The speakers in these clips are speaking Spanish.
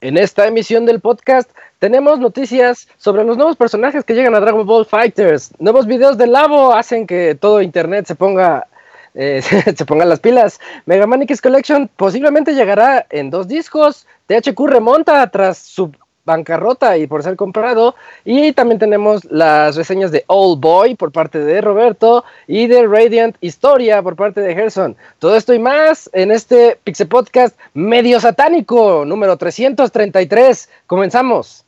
En esta emisión del podcast tenemos noticias sobre los nuevos personajes que llegan a Dragon Ball Fighters. Nuevos videos de Labo hacen que todo internet se ponga eh, se pongan las pilas. Mega Man X Collection posiblemente llegará en dos discos. THQ remonta tras su bancarrota y por ser comprado. Y también tenemos las reseñas de Old Boy por parte de Roberto y de Radiant Historia por parte de Gerson. Todo esto y más en este Pixel Podcast medio satánico número 333. Comenzamos.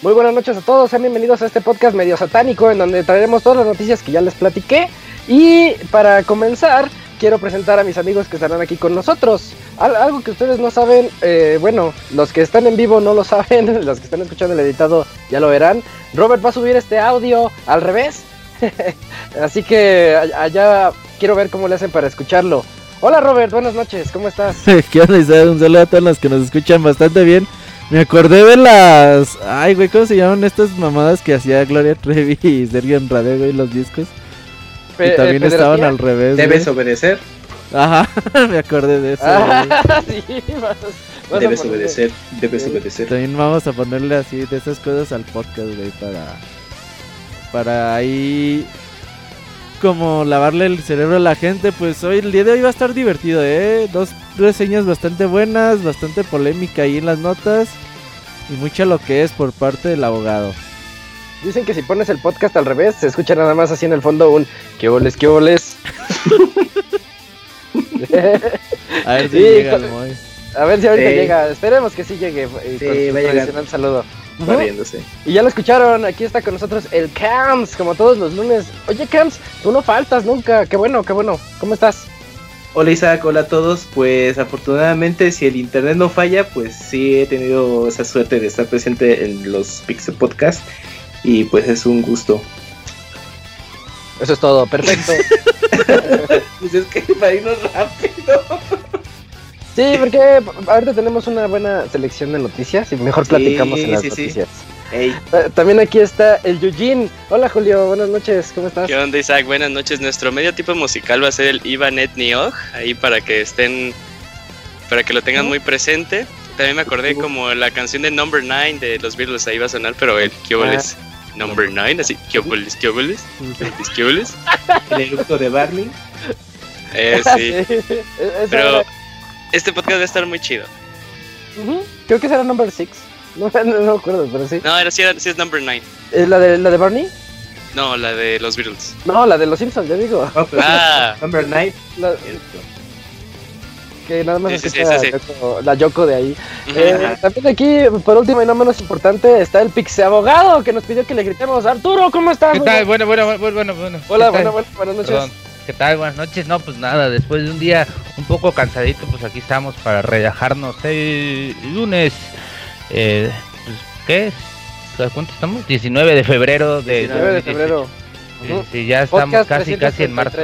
Muy buenas noches a todos, sean bienvenidos a este podcast medio satánico en donde traeremos todas las noticias que ya les platiqué. Y para comenzar, quiero presentar a mis amigos que estarán aquí con nosotros. algo que ustedes no saben, eh, bueno, los que están en vivo no lo saben, los que están escuchando el editado ya lo verán. Robert va a subir este audio al revés. Así que allá quiero ver cómo le hacen para escucharlo. Hola Robert, buenas noches, ¿cómo estás? ¿Qué onda? Un saludo a todos los que nos escuchan bastante bien. Me acordé de las. Ay, güey, ¿cómo se llaman estas mamadas que hacía Gloria Trevi y Sergio Andrade, güey, los discos? y también estaban al revés. Debes obedecer. Ajá, me acordé de eso. Ah, sí, debes obedecer, debes obedecer. También vamos a ponerle así de esas cosas al podcast, güey, para. Para ahí. Como lavarle el cerebro a la gente. Pues hoy, el día de hoy va a estar divertido, ¿eh? Dos reseñas bastante buenas, bastante polémica ahí en las notas y mucho lo que es por parte del abogado. Dicen que si pones el podcast al revés, se escucha nada más así en el fondo un qué boles, qué boles. a ver si llega el A ver si ahorita llega. Esperemos que sí llegue. Sí, va a llegar. saludo. Barriéndose. Y ya lo escucharon, aquí está con nosotros el Cams, como todos los lunes. Oye, Cams, tú no faltas nunca. Qué bueno, qué bueno. ¿Cómo estás? Hola Isaac, hola a todos. Pues afortunadamente si el internet no falla, pues sí he tenido esa suerte de estar presente en los Pixel Podcast y pues es un gusto. Eso es todo, perfecto. pues es que para irnos rápido. Sí, porque ahorita tenemos una buena selección de noticias y mejor platicamos en las noticias. Eh, también aquí está el Yujin. Hola Julio, buenas noches, ¿cómo estás? ¿Qué onda Isaac? Buenas noches. Nuestro medio tipo musical va a ser el Ivanet Niog, ahí para que estén, para que lo tengan muy presente. También me acordé como la canción de Number 9 de los Beatles, ahí va a sonar, pero el Kioboles. Ah. Number 9, así, Kioboles, Kioboles, Kioboles. El eructo de Barney. Eh, sí. pero este podcast va a estar muy chido. Creo que será Number 6. No, no, me acuerdo, pero sí. No, era, sí, sí es number 9. ¿Es la de, la de Barney? No, la de los Beatles. No, la de los Simpsons, ya digo. ah. number 9. Que nada más es la Yoko de ahí. eh, también aquí, por último y no menos importante, está el Pixe Abogado que nos pidió que le gritemos. Arturo, ¿cómo estás? ¿Qué tal? Bueno, bueno, bueno, bueno. bueno. Hola, bueno, bueno, buenas noches. Perdón. ¿Qué tal? Buenas noches. No, pues nada, después de un día un poco cansadito, pues aquí estamos para relajarnos. El lunes eh, pues, ¿Qué es? ¿Cuánto estamos? 19 de febrero de... 19 de febrero. Sí, ya estamos casi, casi en marzo.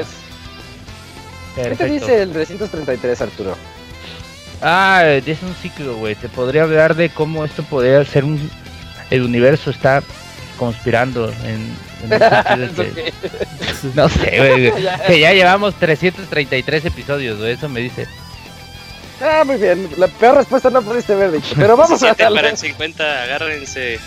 ¿Qué te dice el 333, Arturo? Ah, es un ciclo, güey. Te podría hablar de cómo esto podría ser un... El universo está conspirando en, en el sentido de que- no sé, güey, que ya llevamos 333 episodios, güey, eso me dice. Ah, muy bien. La peor respuesta no pudiste haber dicho. Pero vamos a Siete para darle. el 50, agárrense.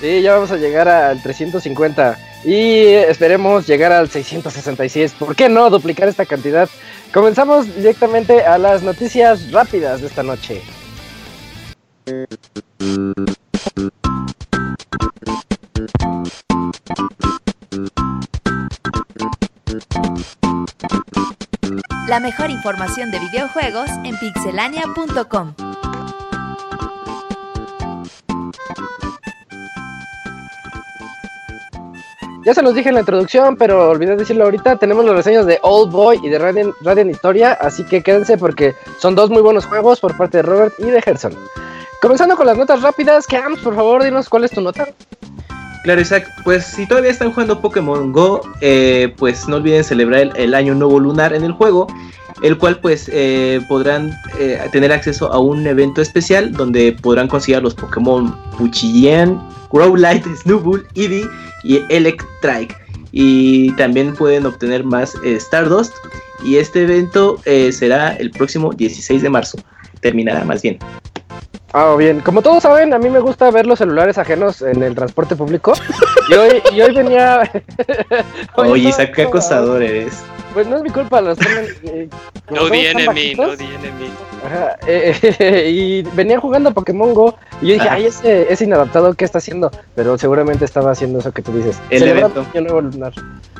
Sí, ya vamos a llegar al 350 y esperemos llegar al 666. ¿Por qué no duplicar esta cantidad? Comenzamos directamente a las noticias rápidas de esta noche. La mejor información de videojuegos en pixelania.com. Ya se los dije en la introducción, pero olvidé decirlo ahorita. Tenemos las reseñas de Old Boy y de Radiant, Historia, así que quédense porque son dos muy buenos juegos por parte de Robert y de Gerson. Comenzando con las notas rápidas, Camps, por favor, dinos cuál es tu nota. Claro, Isaac, pues si todavía están jugando Pokémon Go, eh, pues no olviden celebrar el, año nuevo lunar en el juego, el cual pues eh, podrán eh, tener acceso a un evento especial donde podrán conseguir los Pokémon Puchillien, Growlite, Snubbull, Eevee y Electrike. Y también pueden obtener más Stardust. Y este evento será el próximo 16 de marzo. Terminará más bien. Ah, bien. Como todos saben, a mí me gusta ver los celulares ajenos en el transporte público. Y hoy, y hoy venía. Oye, estaba- Isaac, qué acosador eres. Pues no es mi culpa, los ponen. eh, No tan enemy, no the enemy. Ajá, eh, y venían jugando Pokémon Go. Y yo dije, Ajá. ay, ese, ese inadaptado, ¿qué está haciendo? Pero seguramente estaba haciendo eso que tú dices. El Celebrando evento. Nuevo Lunar.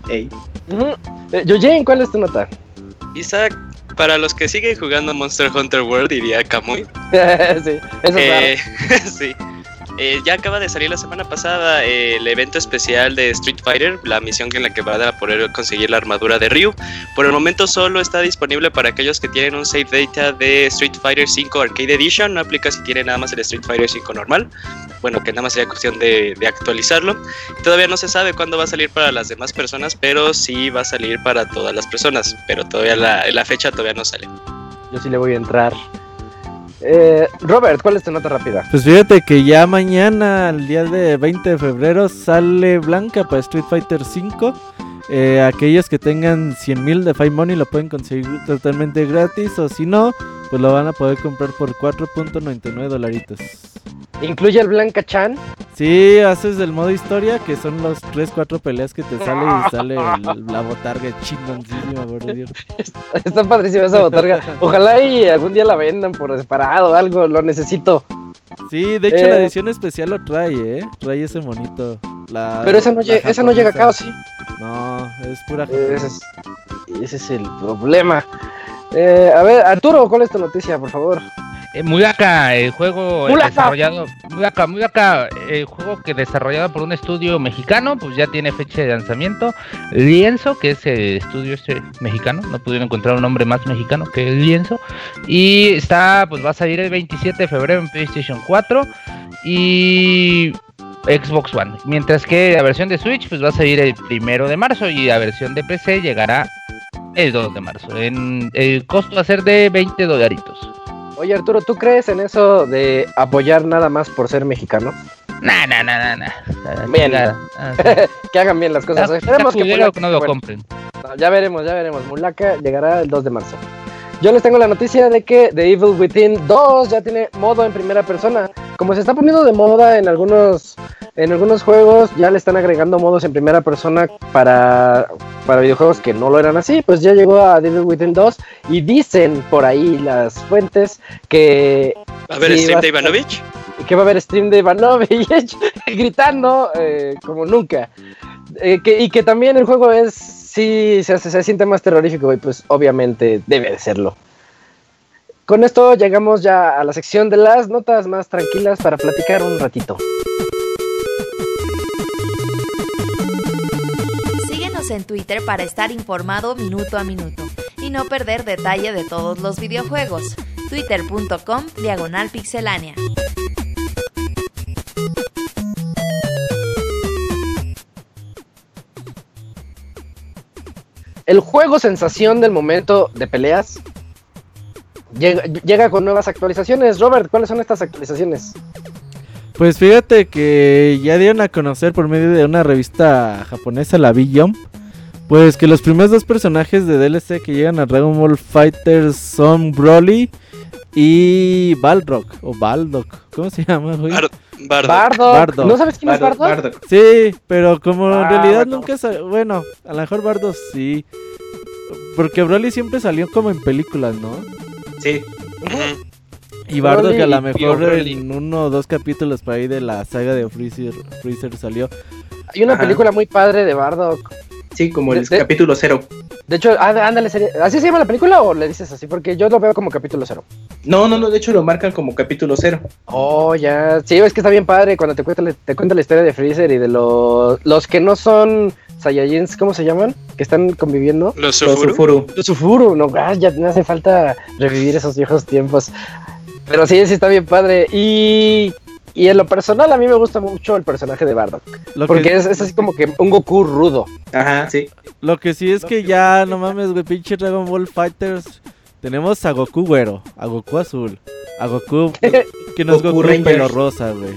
Ey. Ujú. Eh, Yoyen, ¿cuál es tu nota? Isaac, para los que siguen jugando Monster Hunter World, diría Kamui. sí, eso es Eh, sí. Eh, ya acaba de salir la semana pasada eh, el evento especial de Street Fighter, la misión en la que van a poder conseguir la armadura de Ryu. Por el momento solo está disponible para aquellos que tienen un save data de Street Fighter 5 Arcade Edition. No aplica si tienen nada más el Street Fighter 5 normal. Bueno, que nada más sería cuestión de, de actualizarlo. Todavía no se sabe cuándo va a salir para las demás personas, pero sí va a salir para todas las personas. Pero todavía la fecha todavía no sale. Yo sí le voy a entrar. Eh, Robert, ¿cuál es tu nota rápida? Pues fíjate que ya mañana, el día de 20 de febrero, sale Blanca para Street Fighter 5. Eh, aquellos que tengan 100.000 de Five Money lo pueden conseguir totalmente gratis. O si no, pues lo van a poder comprar por 4.99 dolaritos. ¿Incluye el Blanca Chan? Si haces del modo historia, que son los 3-4 peleas que te sale y sale el- la botarga chingoncísima, por Dios. Está padrísima esa botarga. Ojalá y algún día la vendan por separado o algo, lo necesito. Sí, de hecho Eh. la edición especial lo trae, ¿eh? Trae ese monito. La- Pero esa no, la llega, esa no llega acá, ¿o japonesa. sí? No, es pura Ese japonesa. es, ese es el problema. Eh, a ver, Arturo, ¿cuál es tu noticia, por favor? Eh, Mudaka, el juego Mudaka. desarrollado, Mudaka, Mudaka, el juego que desarrollado por un estudio mexicano, pues ya tiene fecha de lanzamiento. Lienzo, que es el estudio este mexicano, no pudieron encontrar un nombre más mexicano que Lienzo. Y está, pues va a salir el 27 de febrero en PlayStation 4 y Xbox One. Mientras que la versión de Switch, pues va a salir el primero de marzo y la versión de PC llegará el 2 de marzo. En, el costo va a ser de 20 dolaritos. Oye, Arturo, ¿tú crees en eso de apoyar nada más por ser mexicano? Nah, nah, nah, nah, nah. Bien. chingada. Ah, que hagan bien las cosas. está- Esperemos que no lo bueno. compren. No, ya veremos, ya veremos. Mulaka llegará el 2 de marzo. Yo les tengo la noticia de que The Evil Within 2 ya tiene modo en primera persona. Como se está poniendo de moda en algunos en algunos juegos, ya le están agregando modos en primera persona para, para videojuegos que no lo eran así. Pues ya llegó a The Evil Within 2 y dicen por ahí las fuentes que, A ver, Sí, stream va- de Ivanovich. que va a haber stream de Ivanovich gritando eh, como nunca. Eh, que- y que también el juego es, sí, se, siente más terrorífico y pues obviamente debe de serlo. Con esto llegamos ya a la sección de las notas más tranquilas para platicar un ratito. Síguenos en Twitter para estar informado minuto a minuto y no perder detalle de todos los videojuegos. Twitter.com Diagonal Pixelánea. El juego sensación del momento de peleas llega, llega con nuevas actualizaciones. Robert, ¿cuáles son estas actualizaciones? Pues fíjate que ya dieron a conocer por medio de una revista japonesa, la B-Jump, pues que los primeros dos personajes de DLC que llegan a Dragon Ball Fighters son Broly y Balrog, o Baldock, ¿cómo se llama, güey? Bardock. Bardock. Bardock. ¿No sabes quién es Bardock. Sí, pero como en Ah, realidad bueno. nunca sa- bueno, a lo mejor Bardock sí. Porque Broly siempre salió como en películas, ¿no? Sí. Y Bardock a lo mejor Broly. en uno o dos capítulos por ahí de la saga de Freezer, Freezer salió. Hay una Ajá. película muy padre de Bardock. Sí, como el De- capítulo cero. De hecho, ándale, ¿así se llama la película o le dices así? Porque yo lo veo como capítulo cero. No, no, no, de hecho lo marcan como capítulo cero. Oh, ya. Sí, es que está bien padre cuando te cuenta, la- te cuenta la historia de Freezer y de los, los que no son Saiyajins, ¿cómo se llaman? Que están conviviendo. Los Los Sufuru. Los Sufuru, no, ya me hace falta revivir esos viejos tiempos. Pero sí, sí está bien padre. Y, y en lo personal a mí me gusta mucho el personaje de Bardock. Lo Porque que, es, es así como que un Goku rudo. Ajá, sí. lo que sí es que ya, no mames, güey, pinche Dragon Ball Fighters. Tenemos a Goku güero, a Goku azul, a Goku que no es Goku Goku pelo rosa, güey.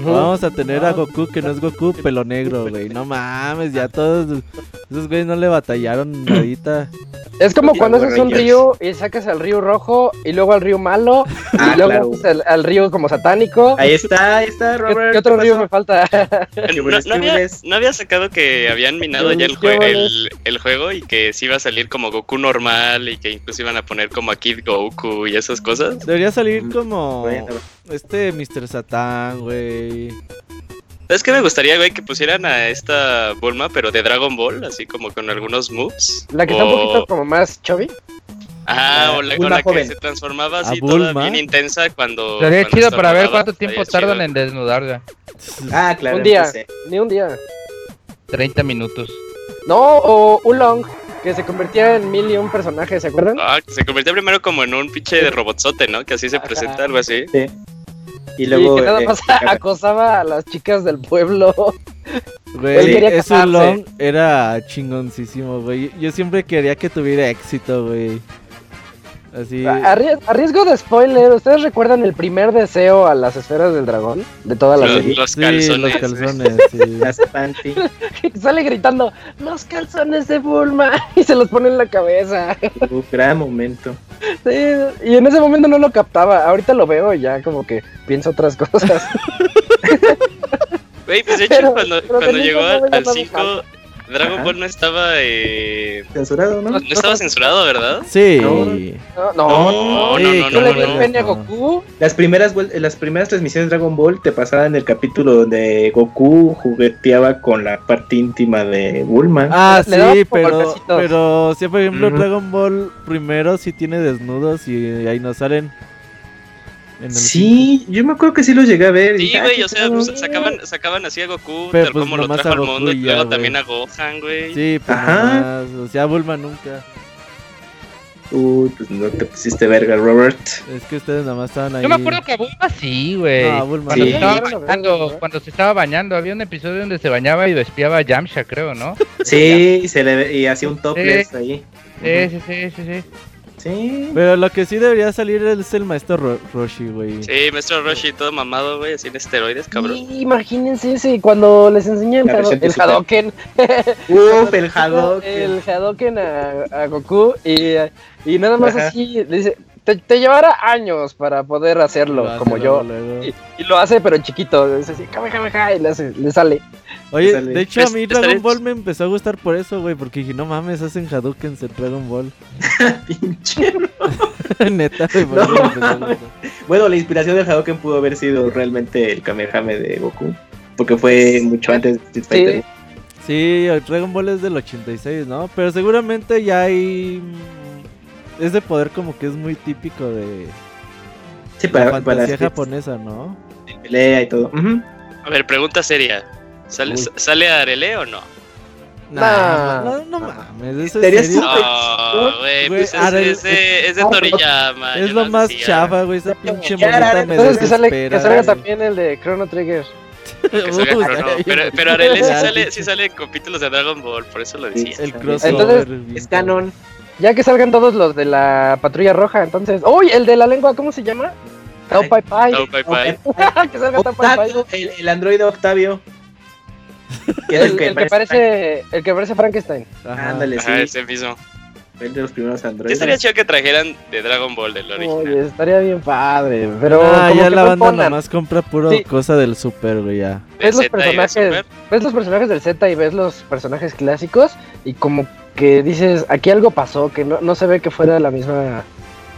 Vamos a tener a Goku que no es Goku pelo negro, güey. No mames, ya todos esos güeyes no le batallaron nadita. Es como cuando haces un río y sacas al río rojo y luego al río malo Ah, y luego claro. haces al, al río como satánico. Ahí está, ahí está, ¿Qué, Robert. qué otro ¿qué río me falta? No, no había, no había sacado que habían minado ya el, ¿Qué jue- el, el juego y que sí iba a salir como Goku normal y que incluso iban a poner como a Kid Goku y esas cosas. Debería salir como Bueno, este Mr. Satan, güey. ¿Sabes qué me gustaría, güey? Que pusieran a esta Bulma, pero de Dragon Ball, así como con algunos moves. La que está un poquito como más chubby. Ajá, o la, o Bulma la que se transformaba así toda bien intensa cuando. Sería cuando chido para ver cuánto tiempo tardan chido. en desnudarla. Ah, claro. un día, empecé. ni un día. 30 minutos. No, o Ulong, que se convertía en mil y un personajes, ¿se acuerdan? Ah, que se convirtió primero como en un pinche de robotzote, ¿no? Que así se Ajá. presenta, algo así. Sí. Y Y luego. que nada eh, más acosaba a las chicas del pueblo. Güey, casarse. long era chingoncísimo, güey. Yo siempre quería que tuviera éxito, güey. Así. A, ries- a riesgo de spoiler, ¿ustedes recuerdan el primer deseo a las esferas del dragón? De toda la Los, serie. los Sí, calzones. los güey. calzones, sí. Las panty. Sale gritando, los calzones de Bulma, y se los pone en la cabeza. Uh, gran momento. Sí, y en ese momento no lo captaba. Ahorita lo veo y ya como que pienso otras cosas. Güey, pues de hecho, Pero- cuando, pero cuando llegó no al, veía al nada 5, mal. Dragon Ajá. Ball no estaba. Eh... Censurado, ¿no? No estaba censurado, ¿verdad? Sí. No. No, no, No, no, no, no, le no, no. a Goku. Las primeras, las primeras transmisiones de Dragon Ball te pasaban el capítulo donde Goku jugueteaba con la parte íntima de Bulma. Ah, sí, pero, golpecitos. pero sí, por ejemplo, Ujú. Dragon Ball primero sí tiene desnudos y ahí no salen. En el sí, yo me acuerdo que sí los llegué a ver. Sí, güey, o sea, pues, sacaban, sacaban así a Goku, Pero, tal pues, como lo trajo al mundo, y luego también a Gohan, güey. Sí, pues Ajá. nomás, o sea, Bulma nunca. Uy, pues no te pusiste verga, Robert. Es que ustedes nada más estaban ahí. Yo me acuerdo que a Bulma sí, güey. No, a Bulma cuando, sí. se estaba Sí, bañando, cuando se estaba bañando, había un episodio donde se bañaba y lo espiaba a Yamcha, creo, ¿no? Sí, y se le ve- y hacía un topless ahí. Sí, sí, sí, sí, sí. Sí. Pero lo que sí debería salir es el maestro Ro- Roshi, güey. Sí, maestro Roshi todo mamado, güey, así en esteroides, cabrón. Y imagínense ese, cuando les enseñan el. Hadoken. Uf, el Hadouken. El Hadoken a, a Goku y, y nada más Ajá. así, le dice, te, te llevará años para poder hacerlo, Lo hace como yo. luego. Y, y lo hace pero chiquito, es así, y le, hace- le sale. Oye, de hecho a mí estaría- Dragon Ball me empezó a gustar por eso, güey, porque dije, no mames, hacen Hadouken en Dragon Ball. Pinche. Neta, güey, por No. Bueno, la inspiración del Hadouken pudo haber sido realmente el Kamehame de Goku. Porque fue mucho antes de Street Fighter. Sí, el Dragon Ball es del 86, ¿no? Pero seguramente ya hay... mm, Es de poder como que es muy típico de Sí, la para, para fantasía japonesa, ¿no? pelea y todo. Ujú. A ver, pregunta seria. ¿Sale, Uy. ¿sale Arele o no? Nah. no, no mames, eso Sería es serio. No, güey, pues es, de, es de Toriyama. Es lo no más chafa, güey, esa pinche Ya, monita me Entonces que, sale, que desespera, salga también el de Chrono Trigger. Que salga Uy, Chrono, ay, pero, pero Arele sí sale, sí sale en capítulos de Dragon Ball, por eso lo decía. El Entonces, crossover. bien Es canon. Ya que salgan todos los de la patrulla roja, entonces. ¡Uy! El de la lengua, ¿cómo se llama? Tao Pai Pai. Tao Pai Pai. que salga Tao Pai Pai. Octavio, el, el androide Octavio. Que es El, el que parece, el que parece Frankenstein. Ajá. Ándale, Ajá, sí. ese mismo. El de los primeros androides. estaría chido que trajeran de Dragon Ball del original. Oye, estaría bien padre. Pero ah, como ya que la no banda nomás compra puro Sí. cosa del super, güey, ya. Ves los personajes, ves los personajes del Z y ves los personajes clásicos y como que dices, aquí algo pasó, que no, no se ve que fuera la misma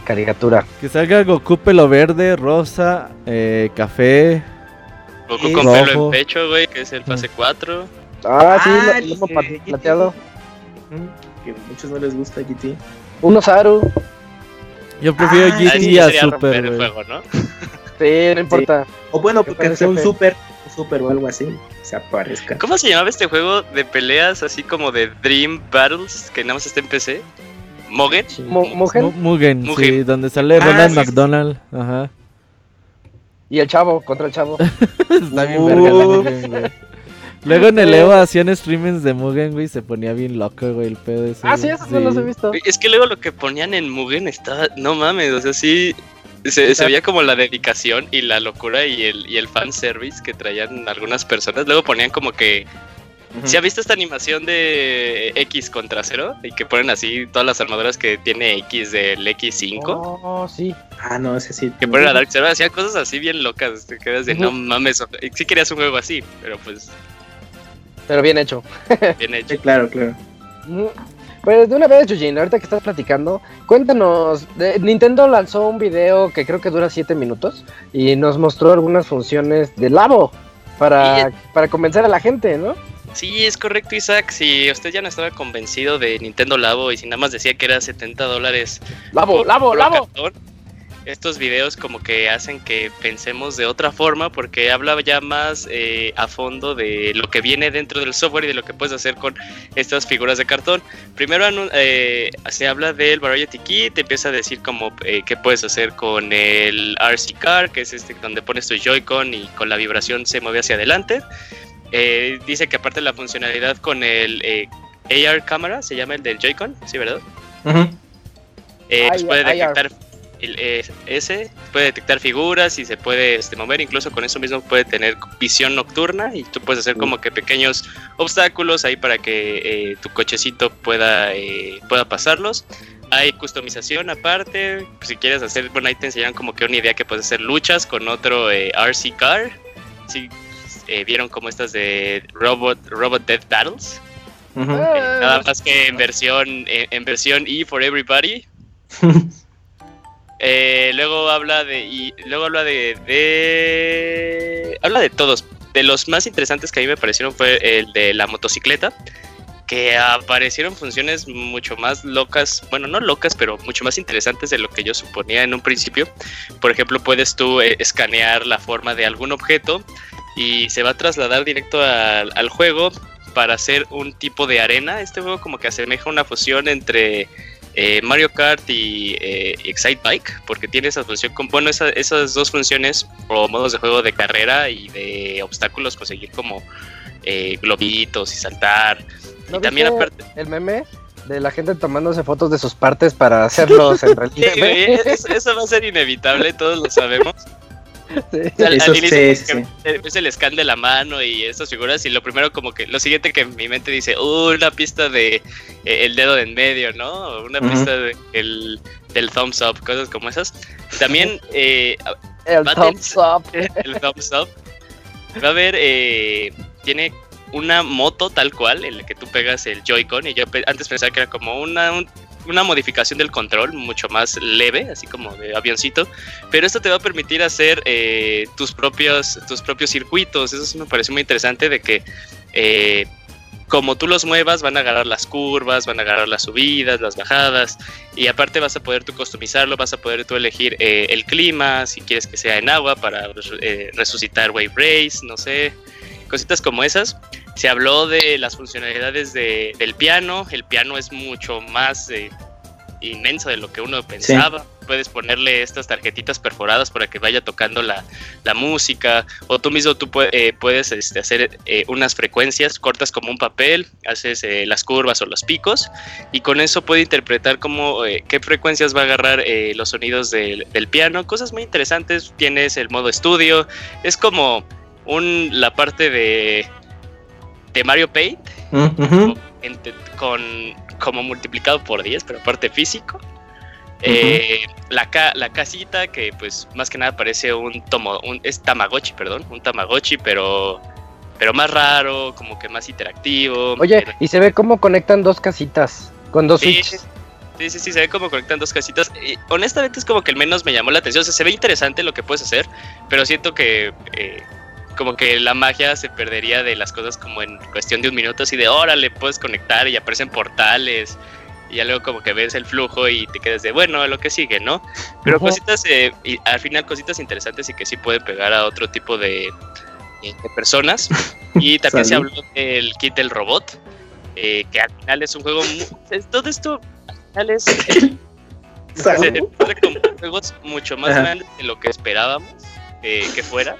caricatura. Que salga Goku pelo verde, rosa, eh, café. Goku con pelo rojo. en pecho, güey, que es el fase 4. Ah, sí, Ah, lomo el- plateado. Mm, Que a muchos no les gusta GT. Un Osaru. Yo prefiero Ah, GT sí a super, el güey. juego, ¿no? Sí, no importa. O bueno, Que porque sea un super, un super o algo así. Se aparezca. ¿Cómo se llamaba este juego de peleas así como de Dream Battles que nada más está en PC? ¿Mogen? Mo- Mugen Mu- Mugen, sí, donde sale Ah, Ronald sí, sí. McDonald. Ajá. Y el chavo contra el chavo. Está bien Uh. verga la Mugen, güey. Luego en el Evo hacían streamings de Mugen, güey, y se ponía bien loco, güey, el pedo ese. Ah, sí, güey. esos no los he visto. Es que luego lo que ponían en Mugen estaba. No mames, o sea, sí. Se, se veía como la dedicación y la locura y el, y el fanservice que traían algunas personas. Luego ponían como que. ¿Se ha visto esta animación de X contra cero? Y que ponen así todas las armaduras que tiene X del X5. Oh, sí. Ah, no, ese sí. Que ponen a Dark Zero, hacían cosas así bien locas. Te quedas de no mames. Sí querías un juego así, pero pues Pero bien hecho. bien hecho. Sí, claro, claro. Pues de una vez, Yujin, ahorita que estás platicando, cuéntanos. de- Nintendo lanzó un video que creo que dura 7 minutos y nos mostró algunas funciones de Labo para, para convencer a la gente, ¿no? Sí, es correcto, Isaac. Si usted ya no estaba convencido de Nintendo Labo y si nada más decía que era 70 dólares Labo, por- Labo, por Labo. cartón, estos videos como que hacen que pensemos de otra forma porque habla ya más eh, a fondo de lo que viene dentro del software y de lo que puedes hacer con estas figuras de cartón. Primero eh, se habla del Variety Kit, te empieza a decir como eh, qué puedes hacer con el RC Car, que es este donde pones tu Joy-Con y con la vibración se mueve hacia adelante. Eh, dice que aparte de la funcionalidad con el eh, AR cámara, se llama el del Joy-Con, ¿sí, verdad? Eh, pues puede detectar el eh, ese puede detectar figuras y se puede este, mover incluso con eso mismo puede tener visión nocturna y tú puedes hacer como que pequeños obstáculos ahí para que eh, tu cochecito pueda eh, pueda pasarlos. Hay customización aparte si quieres hacer bueno ahí te enseñan como que una idea que puedes hacer luchas con otro eh, RC car si vieron como estas de robot robot death battles. Eh, Ah, nada más que en versión eh, en versión E for everybody. Eh, luego habla de y luego habla de, de habla de todos. De los más interesantes que a mí me parecieron fue el de la motocicleta que aparecieron funciones mucho más locas bueno no locas pero mucho más interesantes de lo que yo suponía en un principio. Por ejemplo puedes tú eh, escanear la forma de algún objeto y se va a trasladar directo al, al juego para hacer un tipo de arena este juego como que asemeja una fusión entre eh, Mario Kart y eh, Excite Bike, porque tiene esa función, con, bueno, esa- esas dos funciones o modos de juego de carrera y de obstáculos, conseguir como eh, globitos y saltar. ¿no y también aparte... El meme de la gente tomándose fotos de sus partes para hacerlos en Sí, eso, eso va a ser inevitable, todos lo sabemos. Sí. O sea, Eso al inicio sí, que ves el scan de la mano y estas figuras y lo primero como que lo siguiente que mi mente dice, "Uh, una pista de eh, el dedo de en medio, ¿no? Una Ujú. pista de, el, del thumbs up, cosas como esas. También eh, El thumbs up. el thumbs up. Va a haber, eh, tiene una moto tal cual en la que tú pegas el Joy-Con y yo pe- antes pensaba que era como una, un- una modificación del control mucho más leve, así como de avioncito, pero esto te va a permitir hacer eh, tus, propios, tus propios circuitos, eso sí me pareció muy interesante de que... eh, como tú los muevas, van a agarrar las curvas, van a agarrar las subidas, las bajadas, y aparte vas a poder tú customizarlo, vas a poder tú elegir eh, el clima, si quieres que sea en agua para resucitar Wave Race, no sé, cositas como esas. Se habló de las funcionalidades de- del piano, el piano es mucho más eh, inmenso de lo que uno pensaba. puedes ponerle estas tarjetitas perforadas para que vaya tocando la, música, o tú mismo tú eh, puedes este, hacer eh, unas frecuencias cortas como un papel, haces eh, las curvas o los picos, y con eso puede interpretar qué frecuencias va a agarrar los sonidos del, piano, cosas muy interesantes, tienes el modo estudio, es como un, la parte de, de Mario Paint, con, como multiplicado por 10, pero aparte físico. Eh, la, la casita que pues más que nada parece un tomo, un, es Tamagotchi, perdón, un Tamagotchi, pero pero más raro, como que más interactivo. Oye, y se ve cómo conectan dos casitas con dos sí, Sí, sí, sí, se ve como conectan dos casitas. Y, honestamente es como que el menos me llamó la atención. O sea, se ve interesante lo que puedes hacer, pero siento que eh, como que la magia se perdería de las cosas como en cuestión de un minuto, así de órale, puedes conectar y aparecen portales y ya luego como que ves el flujo y te quedas de bueno, lo que sigue, ¿no? Pero cositas, eh, y al final cositas interesantes y que sí pueden pegar a otro tipo de, personas. Y también se habló del kit del robot, eh, que al final es un juego, todo esto al final es... se puede juegos mucho más grandes de lo que esperábamos eh, que fuera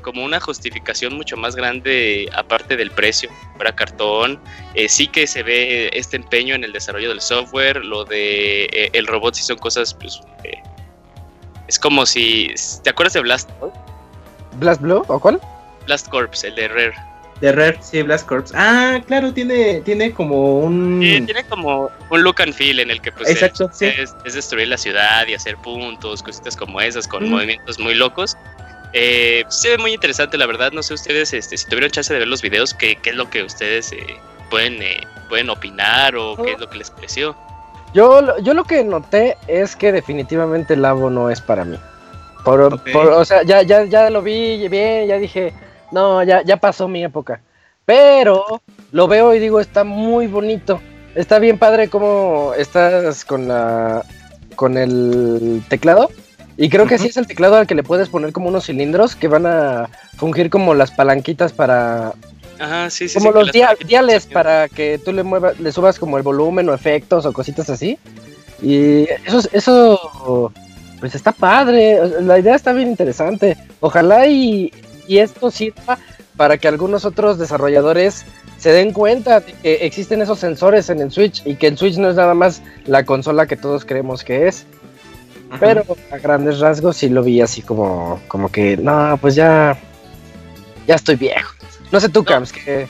como una justificación mucho más grande aparte del precio, para cartón. Eh, sí que se ve este empeño en el desarrollo del software, lo de eh, el robot si son cosas, pues, eh, es como si, ¿te acuerdas de Blast? ¿Blast Blue o cuál? Blast Corps, el de Rare. De Rare, sí, Blast Corps. Ah, claro, tiene, tiene como un... tiene como un look and feel en el que pues Exacto, es, destruir la ciudad y hacer puntos, cositas como esas, con movimientos muy locos. Eh, se ve muy interesante, la verdad. No sé ustedes, este, si tuvieron chance de ver los videos, qué, qué es lo que ustedes eh, pueden, eh, pueden opinar o qué es lo que les pareció. Yo, yo lo que noté es que definitivamente el Labo no es para mí. Por, o sea, ya, ya, ya lo vi bien, ya dije, no, ya, ya pasó mi época. Pero lo veo y digo, está muy bonito. Está bien padre cómo estás con la con el teclado y creo que sí es el teclado al que le puedes poner como unos cilindros que van a fungir como las palanquitas para. Ajá, sí, sí. Como los diales para que tú le muevas, le subas como el volumen o efectos o cositas así. Y eso, eso, pues está padre. La idea está bien interesante. Ojalá y, y esto sirva para que algunos otros desarrolladores se den cuenta de que existen esos sensores en el Switch y que el Switch no es nada más la consola que todos creemos que es. Pero a grandes rasgos sí lo vi así como, como que, no, pues ya, ya estoy viejo. No sé tú, Camps, que...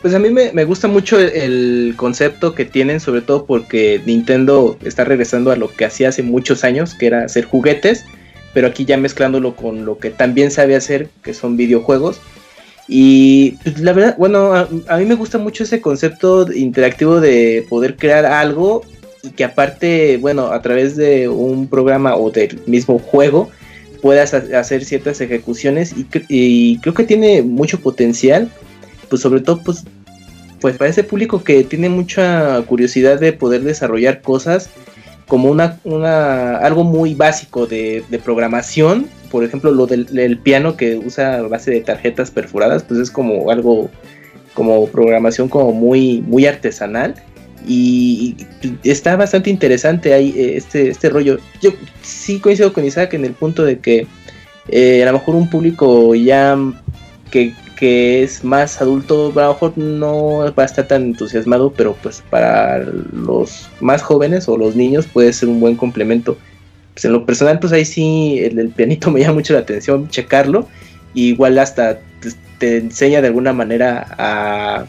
Pues a mí me, gusta mucho el, concepto que tienen, sobre todo porque Nintendo está regresando a lo que hacía hace muchos años, que era hacer juguetes, pero aquí ya mezclándolo con lo que también sabe hacer, que son videojuegos. Y pues, la verdad, bueno, a, mí me gusta mucho ese concepto interactivo de poder crear algo y que aparte, bueno, a través de un programa o del mismo juego puedas hacer ciertas ejecuciones y, creo que tiene mucho potencial, pues sobre todo pues, pues para ese público que tiene mucha curiosidad de poder desarrollar cosas como una, una algo muy básico de, programación, por ejemplo lo del, del, piano que usa base de tarjetas perforadas, pues es como algo como programación como muy, muy artesanal y está bastante interesante ahí eh, este, este rollo. Yo sí coincido con Isaac en el punto de que eh, a lo mejor un público ya que, es más adulto, a lo mejor no va a estar tan entusiasmado, pero pues para los más jóvenes o los niños puede ser un buen complemento. Pues en lo personal, pues ahí sí el, pianito me llama mucho la atención checarlo. igual hasta te enseña de alguna manera a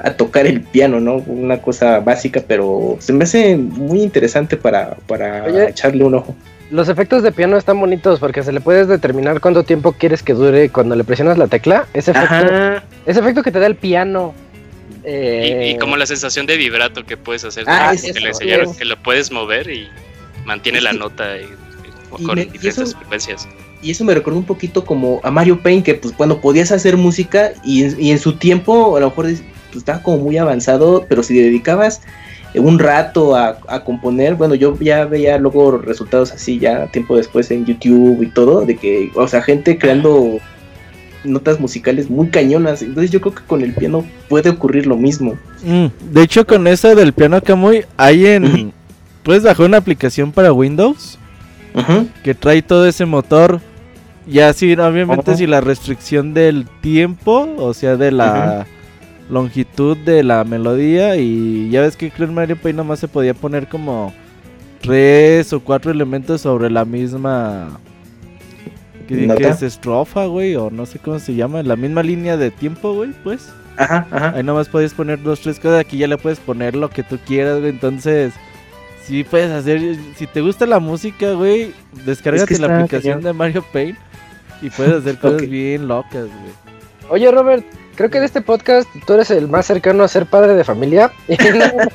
a tocar el piano, ¿no? Una cosa básica, pero se me hace muy interesante para, para echarle un ojo. Los efectos de piano están bonitos porque se le puedes determinar cuánto tiempo quieres que dure cuando le presionas la tecla. Ese efecto, ese efecto que te da el piano. y, eh, como la sensación de vibrato que puedes hacer. Ah, que le enseñaron, que lo puedes mover y mantiene la nota con diferentes frecuencias. Y eso me recordó un poquito como a Mario Paint, que pues cuando podías hacer música y, y en su tiempo a lo mejor pues, estaba como muy avanzado, pero si dedicabas un rato a, componer, bueno, yo ya veía luego resultados así ya tiempo después en YouTube y todo, de que, o sea, gente creando notas musicales muy cañonas, entonces yo creo que con el piano puede ocurrir lo mismo. Mm, de hecho, con eso del piano muy hay en... puedes bajar una aplicación para Windows que trae todo ese motor. Y así, obviamente, Ojo. si la restricción del tiempo, o sea, de la longitud de la melodía. Y ya ves que creo en Mario Paint nomás se podía poner como tres o cuatro elementos sobre la misma. ¿Qué, qué es? Estrofa, güey, o no sé cómo se llama. La misma línea de tiempo, güey, pues. Ajá, ajá. Ahí nomás podías poner dos, tres cosas. Aquí ya le puedes poner lo que tú quieras, güey. Entonces, sí puedes hacer. Si te gusta la música, güey, descárgate la aplicación de Mario Paint y puedes hacer cosas bien locas, güey. Oye, Robert, creo que de este podcast tú eres el más cercano a ser padre de familia.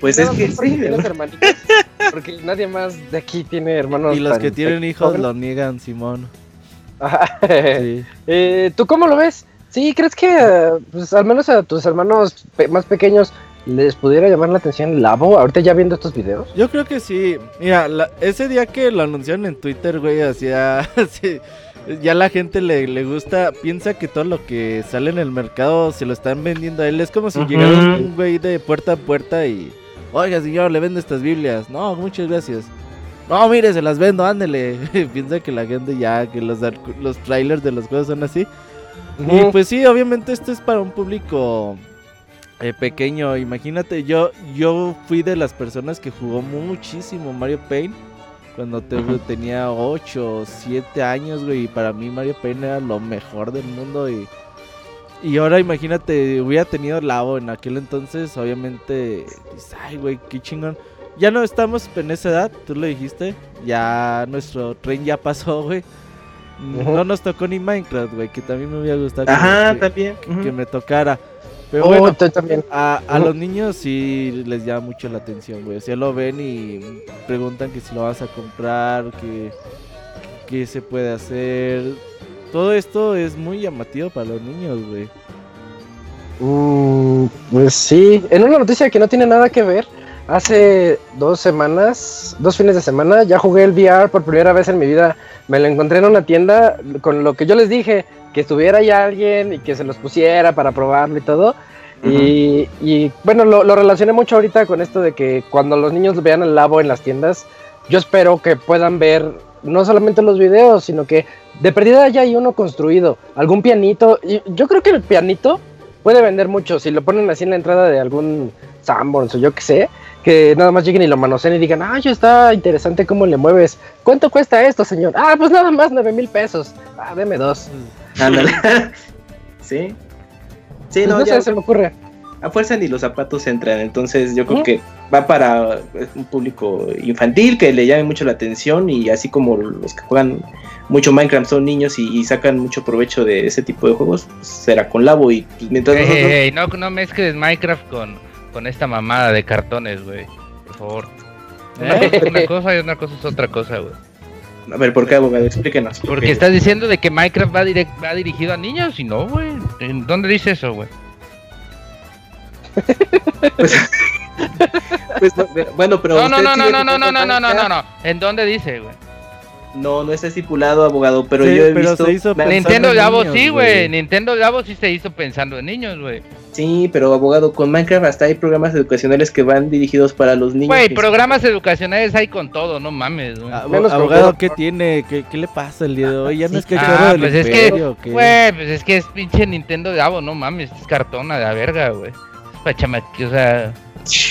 Pues no, es que porque sí. hermanitos, Porque nadie más de aquí tiene hermanos. Y los que tienen hijos jóvenes. lo niegan, Simón. Ajá. Sí. Eh, ¿Tú cómo lo ves? ¿Sí crees que pues, al menos a tus hermanos pe- más pequeños les pudiera llamar la atención el labo? Ahorita ya viendo estos videos. Yo creo que sí. Mira, la- ese día que lo anunciaron en Twitter, güey, hacía. sí, ya la gente le, le gusta, piensa que todo lo que sale en el mercado se lo están vendiendo a él. Es como si Ujú. llegara un, güey de puerta a puerta y. Oiga, señor, le vendo estas Biblias. No, muchas gracias. No, mire, se las vendo, ándele. piensa que la gente ya, que los, los trailers de los juegos son así. Y pues sí, obviamente esto es para un público eh, pequeño. Imagínate, yo yo fui de las personas que jugó muchísimo Mario Paint cuando te- tenía 8 o 7 años, güey. Y para mí Mario Paint era lo mejor del mundo. Y, y ahora imagínate, hubiera tenido Lavo en aquel entonces, obviamente, dices, ay, güey, qué chingón. Ya no estamos en esa edad, tú lo dijiste. Ya nuestro tren ya pasó, güey. No nos tocó ni Minecraft, güey, que también me hubiera gustado que- Ajá, que, también. que- ujú. que me tocara. Pero Oh, bueno, tú también. a, a los niños sí les llama mucho la atención, güey. O sea, lo ven y preguntan que si lo vas a comprar, que, que se puede hacer. Todo esto es muy llamativo para los niños, güey. Mm, pues sí, en una noticia que no tiene nada que ver, hace dos semanas, dos fines de semana, ya jugué el VR por primera vez en mi vida. Me lo encontré en una tienda con lo que yo les dije, que estuviera ya alguien y que se los pusiera para probarlo y todo. y, y, bueno, lo, lo relacioné mucho ahorita con esto de que cuando los niños vean el labo en las tiendas, yo espero que puedan ver no solamente los videos, sino que de perdida ya hay uno construido, algún pianito. Y yo creo que el pianito puede vender mucho si lo ponen así en la entrada de algún Sanborns o yo qué sé, que nada más lleguen y lo manoseen y digan, ah, yo está interesante cómo le mueves. ¿Cuánto cuesta esto, señor? Ah, pues nada más nueve mil pesos. Ah, deme dos. Ándale. sí. Sí, Pues no, no ya sé, se me ocurre. a fuerza ni los zapatos entran. Entonces yo creo que va para eh, un público infantil que le llame mucho la atención y así como los que juegan mucho Minecraft son niños y, y sacan mucho provecho de ese tipo de juegos, pues, será con Labo y pues, mientras nosotros... no, no mezcles Minecraft con, con esta mamada de cartones, güey. Por favor. Una ¿Eh? cosa es una cosa y otra cosa es otra cosa, güey. A ver, ¿por qué abogado? Explíquenos. ¿por Porque qué? estás diciendo de que Minecraft va, direct- va dirigido a niños y no, güey. ¿En ¿Dónde dice eso, güey? Pues, no, bueno, pero No, no, no, no, no, no, no, no, no, no, no. ¿En dónde dice, güey? No, no está estipulado, abogado, pero Sí, yo he pero visto... se hizo Nintendo Labo sí, güey. Nintendo Labo sí se hizo pensando en niños, güey. Sí, pero abogado, con Minecraft hasta hay programas educacionales que van dirigidos para los niños. Güey, que- programas educacionales hay con todo, no mames, güey. Menos con abogado. ¿qué tiene? ¿Qué, qué le pasa el día de hoy? Ya no Sí, es que ah, pues es que- imperio, ¿o qué? Güey, pues es que es pinche Nintendo Labo, no mames, es cartón a la verga, güey. Es pa' chamaque, o sea,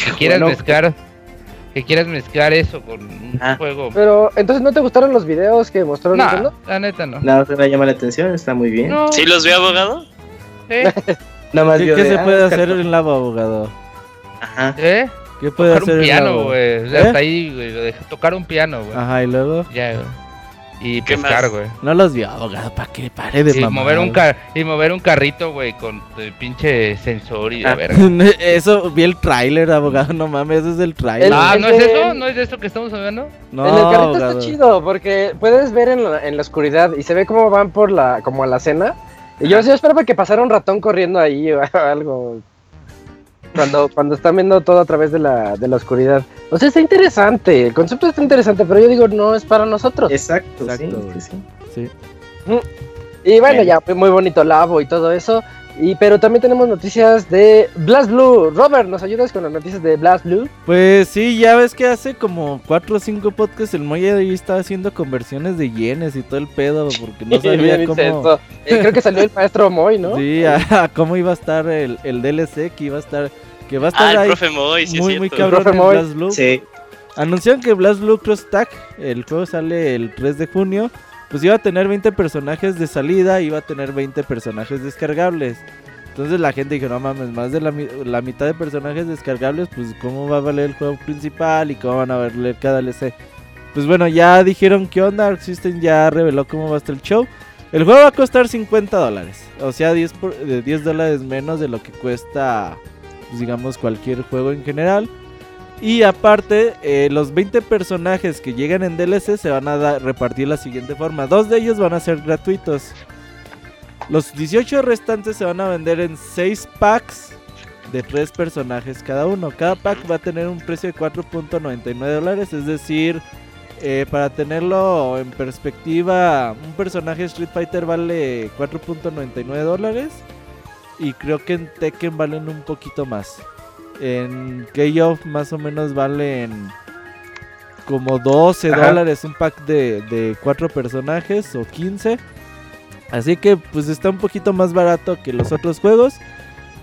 que quieras Bueno, que quieras mezclar eso con un Ah. juego. Pero, entonces, ¿no te gustaron los videos que mostró No, Nintendo? la neta no. Nada más me llama la atención, está muy bien. No, ¿Sí los veo, abogado? ¿eh? Nada más ¿Qué, qué de, se ah, puede hacer en Labo, abogado? Ajá. ¿Eh? ¿Qué puede Tocar hacer un en piano, güey. O sea, ¿Eh? Hasta ahí, güey. lo dejé tocar un piano, güey. Ajá, y luego. Ya, güey. Y ¿Qué pescar, güey. No los vio, abogado, ¿para qué? Pare de Y mamar. mover, un car y mover un carrito, güey, con el pinche sensor y la Ah. verga. Eso, vi el tráiler, abogado, no mames, ese es el tráiler. El- Ah, el ¿no es de- eso? ¿No es de eso que estamos hablando? no, en el carrito abogado. está chido porque puedes ver en la, en la oscuridad y se ve cómo van por la como a la cena. Y yo, yo esperaba que pasara un ratón corriendo ahí o algo. Cuando, cuando están viendo todo a través de la, de la oscuridad. O sea, está interesante. El concepto está interesante, pero yo digo, no es para nosotros. Exacto, Exacto, sí, sí, sí. Sí. Y bueno, Bueno. ya fue muy bonito Labo y todo eso. Y pero también tenemos noticias de Blast Blue. Robert, ¿nos ayudas con las noticias de Blast Blue? Pues sí, ya ves que hace como 4 o 5 podcasts el Moya ahí estaba haciendo conversiones de yenes y todo el pedo, porque no sabía cómo... Eh, creo que salió el maestro Moy, ¿no? Sí, a, a cómo iba a estar el, el DLC, que iba a estar... Que va a Ah, estar el ahí profe Moy, sí muy, es muy cabrón Profe en Moy. Blast Blue. Sí. Anunciaron que Blast Blue Cross Tag, el juego sale el 3 de junio, pues iba a tener 20 personajes de salida, iba a tener 20 personajes descargables. Entonces la gente dijo, no mames, más de la, la mitad de personajes descargables, pues cómo va a valer el juego principal y cómo van a valer cada DLC. Pues bueno, ya dijeron que onda, Arc System ya reveló cómo va a estar el show. El juego va a costar 50 dólares, o sea 10, por- de 10 dólares menos de lo que cuesta, pues, digamos, cualquier juego en general. Y aparte, eh, los 20 personajes que llegan en DLC se van a repartir de la siguiente forma. Dos de ellos van a ser gratuitos. Los 18 restantes se van a vender en 6 packs de 3 personajes cada uno. Cada pack va a tener un precio de 4.99 dólares. Es decir, eh, para tenerlo en perspectiva, un personaje Street Fighter vale 4.99 dólares. Y creo que en Tekken valen un poquito más. En K-Off más o menos valen como 12 Ajá. dólares un pack de, de 4 personajes o 15. Así que pues está un poquito más barato que los otros juegos.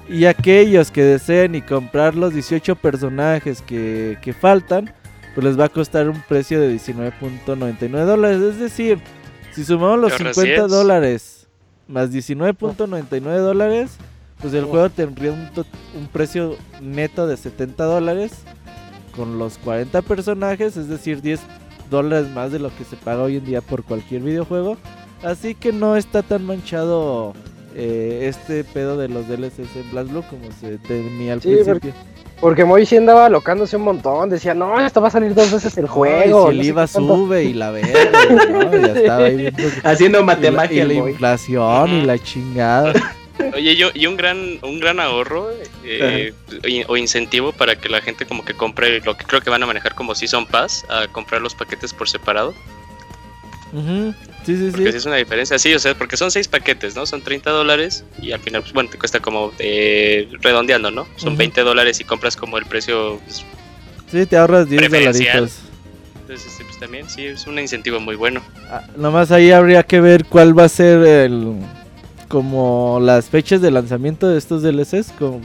Y aquellos que deseen y comprar los 18 personajes que, que faltan, pues les va a costar un precio de 19.99 dólares. Es decir, si sumamos los Qué 50 recién. dólares más 19.99 dólares, pues el juego tendría un, un precio neto de 70 dólares con los 40 personajes, es decir, 10 dólares más de lo que se paga hoy en día por cualquier videojuego. Así que no está tan manchado eh, este pedo de los DLCs en Blast Blue como se temía al Sí, principio. Porque Moy sí andaba alocándose un montón. Decía, no, esto va a salir dos veces el Ay, juego. si el no sé IVA sube y la verga, ¿no? ya estaba ahí viendo Haciendo y la, y la inflación y la chingada. Oye, yo, y un gran, un gran ahorro eh, o incentivo para que la gente como que compre lo que creo que van a manejar como Season Pass, a comprar los paquetes por separado. Ujú, Sí, sí, Porque sí. es una diferencia, sí, o sea, porque son seis paquetes, ¿no? Son 30 dólares y al final, pues bueno, te cuesta como eh, redondeando, ¿no? Son Ujú. 20 dólares y compras como el precio. pues, Sí, te ahorras 10 Preferencial. dolaritos. entonces, este, pues también sí, es un incentivo muy bueno. Ah, nomás ahí habría que ver cuál va a ser el como las fechas de lanzamiento de estos DLCs, con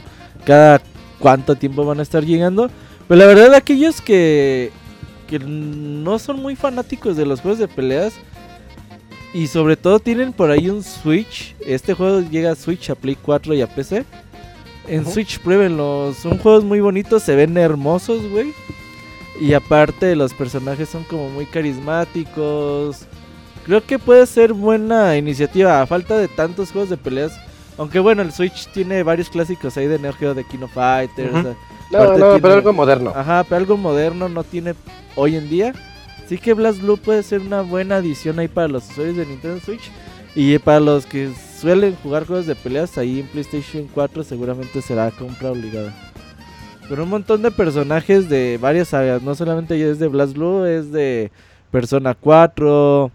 cada cuánto tiempo van a estar llegando. Pero la verdad aquellos que que no son muy fanáticos de los juegos de peleas y sobre todo tienen por ahí un Switch, este juego llega a Switch, a Play 4 y a PC. En. Switch pruébenlos, son juegos muy bonitos, se ven hermosos, güey. Y aparte los personajes son como muy carismáticos. Creo que puede ser buena iniciativa a falta de tantos juegos de peleas. Aunque bueno, el Switch tiene varios clásicos ahí de Neo Geo, de Kino Fighters. No, aparte no, tiene- pero algo moderno. Ajá, pero algo moderno no tiene hoy en día. Así que Blast Blue puede ser una buena adición ahí para los usuarios de Nintendo Switch. Y para los que suelen jugar juegos de peleas ahí en PlayStation 4 seguramente será compra obligada. Pero un montón de personajes de varias sagas, no solamente es de Blast Blue, es de Persona 4.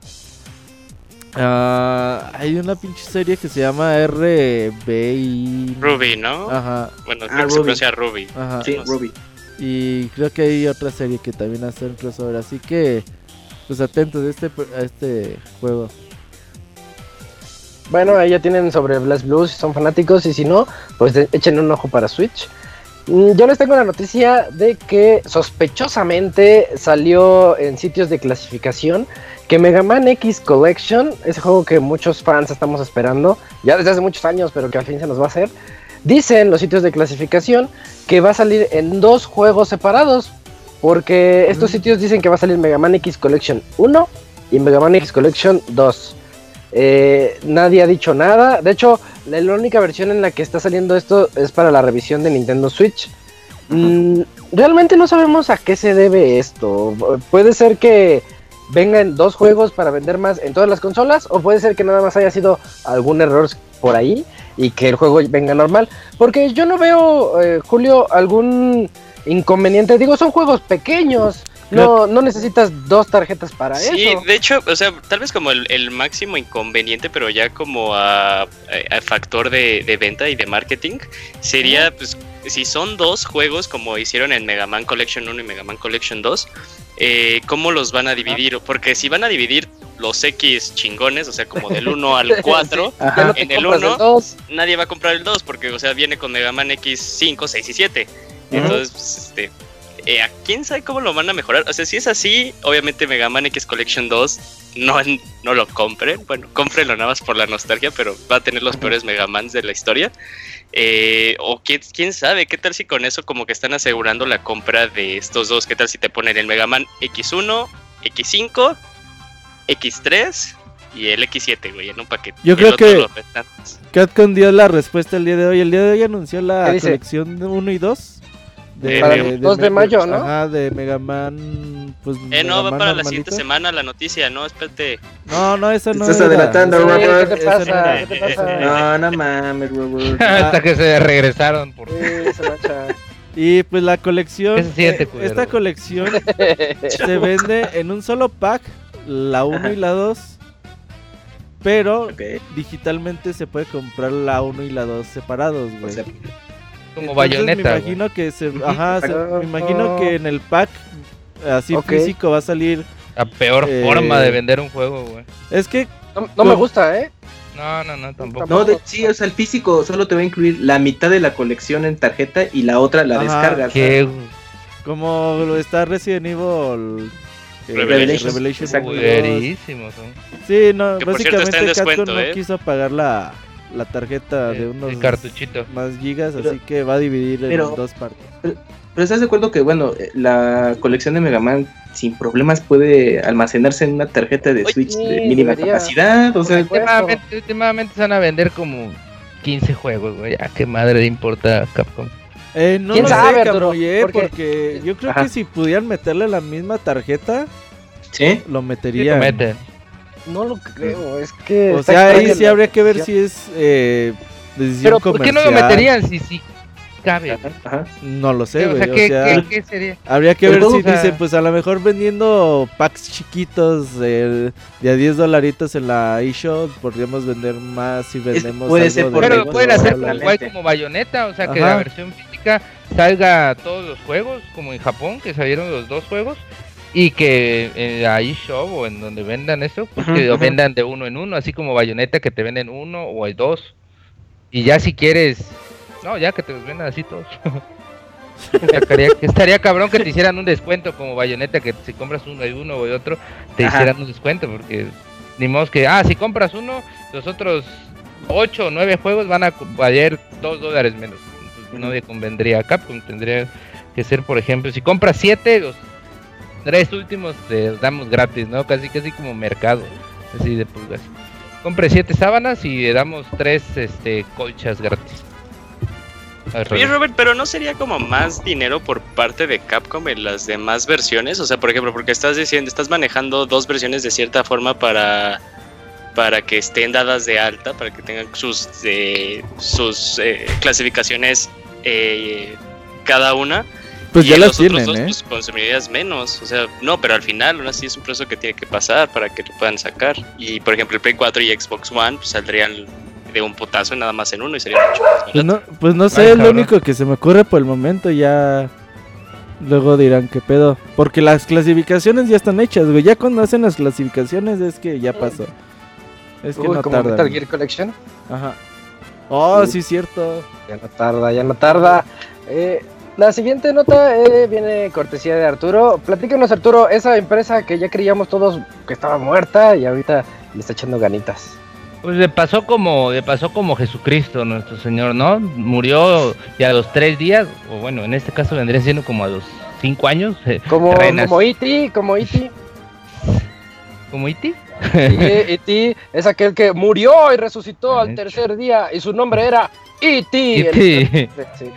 Ah, hay una pinche serie que se llama RBI. Ruby, ¿no? Ajá, Bueno, Ah, creo que se Ruby. pronuncia Ruby. ajá. Sí, no sé. Ruby. Y creo que hay otra serie que también hace un crossover. Así que, pues atentos a este, a este juego. Bueno, ahí ya tienen sobre Blast Blue si son fanáticos y si no, pues echen un ojo para Switch. Mm, Yo les tengo la noticia de que sospechosamente salió en sitios de clasificación que Mega Man X Collection, ese juego que muchos fans estamos esperando, ya desde hace muchos años, pero que al fin se nos va a hacer, dicen los sitios de clasificación que va a salir en dos juegos separados, porque estos sitios dicen que va a salir Mega Man X Collection 1 y Mega Man X Collection 2. Eh, nadie ha dicho nada. De hecho, la, la única versión en la que está saliendo esto es para la revisión de Nintendo Switch. Mm, realmente no sabemos a qué se debe esto. Puede ser que vengan dos juegos para vender más en todas las consolas o puede ser que nada más haya sido algún error por ahí y que el juego venga normal. Porque yo no veo, eh, Julio, algún inconveniente. Digo, son juegos pequeños. No, no necesitas dos tarjetas para Sí, eso. de hecho, o sea, tal vez como el, el máximo inconveniente, pero ya como a, factor de, de venta y de marketing, sería, pues, si son dos juegos como hicieron en Mega Man Collection 1 y Mega Man Collection 2, eh, ¿cómo los van a dividir? Porque si van a dividir los X chingones, o sea, como del 1 al 4, Ya Ajá. no te en el compras uno, dos. nadie va a comprar el 2 porque, o sea, viene con Mega Man X5, 6 y 7. Entonces, pues, este, eh, ¿a quién sabe cómo lo van a mejorar? O sea, si es así, obviamente Mega Man X Collection 2 no, no lo compren. Bueno, cómprenlo nada más por la nostalgia, pero va a tener los peores Mega Mans de la historia. Eh, o quién, quién sabe, qué tal si con eso como que están asegurando la compra de estos dos. ¿Qué tal si te ponen el Mega Man X1, X5, X3 y el X7, güey, en un paquete? Yo Y creo que-. Capcom dio la respuesta el día de hoy. El día de hoy anunció la colección 1 y 2. Eh, Para el 2 de Me- mayo, ¿no? Ajá, de Mega Man. Pues, Eh, no, Mega va Man para la siguiente semana la noticia, no, espérate. No, no, esa no. Estás era. adelantando, Sí, Robert. ¿Qué te pasa? no- ¿Qué te pasa? No, no mames, Robert. Hasta que se regresaron por... Sí. Y pues la colección. ¿Qué se siente, eh, esta colección se vende en un solo pack, la 1 y la 2. Pero Ok. digitalmente se puede comprar la 1 y la 2 separados, O güey. sea, como bayoneta. Me imagino que se, ajá, se- Exacto. me imagino que en el pack así físico va a salir. La peor Eh, forma de vender un juego, güey. Es que No, no me gusta, ¿eh? No, no, no, tampoco. no, de, sí, o sea, el físico solo te va a incluir la mitad de la colección en tarjeta y la otra la Ajá. descargas. Qué como lo está Resident Evil eh, Revelations. Revelations Exacto. 2. culerísimos son. Sí, no, Que por cierto está básicamente en Capcom descuento, no ¿eh? quiso pagar la, la tarjeta de unos el cartuchito. más gigas, Pero- así que va a dividir en pero- dos partes. Pero estás de acuerdo que, bueno, eh, la colección de Mega Man sin problemas puede almacenarse en una tarjeta de Oye, Switch de mínima debería. capacidad. O sea. Últimamente, últimamente se van a vender como 15 juegos, güey. Ya, qué madre le importa a Capcom. Eh, no ¿Quién lo sabe, sé? Camuyer, Porque- porque... yo creo Ajá. que si pudieran meterle la misma tarjeta, sí. lo Sí, meterían. lo meten. No lo creo, es que. o sea, ahí sí habría que ver si es eh, decisión Pero ¿por qué no lo meterían si sí cabe? Ajá, ajá. No lo sé, o güey. sea, o ¿qué, sea, qué- qué sería? Habría que ver si o sea- dicen, pues a lo mejor vendiendo packs chiquitos de, de a 10 dolaritos en la eShop, podríamos vender más si vendemos puede algo ser de por Pero pueden hacer como, totalmente. igual como Bayonetta, o sea, que Ajá. la versión física salga todos los juegos, como en Japón, que salieron los dos juegos, y que en la eShop o en donde vendan eso, pues que lo vendan de uno en uno, así como Bayonetta que te venden uno o hay dos. Y ya si quieres, no, ya que te los vendan así todos. estaría, estaría cabrón que te hicieran un descuento como Bayonetta, que si compras uno y uno o el otro, te Ajá. hicieran un descuento, porque ni modo que, ah, si compras uno, los otros 8 o 9 juegos van a valer 2 dólares menos. Entonces, no le convendría a Capcom, tendría que ser, por ejemplo, si compras 7, los tres últimos te los damos gratis, ¿no? Casi casi como mercado, así de pulgas. Compre 7 sábanas y le damos 3 este, colchas gratis. Oye. Robert, pero ¿no sería como más dinero por parte de Capcom en las demás versiones? O sea, por ejemplo, porque estás diciendo, estás manejando dos versiones de cierta forma para para que estén dadas de alta, para que tengan sus eh, sus eh, clasificaciones eh, cada una. Pues y ya las tienen, dos, ¿eh? pues consumirías menos. O sea, no, pero al final, aún así es un proceso que tiene que pasar para que lo puedan sacar. Y por ejemplo, el Play 4 y Xbox One pues, saldrían de un putazo nada más en uno y sería mucho más Pues no, pues no sé, Ay, es lo único que se me ocurre por el momento, ya... Luego dirán qué pedo. Porque las clasificaciones ya están hechas, güey. Ya cuando hacen las clasificaciones es que ya pasó. Es que Uy, no como. Metal Gear Collection. Ajá. Oh, Uy. sí, cierto. Ya no tarda, ya no tarda. Eh, la siguiente nota eh, viene cortesía de Arturo. Platícanos, Arturo, esa empresa que ya creíamos todos que estaba muerta y ahorita le está echando ganitas. Pues le pasó como le pasó como Jesucristo, nuestro Señor, ¿no? Murió y a los tres días, o bueno, en este caso vendría siendo como a los cinco años, eh, Como, renas- como como E.T. como Iti. Sí, E.T. es aquel que murió y resucitó al tercer día y su nombre era E.T. E.T.. Sí.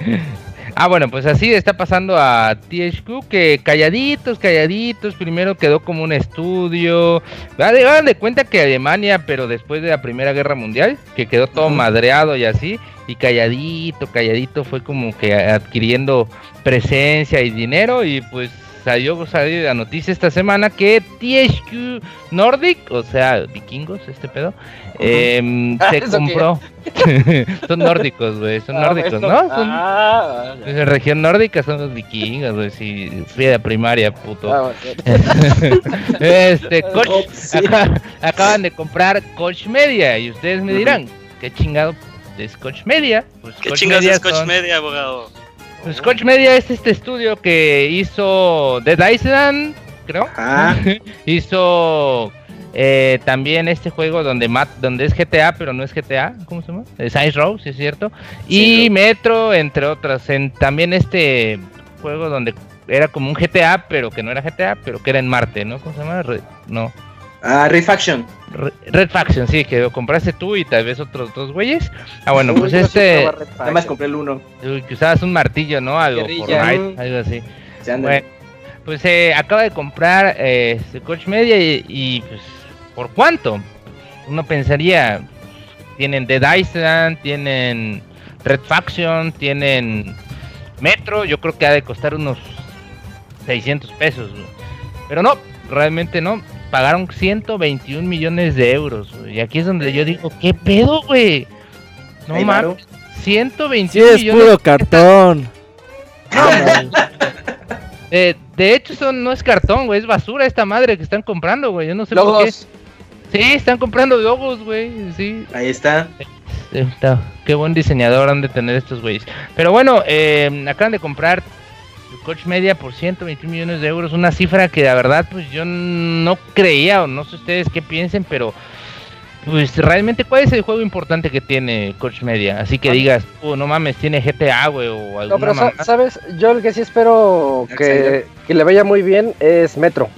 Ah, bueno, pues así está pasando a THQ, que calladitos, calladitos, primero quedó como un estudio. Hagan hagan de cuenta que Alemania, pero después de la Primera Guerra Mundial, que quedó todo madreado y así, y calladito, calladito, fue como que adquiriendo presencia y dinero, y pues salió, salió la noticia esta semana que THQ Nordic, o sea, vikingos, este pedo, em, se compró. son nórdicos, güey, son Ah, nórdicos. ¿no? Son, Ah, es la región nórdica son los vikingos, güey, si fui la primaria, puto. ah, este, Coach, Oh, sí. acá- acaban de comprar Coach Media y ustedes me dirán, ¿qué chingado es Coach Media? Pues ¿Qué Coach chingados Media es Coach son- Media, abogado? Pues Coach Media es este estudio que hizo Dead Island, creo. Ajá. Hizo eh, también este juego donde mat, donde es GTA, pero no es GTA, ¿cómo se llama? Saints Row, sí es cierto. Y Metro, entre otras. En, también este juego donde era como un GTA, pero que no era GTA, pero que era en Marte, ¿no? ¿Cómo se llama? Re- no. Ah, Refaction. Re- Red Faction, sí, que lo compraste tú y tal vez otros dos güeyes. Ah, bueno, Uy, pues este, Red Nada más Faction. compré el uno. que usabas un martillo, ¿no? Algo. Fortnite, algo así. Bueno, pues eh, acaba de comprar eh, este Coach Media y, y, pues, ¿por cuánto? Uno pensaría, tienen Dead Island, tienen Red Faction, tienen Metro, yo creo que ha de costar unos 600 pesos, pero no, realmente no, pagaron 121 millones de euros, y aquí es donde yo digo, ¿qué pedo, güey? No varo. mames, 121 Sí, es millones puro cartón. Eh, de hecho, eso no es cartón, güey, es basura esta madre que están comprando, güey. Yo no sé por qué. Logos. Sí, están comprando logos, güey. Sí, Ahí está. Eh, está. Qué buen diseñador han de tener estos güeyes. Pero bueno, eh, acaban de comprar Coach Media por 121 millones de euros. Una cifra que la verdad, pues yo no creía, o no sé ustedes qué piensen, pero. Pues realmente, ¿cuál es el juego importante que tiene Coach Media? Así que Ah. digas, oh, no mames, tiene GTA, güey, o No, alguna pero sa- mamada. sabes, yo el que sí espero que, que le vaya muy bien es Metro.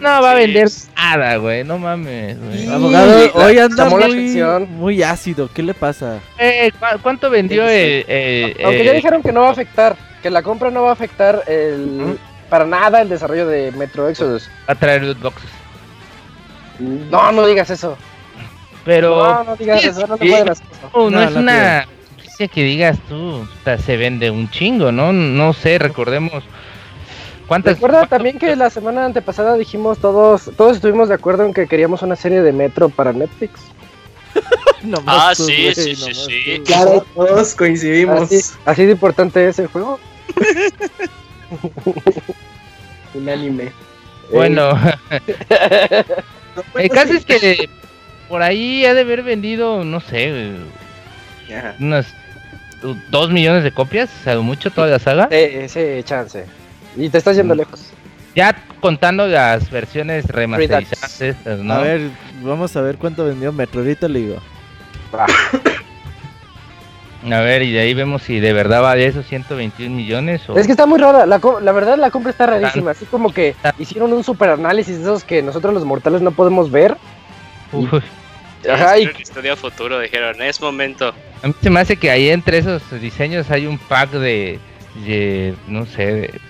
No va a vender nada, güey. No mames, güey. Sí. Abogado, la- hoy anda muy, atención. muy ácido. ¿Qué le pasa? Eh, ¿cu- ¿Cuánto vendió Sí, sí. el, eh, Aunque eh, ya dijeron que no va a afectar, que la compra no va a afectar el, para nada el desarrollo de Metro Exodus. a traer loot boxes? No, no digas eso. Pero No, no digas eso, no te es no una noticia que digas tú, se vende un chingo, ¿no? No sé, recordemos. ¿Cuántas? Recuerda también que la semana antepasada dijimos todos, todos estuvimos de acuerdo en que queríamos una serie de Metro para Netflix. Nomás Ah, tú, sí, sí, sí, sí. tú. Claro, todos coincidimos. Así, así de importante es el juego. Unánime. Bueno, No, el bueno, caso es que por ahí ha de haber vendido, no sé, Ajá. unas dos millones de copias, o sea, mucho toda la saga. Sí, sí, chance. Y te estás yendo Mm. lejos. Ya contando las versiones remasterizadas estas, ¿no? A ver, vamos a ver cuánto vendió Metro. Ahorita le digo. A ver, y de ahí vemos si de verdad vale esos 121 millones o... Es que está muy rara, la, verdad la compra está rarísima, así como que hicieron un super análisis de esos que nosotros los mortales no podemos ver. Uy, Ajá, y estudia futuro, dijeron, es momento. a mí se me hace que ahí entre esos diseños hay un pack de, de no sé, de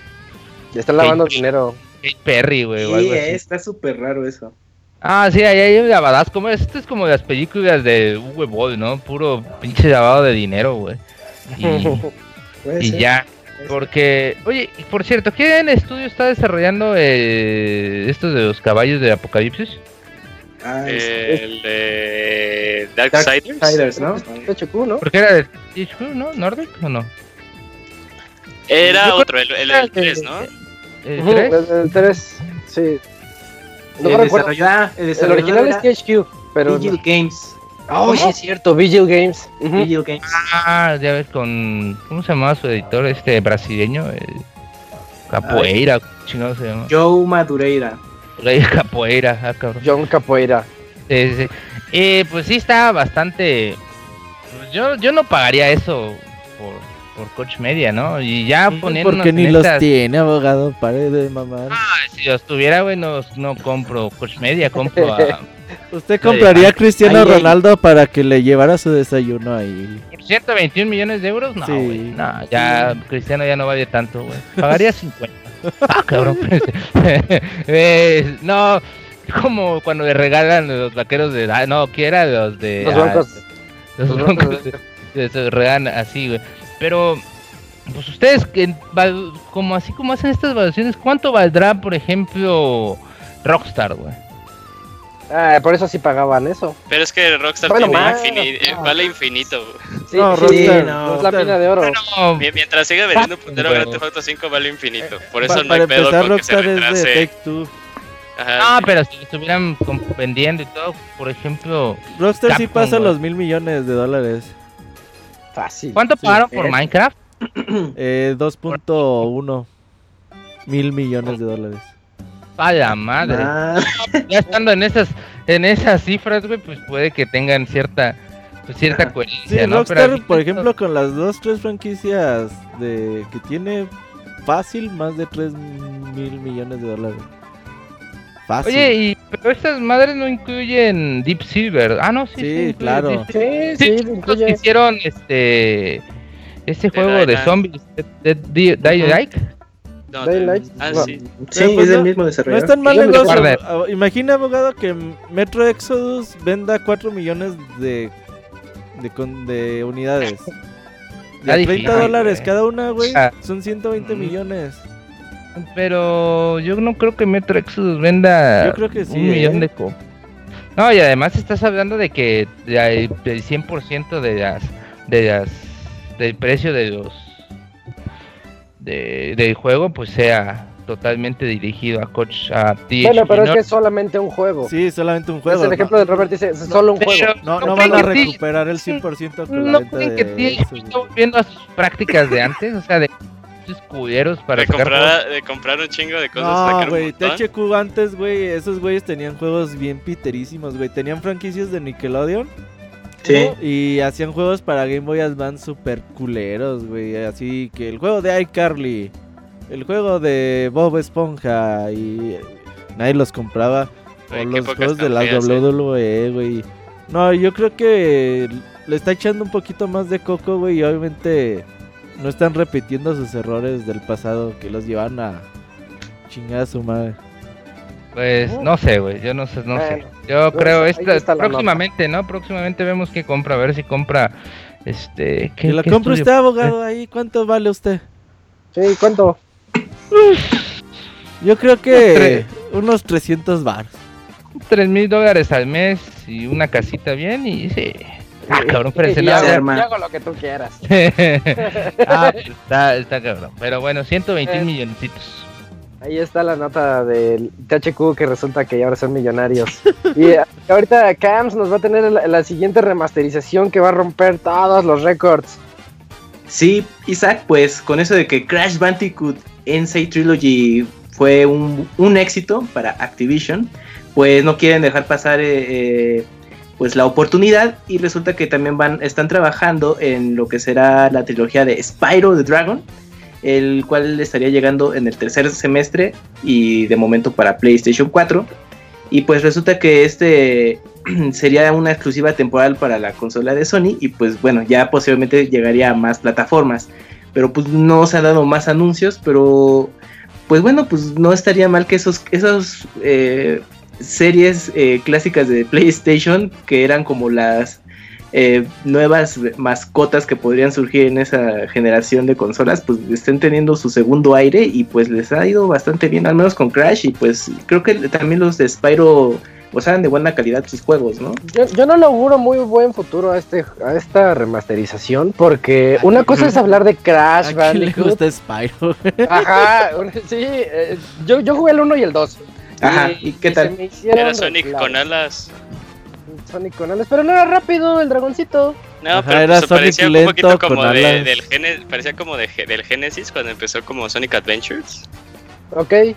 ya están lavando dinero. Katy Perry, güey, o Sí, algo así. está súper raro eso. Ah, sí, ahí hay lavadas, como esto es como las películas de Uwe Boll, ¿no? Puro pinche lavado de dinero, güey. Y, ya, porque, oye, y por cierto, ¿qué en estudio está desarrollando eh, estos de los caballos de Apocalipsis? Ah, Eh, es- El de Darksiders. Darksiders, ¿no? THQ, ¿no? Porque era de THQ, ¿no? ¿Nordic o no? Era otro, el, el, el 3, ¿no? ¿El Ujú, 3? El, el 3, sí. No el me recuerdo. desarrollo- ah, el El original es THQ, pero... Vigil Games. Oh, sí es cierto, Vigil Games. Vigil Games. Ah, ya ves, con. ¿Cómo se llamaba su editor este brasileño? El Capoeira, chingado se llama. Joe Madureira. Capoeira, ah, cabrón. John Capoeira. Sí, sí. Eh, pues sí, está bastante. pues Yo, yo no pagaría eso por, por Coach Media, ¿no? Y ya poniendo. Porque ni los tiene, abogado. Pare de mamar. Si los tuviera, güey, no, no compro Coach Media, compro a. ¿Usted compraría a Cristiano Ahí, ahí. Ronaldo para que le llevara su desayuno ahí? ¿Por 121 millones de euros? No, Sí. No, ya Cristiano ya no vale tanto, güey. Pagaría 50. Ah, cabrón. Eh, no, como cuando le regalan los vaqueros de. ah, no, que era los de. Los ah, broncos. los de- se regalan así, güey. Pero. pues ustedes, que como así como hacen estas evaluaciones, ¿cuánto valdrá, por ejemplo, Rockstar, güey? Ah, por eso sí pagaban eso. Pero es que Rockstar Bueno, tiene más, infini- eh, no. vale infinito. Sí, No, sí, Rockstar, no, es la mina de oro. Mientras siga vendiendo Ah, puntero. Grand Theft Auto 5 vale infinito. Por Pa- eso no hay pedo empezar, con que se Rockstar es de retrase. Take Two. Ajá, Ah, sí. pero si lo estuvieran vendiendo y todo, por ejemplo, Rockstar sí Capcom, pasa güey. los mil millones de dólares. Fácil. ¿cuánto pagaron por eh. Minecraft? Eh, 2.1 mil millones de dólares. A la madre. Ah, Ya estando en esas, en esas cifras, güey, pues puede que tengan cierta, pues, cierta coherencia, Sí, ¿no? Rockstar, Pero por ejemplo, con las dos, tres franquicias de que tiene fácil más de 3 mil millones de dólares. Fácil. Oye, y pero estas madres no incluyen Deep Silver. Ah, no, sí, Sí, incluye claro. Deep Silver. Sí, sí, Sí, los que incluye. hicieron este este juego de zombies, Dead, Dead, Dying Light. No, Daylight. Ah, No. sí. sí, pues es no- mismo No desarrollador. es tan mal negocio. Ah, Imagina, abogado, que Metro Exodus venda 4 millones de, de, con- de unidades. De Está a difícil, 30 dólares güey. cada una, güey. Son 120 Mm. millones. Pero yo no creo que Metro Exodus venda Yo creo que sí, un ¿eh? millón de copias. No, y además estás hablando de que ahí- del 100% de las de las del precio de los de, del juego pues sea totalmente dirigido a coach a THQ Bueno, pero es que es solamente un juego. Sí, solamente un es juego. el no- ejemplo de Robert dice, es solo un juego. No, ¿no no van a sí? recuperar el 100% con la ¿No venta creen de que THQ Exodus. está volviendo a sus prácticas de antes? O sea, de esos culeros para De sacar juegos. comprar, de comprar un chingo de cosas. No, güey. THQ antes, güey, esos güeyes tenían juegos bien piterísimos, güey. Tenían franquicias de Nickelodeon Sí. y hacían juegos para Game Boy Advance super culeros, güey. Así que el juego de iCarly, el juego de Bob Esponja y nadie los compraba. Güey, o los juegos de la eh. WWE, güey. No, yo creo que le está echando un poquito más de coco, güey, y obviamente no están repitiendo sus errores del pasado que los llevan a chingar a su madre. Pues no sé, güey, yo no sé, no sé. Yo pues, creo esta la próximamente, ¿no? Próximamente vemos qué compra, a ver si compra este Que compre estudio? usted, abogado, ahí, ¿cuánto vale usted? Sí, ¿cuánto? Yo creo que unos 300 bar. Tres mil dólares al mes y una casita bien y sí. Ah, cabrón, pero ese Y no hago, lo que tú quieras. ah, pues está, está cabrón. Pero bueno, 120 Eh. milloncitos. Ahí está la nota del THQ que resulta que ahora son millonarios. y eh, ahorita Cams nos va a tener la, la siguiente remasterización que va a romper todos los récords. Sí, Isaac, pues con eso de que Crash Bandicoot Insane Trilogy fue un, un éxito para Activision, pues no quieren dejar pasar eh, eh, pues la oportunidad y resulta que también van están trabajando en lo que será la trilogía de Spyro the Dragon, el cual estaría llegando en el tercer semestre y de momento para PlayStation 4. Y pues resulta que este sería una exclusiva temporal para la consola de Sony y pues bueno, ya posiblemente llegaría a más plataformas. Pero pues no se han dado más anuncios, pero pues bueno, pues no estaría mal que esos, esos eh, series eh, clásicas de PlayStation, que eran como las eh, nuevas mascotas que podrían surgir en esa generación de consolas, pues estén teniendo su segundo aire y pues les ha ido bastante bien, al menos con Crash y pues creo que también los de Spyro gozan de buena calidad sus juegos, ¿no? Yo, yo no le auguro muy buen futuro a este a esta remasterización porque una cosa es hablar de Crash ¿A quién le gusta Spyro? Ajá, sí, eh, yo, yo jugué el 1 y el 2. Ajá, ¿y qué tal? Era Sonic con alas. Sonic con alas, pero no era rápido el dragoncito. No, Ajá, pero era pues, Sonic parecía un lento poquito como de, del Gene- parecía como de, del Genesis cuando empezó como Sonic Adventures. Ok. Eh,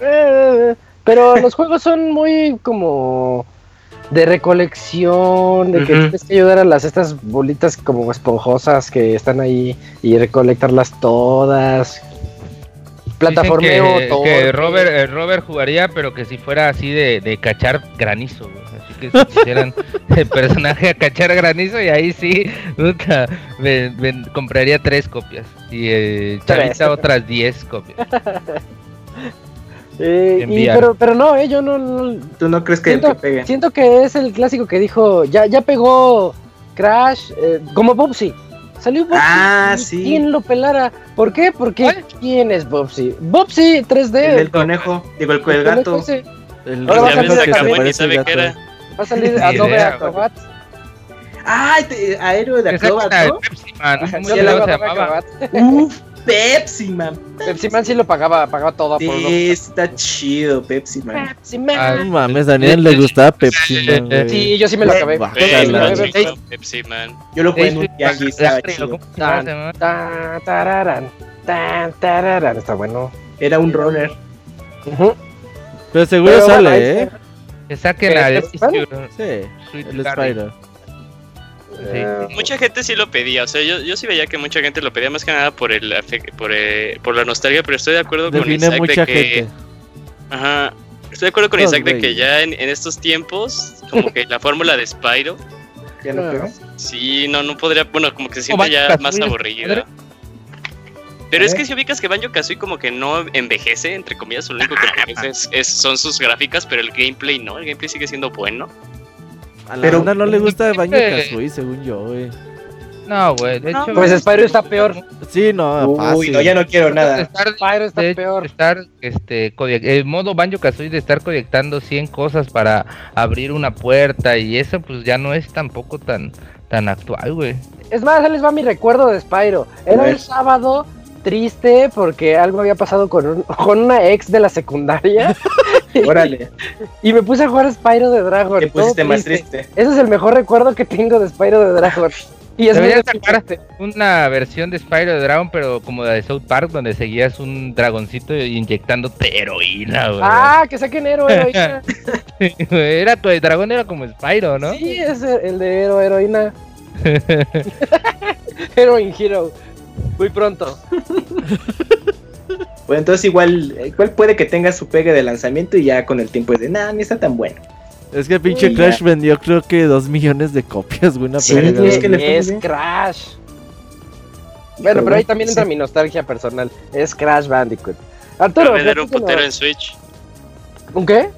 eh, pero los juegos son muy como de recolección, de que Ujú. tienes que ayudar a las estas bolitas como esponjosas que están ahí y recolectarlas todas. Plataformeo que, todo. que Robert, eh, Robert jugaría, pero que si fuera así de, de cachar granizo, güey. Así que si pusieran el personaje a cachar granizo y ahí sí, puta, me- me compraría tres copias. Y eh, Tres. Chavita otras diez copias. Eh, y- pero, pero no, eh, yo no, no- ¿Tú no crees que, siento, que pegue? siento que es el clásico que dijo, ya, ya pegó Crash, eh, como Bubsy. Salió Bobsy. Ah, sí. ¿Quién lo pelara? ¿Por qué? Porque ¿Cuál? ¿quién es Bobsy? Bobsy 3D. El del conejo, digo, el, el gato. ese. El Ahora va a salir a sabe gato. era. Va a salir Adobe idea, Acrobat. Ah, te- aéreo de Acrobat. Pepsi Man. Ajá, ¿Cómo sí, se el llama? Adobe se llamaba? Acrobat. Uf, Pepsi Man. Pepsi Man sí lo pagaba, pagaba todo por. Sí, está chido, Pepsi Man. Pepsi Man. Ah, No mames, a Daniel le gustaba Pepsi Man, güey. Sí, yo sí me lo acabé. Pepsi Man. Yo lo jugué en un with estaba. Está bueno. Era un runner. Pero seguro Pero bueno, ahí sale, ¿eh? Que saquen ¿Qué, la de Pepsi Man? Sí, el. Spider. Eh, Mucha gente sí lo pedía, o sea, yo, yo sí veía que mucha gente lo pedía más que nada por el por, eh, por la nostalgia, pero estoy de acuerdo con Isaac mucha de que gente. Ajá. Estoy de acuerdo con Isaac de que ya en, en estos tiempos, como que la fórmula de Spyro, ¿Ya no pegó? sí, no, no podría, bueno, como que se siente ya Kazooie más aburrida. Pero es ¿Eh? que si ubicas que Banjo Kazooie como que no envejece, entre comillas, lo único que envejece es, es- son sus gráficas, pero el gameplay no, el gameplay sigue siendo bueno. A la Pero- banda no le gusta Baño Eh. Kazooie, según yo, güey. No, güey, de hecho... Pues Spyro está peor. Sí, no, Uy, fácil. no, ya no quiero De nada. estar, Spyro está de peor. estar, este, el modo Banjo Kazooie de estar conectando 100 cosas para abrir una puerta y eso, pues ya no es tampoco tan, tan actual, güey. Es más, ahí les va mi recuerdo de Spyro. A Era un sábado triste porque algo había pasado con, un- con una ex de la secundaria Órale, y me puse a jugar Spyro de Dragon. te pusiste más triste. Ese es el mejor recuerdo que tengo de Spyro de Dragon. Y es sacar una versión de Spyro de Dragon, pero como la de South Park, donde seguías un dragoncito inyectándote heroína, güey. Ah, que saquen héroe, heroína. era, el dragón era como Spyro, ¿no? Sí, es el de héroe, heroína. Heroin Hero. Muy pronto. Pues entonces igual, igual puede que tenga su pegue de lanzamiento y ya con el tiempo es de, nah, ni está tan bueno. Es que pinche Uy, Crash vendió creo que dos millones de copias, güey, una Sí, es que le. Crash. Bueno, pero ahí Híjole, también sí. entra mi nostalgia personal. Es Crash Bandicoot. Va a Arturo, vender un putero en Switch. ¿Un qué?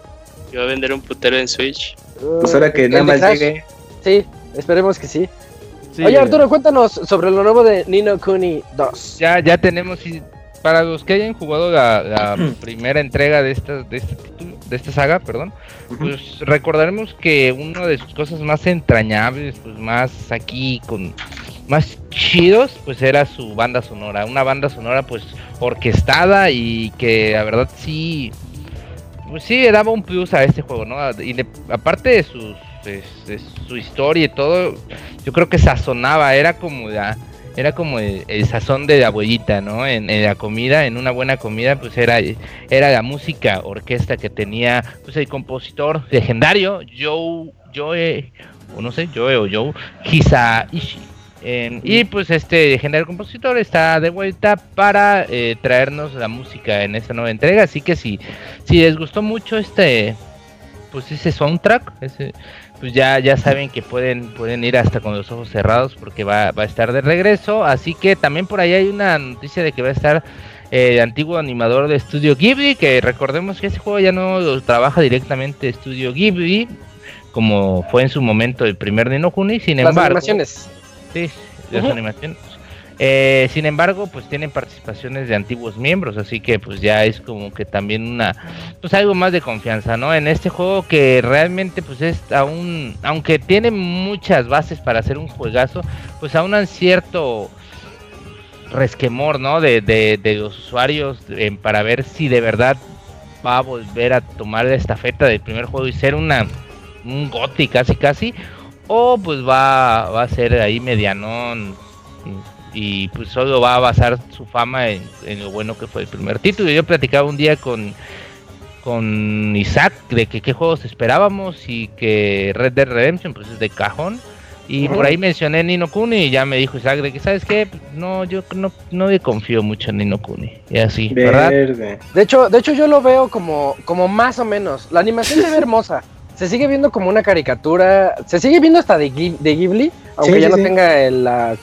Yo voy a vender un putero en Switch. Pues ahora que ¿El nada más Crash? llegue. Sí, esperemos que sí. Sí, Oye. Arturo, cuéntanos sobre lo nuevo de Nino Kuni 2. Ya, ya tenemos, y para los que hayan jugado la, la primera entrega de esta, de este título, de esta saga, perdón, pues recordaremos que una de sus cosas más entrañables, pues más aquí con más chidos, pues era su banda sonora, una banda sonora pues orquestada y que la verdad sí, pues sí daba un plus a este juego, ¿no? Y de- aparte de sus de- de su historia y todo, yo creo que sazonaba, era como la, era como el, el sazón de la abuelita, ¿no? En, en la comida, en una buena comida, pues era, era la música orquesta que tenía, pues el compositor legendario, Joe, Joe, o no sé, Joe o Joe, Hisaishi. Eh, y pues este legendario compositor está de vuelta para eh, traernos la música en esta nueva entrega, así que si, si les gustó mucho este, pues ese soundtrack, ese, pues ya, ya saben que pueden, pueden ir hasta con los ojos cerrados porque va, va a estar de regreso. Así que también por ahí hay una noticia de que va a estar eh, el antiguo animador de Studio Ghibli, que recordemos que ese juego ya no lo trabaja directamente Studio Ghibli, como fue en su momento el primer Nino Kuni, sin Las embargo... animaciones. Sí, las animaciones. Eh, sin embargo, pues tienen participaciones de antiguos miembros, así que pues ya es como que también una, pues algo más de confianza, ¿no? En este juego que realmente pues es aún, aunque tiene muchas bases para hacer un juegazo, pues aún han cierto resquemor, ¿no? De, de, de los usuarios para ver si de verdad va a volver a tomar la estafeta del primer juego y ser una un goti casi casi o pues va, va a ser ahí medianón y, pues solo va a basar su fama en, en lo bueno que fue el primer título. Yo platicaba un día con con Isaac de que qué juegos esperábamos y que Red Dead Redemption pues es de cajón y por ahí mencioné Nino Kuni y ya me dijo Isaac de que sabes qué no yo no no le confío mucho en Nino Kuni y así verdad Verde. De hecho, de hecho yo lo veo como, como más o menos. La animación se ve hermosa. Se sigue viendo como una caricatura. Se sigue viendo hasta de, Ghi- de Ghibli, aunque Sí, ya sí, no sí. tenga el- la,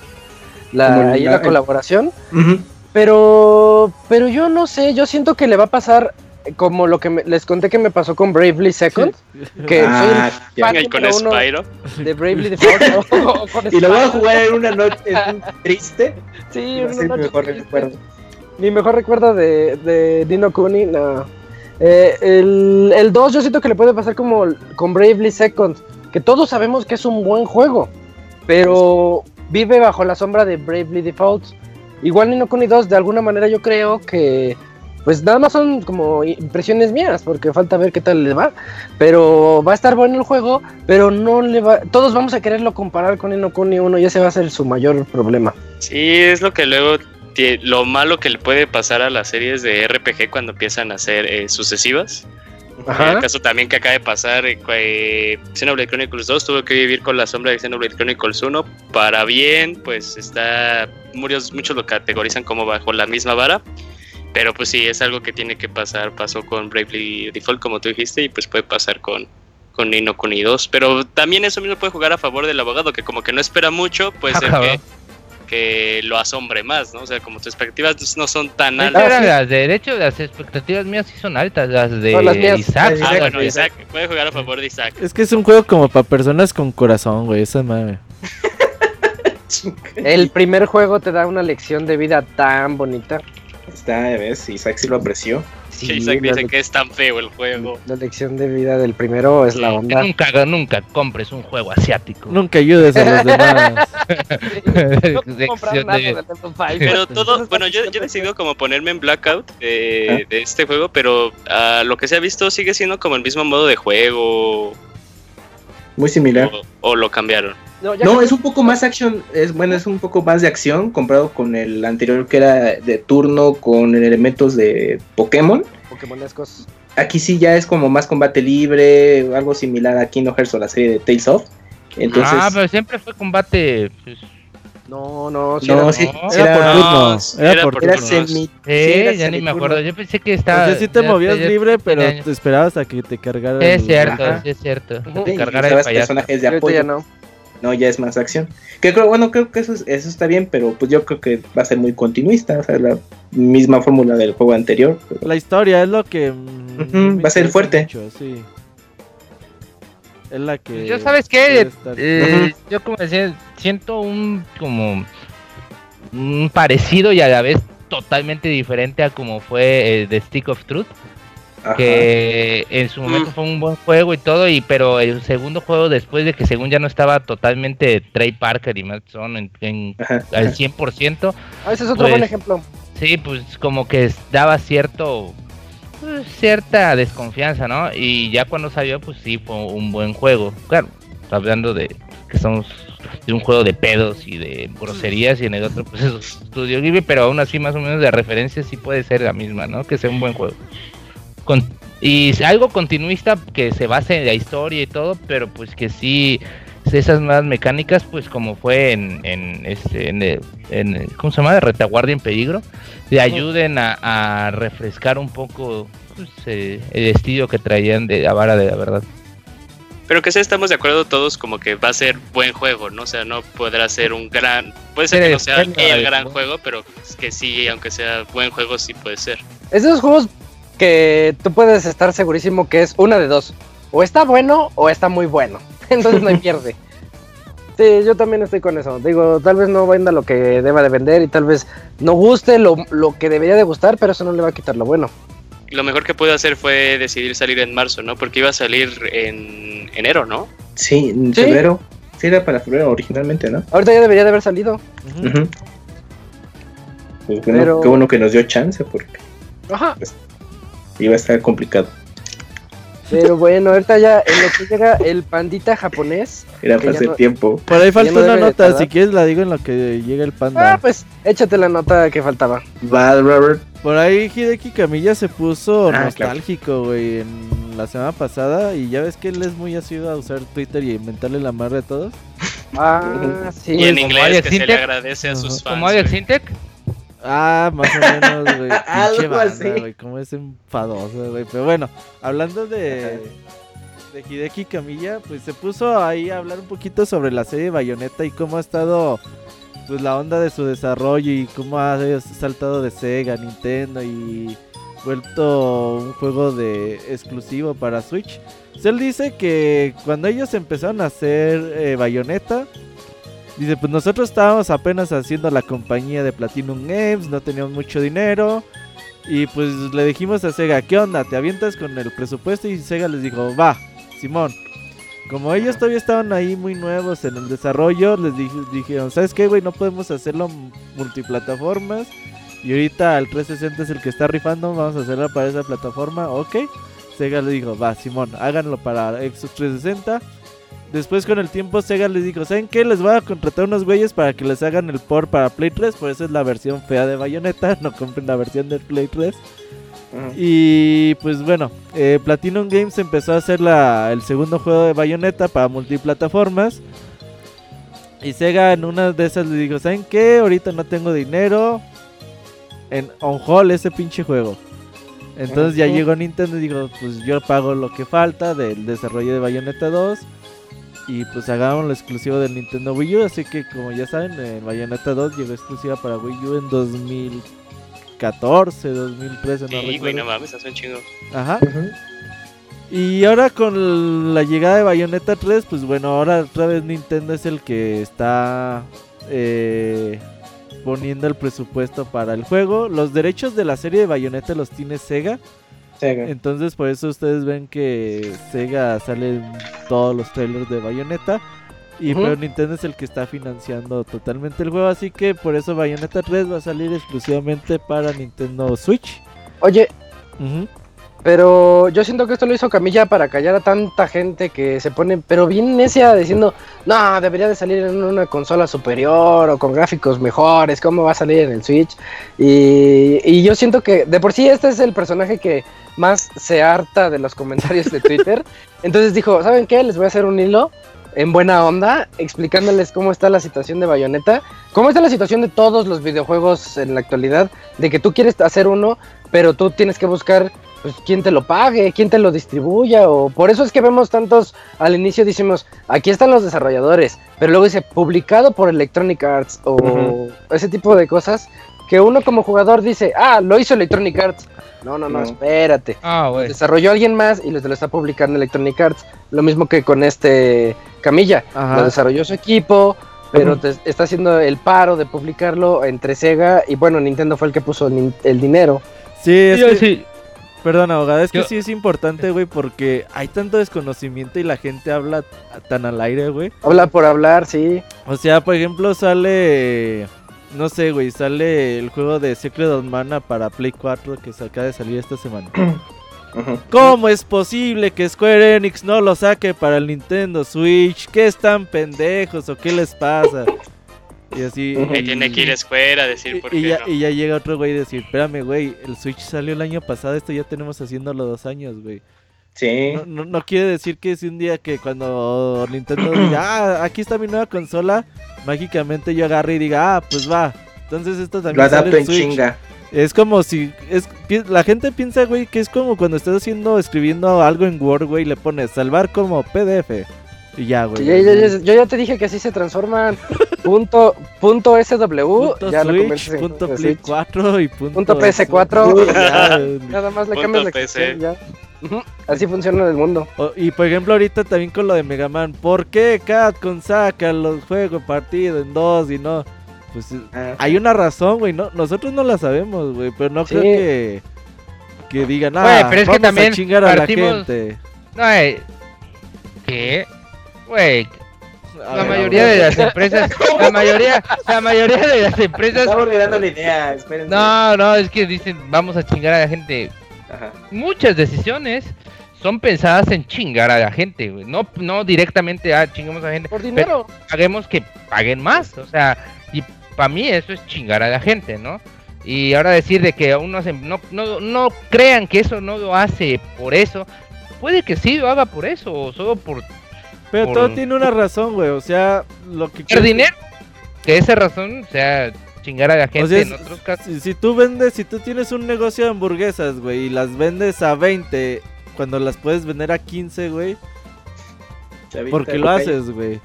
la, ahí la- la colaboración. Pero, pero yo no sé, yo siento que le va a pasar como lo que me- les conté que me pasó con Bravely Second, que Ah, soy ya. fan Y con uno Spyro. de Bravely Default. o- o con Y lo voy a jugar en una noche en un triste. Sí, una ser mi noche mejor triste. recuerdo. Mi mejor recuerdo de, de Dino Kuni, no. Eh, el, el 2 yo siento que le puede pasar como con Bravely Second, que todos sabemos que es un buen juego, pero vive bajo la sombra de Bravely Default. Igual Nino Kuni 2, de alguna manera yo creo que, pues nada más son como impresiones mías, porque falta ver qué tal le va, pero va a estar bueno el juego, pero no le va, todos vamos a quererlo comparar con Nino Kuni 1 y ese va a ser su mayor problema. Sí, es lo que luego. Lo malo que le puede pasar a las series de RPG cuando empiezan a ser eh, sucesivas. El caso también que acaba de pasar, eh, eh, Xenoblade Chronicles 2 tuvo que vivir con la sombra de Xenoblade Chronicles 1. Para bien, pues está. Muchos, muchos lo categorizan como bajo la misma vara. Pero pues sí, es algo que tiene que pasar. Pasó con Bravely Default, como tú dijiste, y pues puede pasar con, con Nino Kuni 2. Pero también eso mismo puede jugar a favor del abogado, que como que no espera mucho, puede ser que, que lo asombre más, ¿no? O sea, como tus expectativas no son tan altas. Sí. las de de hecho, las expectativas mías sí son altas, las de No, las mías. Isaac. Ah, bueno, Isaac, puede jugar a favor de Isaac. Es que es un juego como para personas con corazón, güey. Esa madre. El primer juego te da una lección de vida tan bonita. Está, ¿ves? Isaac sí lo apreció. Sí, que Isaac la, dice que es tan feo el juego. la lección de vida del primero es la onda. nunca, nunca compres un juego asiático. Nunca ayudes a los demás. Pero todo, bueno, yo, yo decidido como ponerme en blackout de, de este juego, pero a lo que se ha visto sigue siendo como el mismo modo de juego Muy similar. o, o lo cambiaron. No, ya No, que- es un poco más action, es bueno, es un poco más de acción comparado con el anterior que era de turno con elementos de Pokémon. Pokémonescos. Aquí sí ya es como más combate libre, algo similar a Kingdom Hearts o la serie de Tales of. Entonces, ah, pero siempre fue combate. Pues, No, no, no, era- sí, no. sí Era por era, turno. Era era por era turnos. semi, eh, sí, era ya ni me acuerdo. Yo pensé que estaba. O sea, sí te ya- movías ya- libre, pero te esperabas a que te cargara. Es el- cierto, Ajá. es cierto. Te Sí, cargara el payaso. personajes de apoyo. ya no. No, ya es más acción. Que creo, bueno, creo que eso, es- eso está bien, pero pues yo creo que va a ser muy continuista, o sea, la misma fórmula del juego anterior. pero- La historia es lo que. mm, va a ser fuerte. mucho, sí. Es la que. Yo sabes qué, estar- Eh, yo como decía, siento un como un parecido y a la vez totalmente diferente a como fue eh, The Stick of Truth, Ajá. que en su momento Mm. fue un buen juego y todo, y pero el segundo juego después de que según ya no estaba totalmente Trey Parker y Matt Stone en, en- al ajá. 100%, Ah, ese es otro Pues- buen ejemplo. sí, pues como que daba cierto pues, cierta desconfianza, ¿no? Y ya cuando salió, pues sí fue un buen juego. Claro, hablando de que estamos de un juego de pedos y de groserías y en el otro pues es Studio Ghibli, pero aún así más o menos de referencia sí puede ser la misma, ¿no? Que sea un buen juego. Con- y algo continuista que se base en la historia y todo, pero pues que sí esas nuevas mecánicas, pues como fue en, en este, en, el- en el- ¿cómo se llama? Retaguardia en peligro, le ayuden a, a refrescar un poco pues, eh, el estilo que traían de la vara de la verdad. Pero que sí estamos de acuerdo todos como que va a ser buen juego, ¿no? O sea, no podrá ser un gran... Puede ser que no sea el gran juego. pero que sí, aunque sea buen juego, sí puede ser. Esos juegos que tú puedes estar segurísimo que es una de dos. O está bueno o está muy bueno. Entonces no hay pierde. Sí, yo también estoy con eso. Digo, tal vez no venda lo que deba de vender y tal vez no guste lo, lo que debería de gustar, pero eso no le va a quitar lo bueno. Lo mejor que pude hacer fue decidir salir en marzo, ¿no? Porque iba a salir en enero, ¿no? Sí, en Sí. febrero. Sí, era para febrero originalmente, ¿no? Ahorita ya debería de haber salido. Pues bueno, Pero- qué bueno que nos dio chance porque Ajá. Iba a estar complicado. Pero bueno, ahorita ya en lo que llega el pandita japonés. Era Que ya hace no- tiempo. Por ahí falta no una nota. Si quieres, la digo en lo que llega el panda. Ah, pues échate la nota que faltaba. Va, Robert. Por ahí Hideki Camilla se puso Ah, nostálgico, güey, en la semana pasada. Y ya ves que él es muy asiduo a usar Twitter y inventarle la madre a todos. Ah, sí. y en inglés que se le agradece a sus fans. Como Alex güey. Ah, más o menos, güey. Algo así. güey. Cómo es enfadoso, güey. Pero bueno, hablando de, de Hideki Camilla, pues se puso ahí a hablar un poquito sobre la serie Bayonetta y cómo ha estado pues la onda de su desarrollo y cómo ha saltado de Sega, Nintendo y vuelto un juego de exclusivo para Switch. Él dice que cuando ellos empezaron a hacer eh, Bayonetta, dice, pues nosotros estábamos apenas haciendo la compañía de Platinum Games, no teníamos mucho dinero. Y pues le dijimos a Sega, ¿qué onda? ¿Te avientas con el presupuesto? Y Sega les dijo, va, Simón. Como ellos todavía estaban ahí muy nuevos en el desarrollo, les dije, dijeron, ¿sabes qué, güey? No podemos hacerlo multiplataformas. Y ahorita el 360 es el que está rifando, vamos a hacerlo para esa plataforma, ok. Sega le dijo, va, Simón, háganlo para Xbox 360. Después con el tiempo Sega les dijo, ¿saben qué? Les voy a contratar unos güeyes para que les hagan el port para Play 3, por eso es la versión fea de Bayonetta, no compren la versión de Play 3. Y pues bueno, eh, Platinum Games empezó a hacer la, el segundo juego de Bayonetta para multiplataformas. Y Sega en una de esas le dijo, ¿saben qué? Ahorita no tengo dinero. En on hold ese pinche juego. Entonces ya llegó Nintendo y dijo, pues yo pago lo que falta del desarrollo de Bayonetta 2. Y pues hagamos lo exclusivo del Nintendo Wii U. Así que como ya saben, eh, Bayonetta 2 llegó exclusiva para Wii U en 2014, 2013, no Sí, güey, no mames, hace un chingo. Ajá. Y ahora con la llegada de Bayonetta 3, pues bueno, ahora otra vez Nintendo es el que está eh, poniendo el presupuesto para el juego. Los derechos de la serie de Bayonetta los tiene Sega. Sega. Entonces por eso ustedes ven que Sega sale en todos los trailers de Bayonetta. Y pero Nintendo es el que está financiando totalmente el juego. Así que por eso Bayonetta 3 va a salir exclusivamente para Nintendo Switch. Oye, Ujú. Pero yo siento que esto lo hizo Camilla para callar a tanta gente que se pone, pero bien necia diciendo, no, debería de salir en una consola superior o con gráficos mejores, ¿cómo va a salir en el Switch? Y, y yo siento que de por sí este es el personaje que más se harta de los comentarios de Twitter. Entonces dijo, ¿saben qué? Les voy a hacer un hilo en buena onda, explicándoles cómo está la situación de Bayonetta, cómo está la situación de todos los videojuegos en la actualidad, de que tú quieres hacer uno, pero tú tienes que buscar pues quién te lo pague, quién te lo distribuya, o por eso es que vemos tantos, al inicio decimos, aquí están los desarrolladores, pero luego dice publicado por Electronic Arts, o ese tipo de cosas, que uno como jugador dice, ah, lo hizo Electronic Arts. No, no, no, No. espérate. Ah, güey. Desarrolló alguien más y lo, lo está publicando Electronic Arts. Lo mismo que con este Camilla. Ajá. Lo desarrolló su equipo, pero te- está haciendo el paro de publicarlo entre Sega y bueno, Nintendo fue el que puso el, dinero. Sí, es que- sí, Perdón, abogada, es que Yo- sí es importante, güey, porque hay tanto desconocimiento y la gente habla tan al aire, güey. Habla por hablar, sí. O sea, por ejemplo, sale. No sé, güey, sale el juego de Secret of Mana para Play 4 que se acaba de salir esta semana. ¿Cómo es posible que Square Enix no lo saque para el Nintendo Switch? ¿Qué están pendejos o qué les pasa? Y así. Ahí tiene que ir a escuela a decir Y, por y qué ya, no. y ya llega otro güey y decir, espérame, güey, el Switch salió el año pasado, esto ya tenemos haciéndolo dos años, güey. Sí. No, no, no quiere decir que si un día que cuando Nintendo diga, ah, aquí está mi nueva consola, mágicamente yo agarre y diga, ah, pues va. Entonces esto Lo también sale adapto en Switch. chinga. Es como si, es, la gente piensa, güey, que es como cuando estás haciendo, escribiendo algo en Word, güey, y le pones salvar como PDF. Y ya, güey. Yo ya te dije que así se transforman. punto, punto SW. Punto ya lo Switch, en punto Play Switch. 4 y punto, Punto PS4. eso. Ya, Nada más le cambias la PC. ya. Así funciona el mundo. Y por ejemplo, ahorita también con lo de Mega Man, ¿por qué Capcom saca los juegos partido en dos y no? Pues eh, Ah, hay una razón, güey, no, nosotros no la sabemos, güey, pero no Sí. creo que, que digan, ah, Güey, pero es que también a chingar a la partimos- gente. No, eh, ¿Qué? Güey, A la ver, mayoría de las empresas, la mayoría, la mayoría de las empresas. Estamos olvidando la idea, espérense. No, no, es que dicen, vamos a chingar a la gente. Ajá. Muchas decisiones son pensadas en chingar a la gente, güey. No, no directamente, ah, chingamos a la gente. Por dinero. Paguemos que paguen más, o sea, y para mí eso es chingar a la gente, ¿no? Y ahora decir de que uno hace- no, no, no crean que eso no lo hace por eso. Puede que sí lo haga por eso, o solo por Pero por- todo tiene una razón, güey, o sea, lo que... tener dinero. Que esa razón sea chingar a la gente O sea, en otros casos. Si, si tú vendes, si tú tienes un negocio de hamburguesas, güey, y las vendes a 20, cuando las puedes vender a 15, güey, ¿por qué lo haces, güey?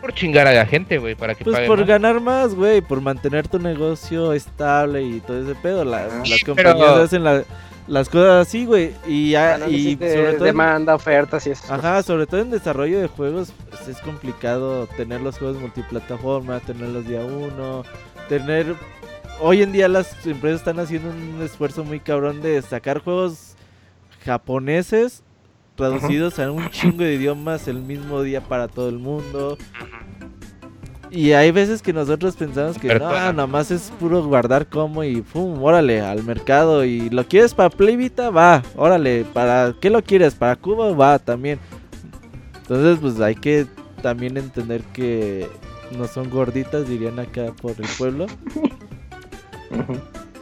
Por chingar a la gente, güey, para que Pues por más. ganar más, güey, por mantener tu negocio estable y todo ese pedo. La- Ajá. las Pero- compañías hacen la- las cosas así, güey. Y, ya- Ah, no y sobre todo... en- demanda, ofertas y eso. Ajá, sobre todo en desarrollo de juegos pues, es complicado tener los juegos multiplataforma, tenerlos día uno, tener... Hoy en día las empresas están haciendo un esfuerzo muy cabrón de sacar juegos japoneses traducidos a un chingo de idiomas el mismo día para todo el mundo. Y hay veces que nosotros pensamos que Pero no, nada más es puro guardar como y pum, órale, al mercado. Y lo quieres para Play Vita, va, órale, ¿para qué lo quieres? ¿Para Cuba? Va, también. Entonces, pues hay que también entender que no son gorditas, dirían acá por el pueblo.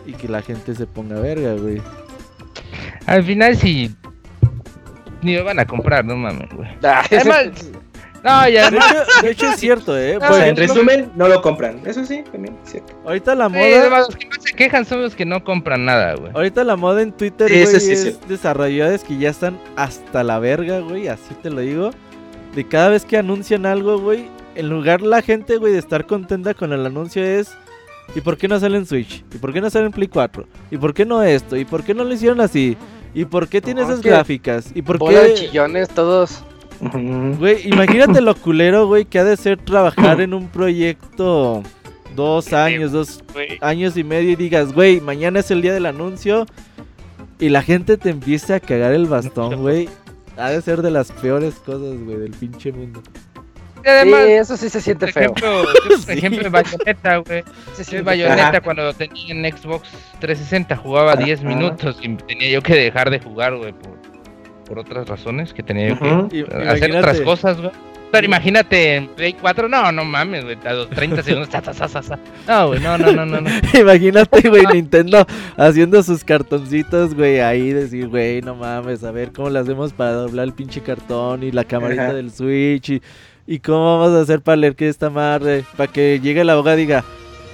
Y que la gente se ponga verga, güey. Al final sí. Ni me van a comprar, no mames, güey. Ah, Además, no, ya De hecho, de hecho es cierto, ¿eh? No, O sea, en resumen, no lo compran. Eso sí, también es cierto. ahorita la Sí, moda... además, los que más se quejan son los que no compran nada, güey. Ahorita la moda en Twitter, Sí, güey, sí es desarrolladores que ya están hasta la verga, güey, así te lo digo. De cada vez que anuncian algo, güey, en lugar la gente, güey, de estar contenta con el anuncio es... ¿Y por qué no sale en Switch? ¿Y por qué no sale en Play 4? ¿Y por qué no esto? ¿Y por qué no lo hicieron así? ¿Y por qué tiene No, esas gráficas? ¿Y por qué...? chillones todos. Güey, imagínate lo culero, güey, que ha de ser trabajar en un proyecto dos años, dos años y medio y digas, güey, mañana es el día del anuncio y la gente te empiece a cagar el bastón, güey. Ha de ser de las peores cosas, güey, del pinche mundo. Y además, sí, eso sí se siente por feo. ejemplo, por Sí. ejemplo, en Bayonetta, güey. Se Yo en siente Bayonetta Ajá. cuando tenía en Xbox 360 jugaba 10 Ajá. minutos y tenía yo que dejar de jugar, güey, por, por otras razones que tenía yo que hacer imagínate. otras cosas, güey. Pero imagínate en Play 4, no, no mames, güey, a los 30 segundos, sa, sa, sa, sa, sa. No, güey, no, no, no, no, no. Imagínate, güey, Nintendo haciendo sus cartoncitos, güey, ahí decir, güey, no mames, a ver cómo le hacemos para doblar el pinche cartón y la camarita Ajá. del Switch y, y cómo vamos a hacer para leer que esta madre, para que llegue la abogada y diga,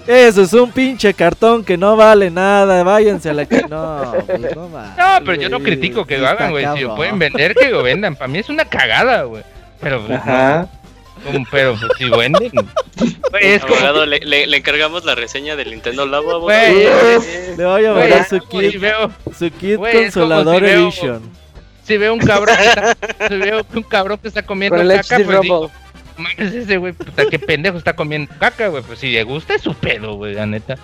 eso es un pinche cartón que no vale nada, váyanse a la que no, pues no. No, pero yo no critico que lo hagan, güey. Si lo pueden vender, que lo vendan. Para mí es una cagada, güey. Pero, pues, Ajá. no, como- pero pues, si venden. Güey, es como. abogado, le, le- le encargamos la reseña del Nintendo Labo. Güey, Le voy a mandar su como si kit, veo, su kit como consolador si veo- edition. si veo un cabrón que está, si veo un cabrón que está comiendo caca, pues digo. Mames ese güey, puta, qué pendejo está comiendo caca, güey. Pues si le gusta es su pedo, güey, la neta.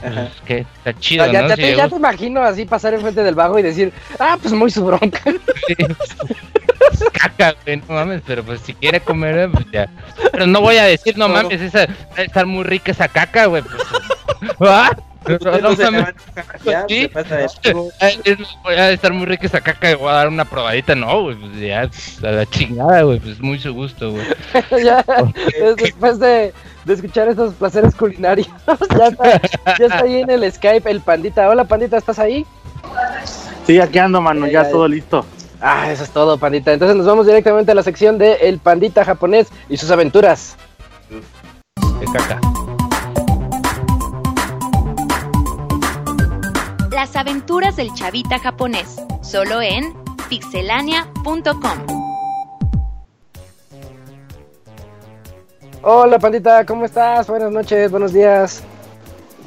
Pues, que está chido, ya, ¿no? ya Si te, ya te imagino así pasar enfrente del bajo y decir, ah, pues muy su bronca. es caca, güey, no mames, pero pues si quiere comer, eh, pues ya. Pero no voy a decir, no mames, esa, debe estar muy rica esa caca, güey. Pues, ¿Ah? No, no se mames. Ya, Sí. se pasa chivo. Ay, es- Voy a estar muy rica esa caca y voy a dar una probadita. No, güey, pues ya, a la chingada, güey, pues muy su gusto, güey. ya, des- después de, de escuchar estos placeres culinarios, ya está, ya está ahí en el Skype el pandita. Hola pandita, ¿estás ahí? Sí, aquí ando, mano, Ya, ya, ya, todo ya. listo. Ah, eso es todo, pandita. Entonces nos vamos directamente a la sección de El Pandita japonés y sus aventuras. De caca. Las aventuras del chavita japonés, solo en pixelania.com. Hola pandita, ¿cómo estás? Buenas noches, buenos días.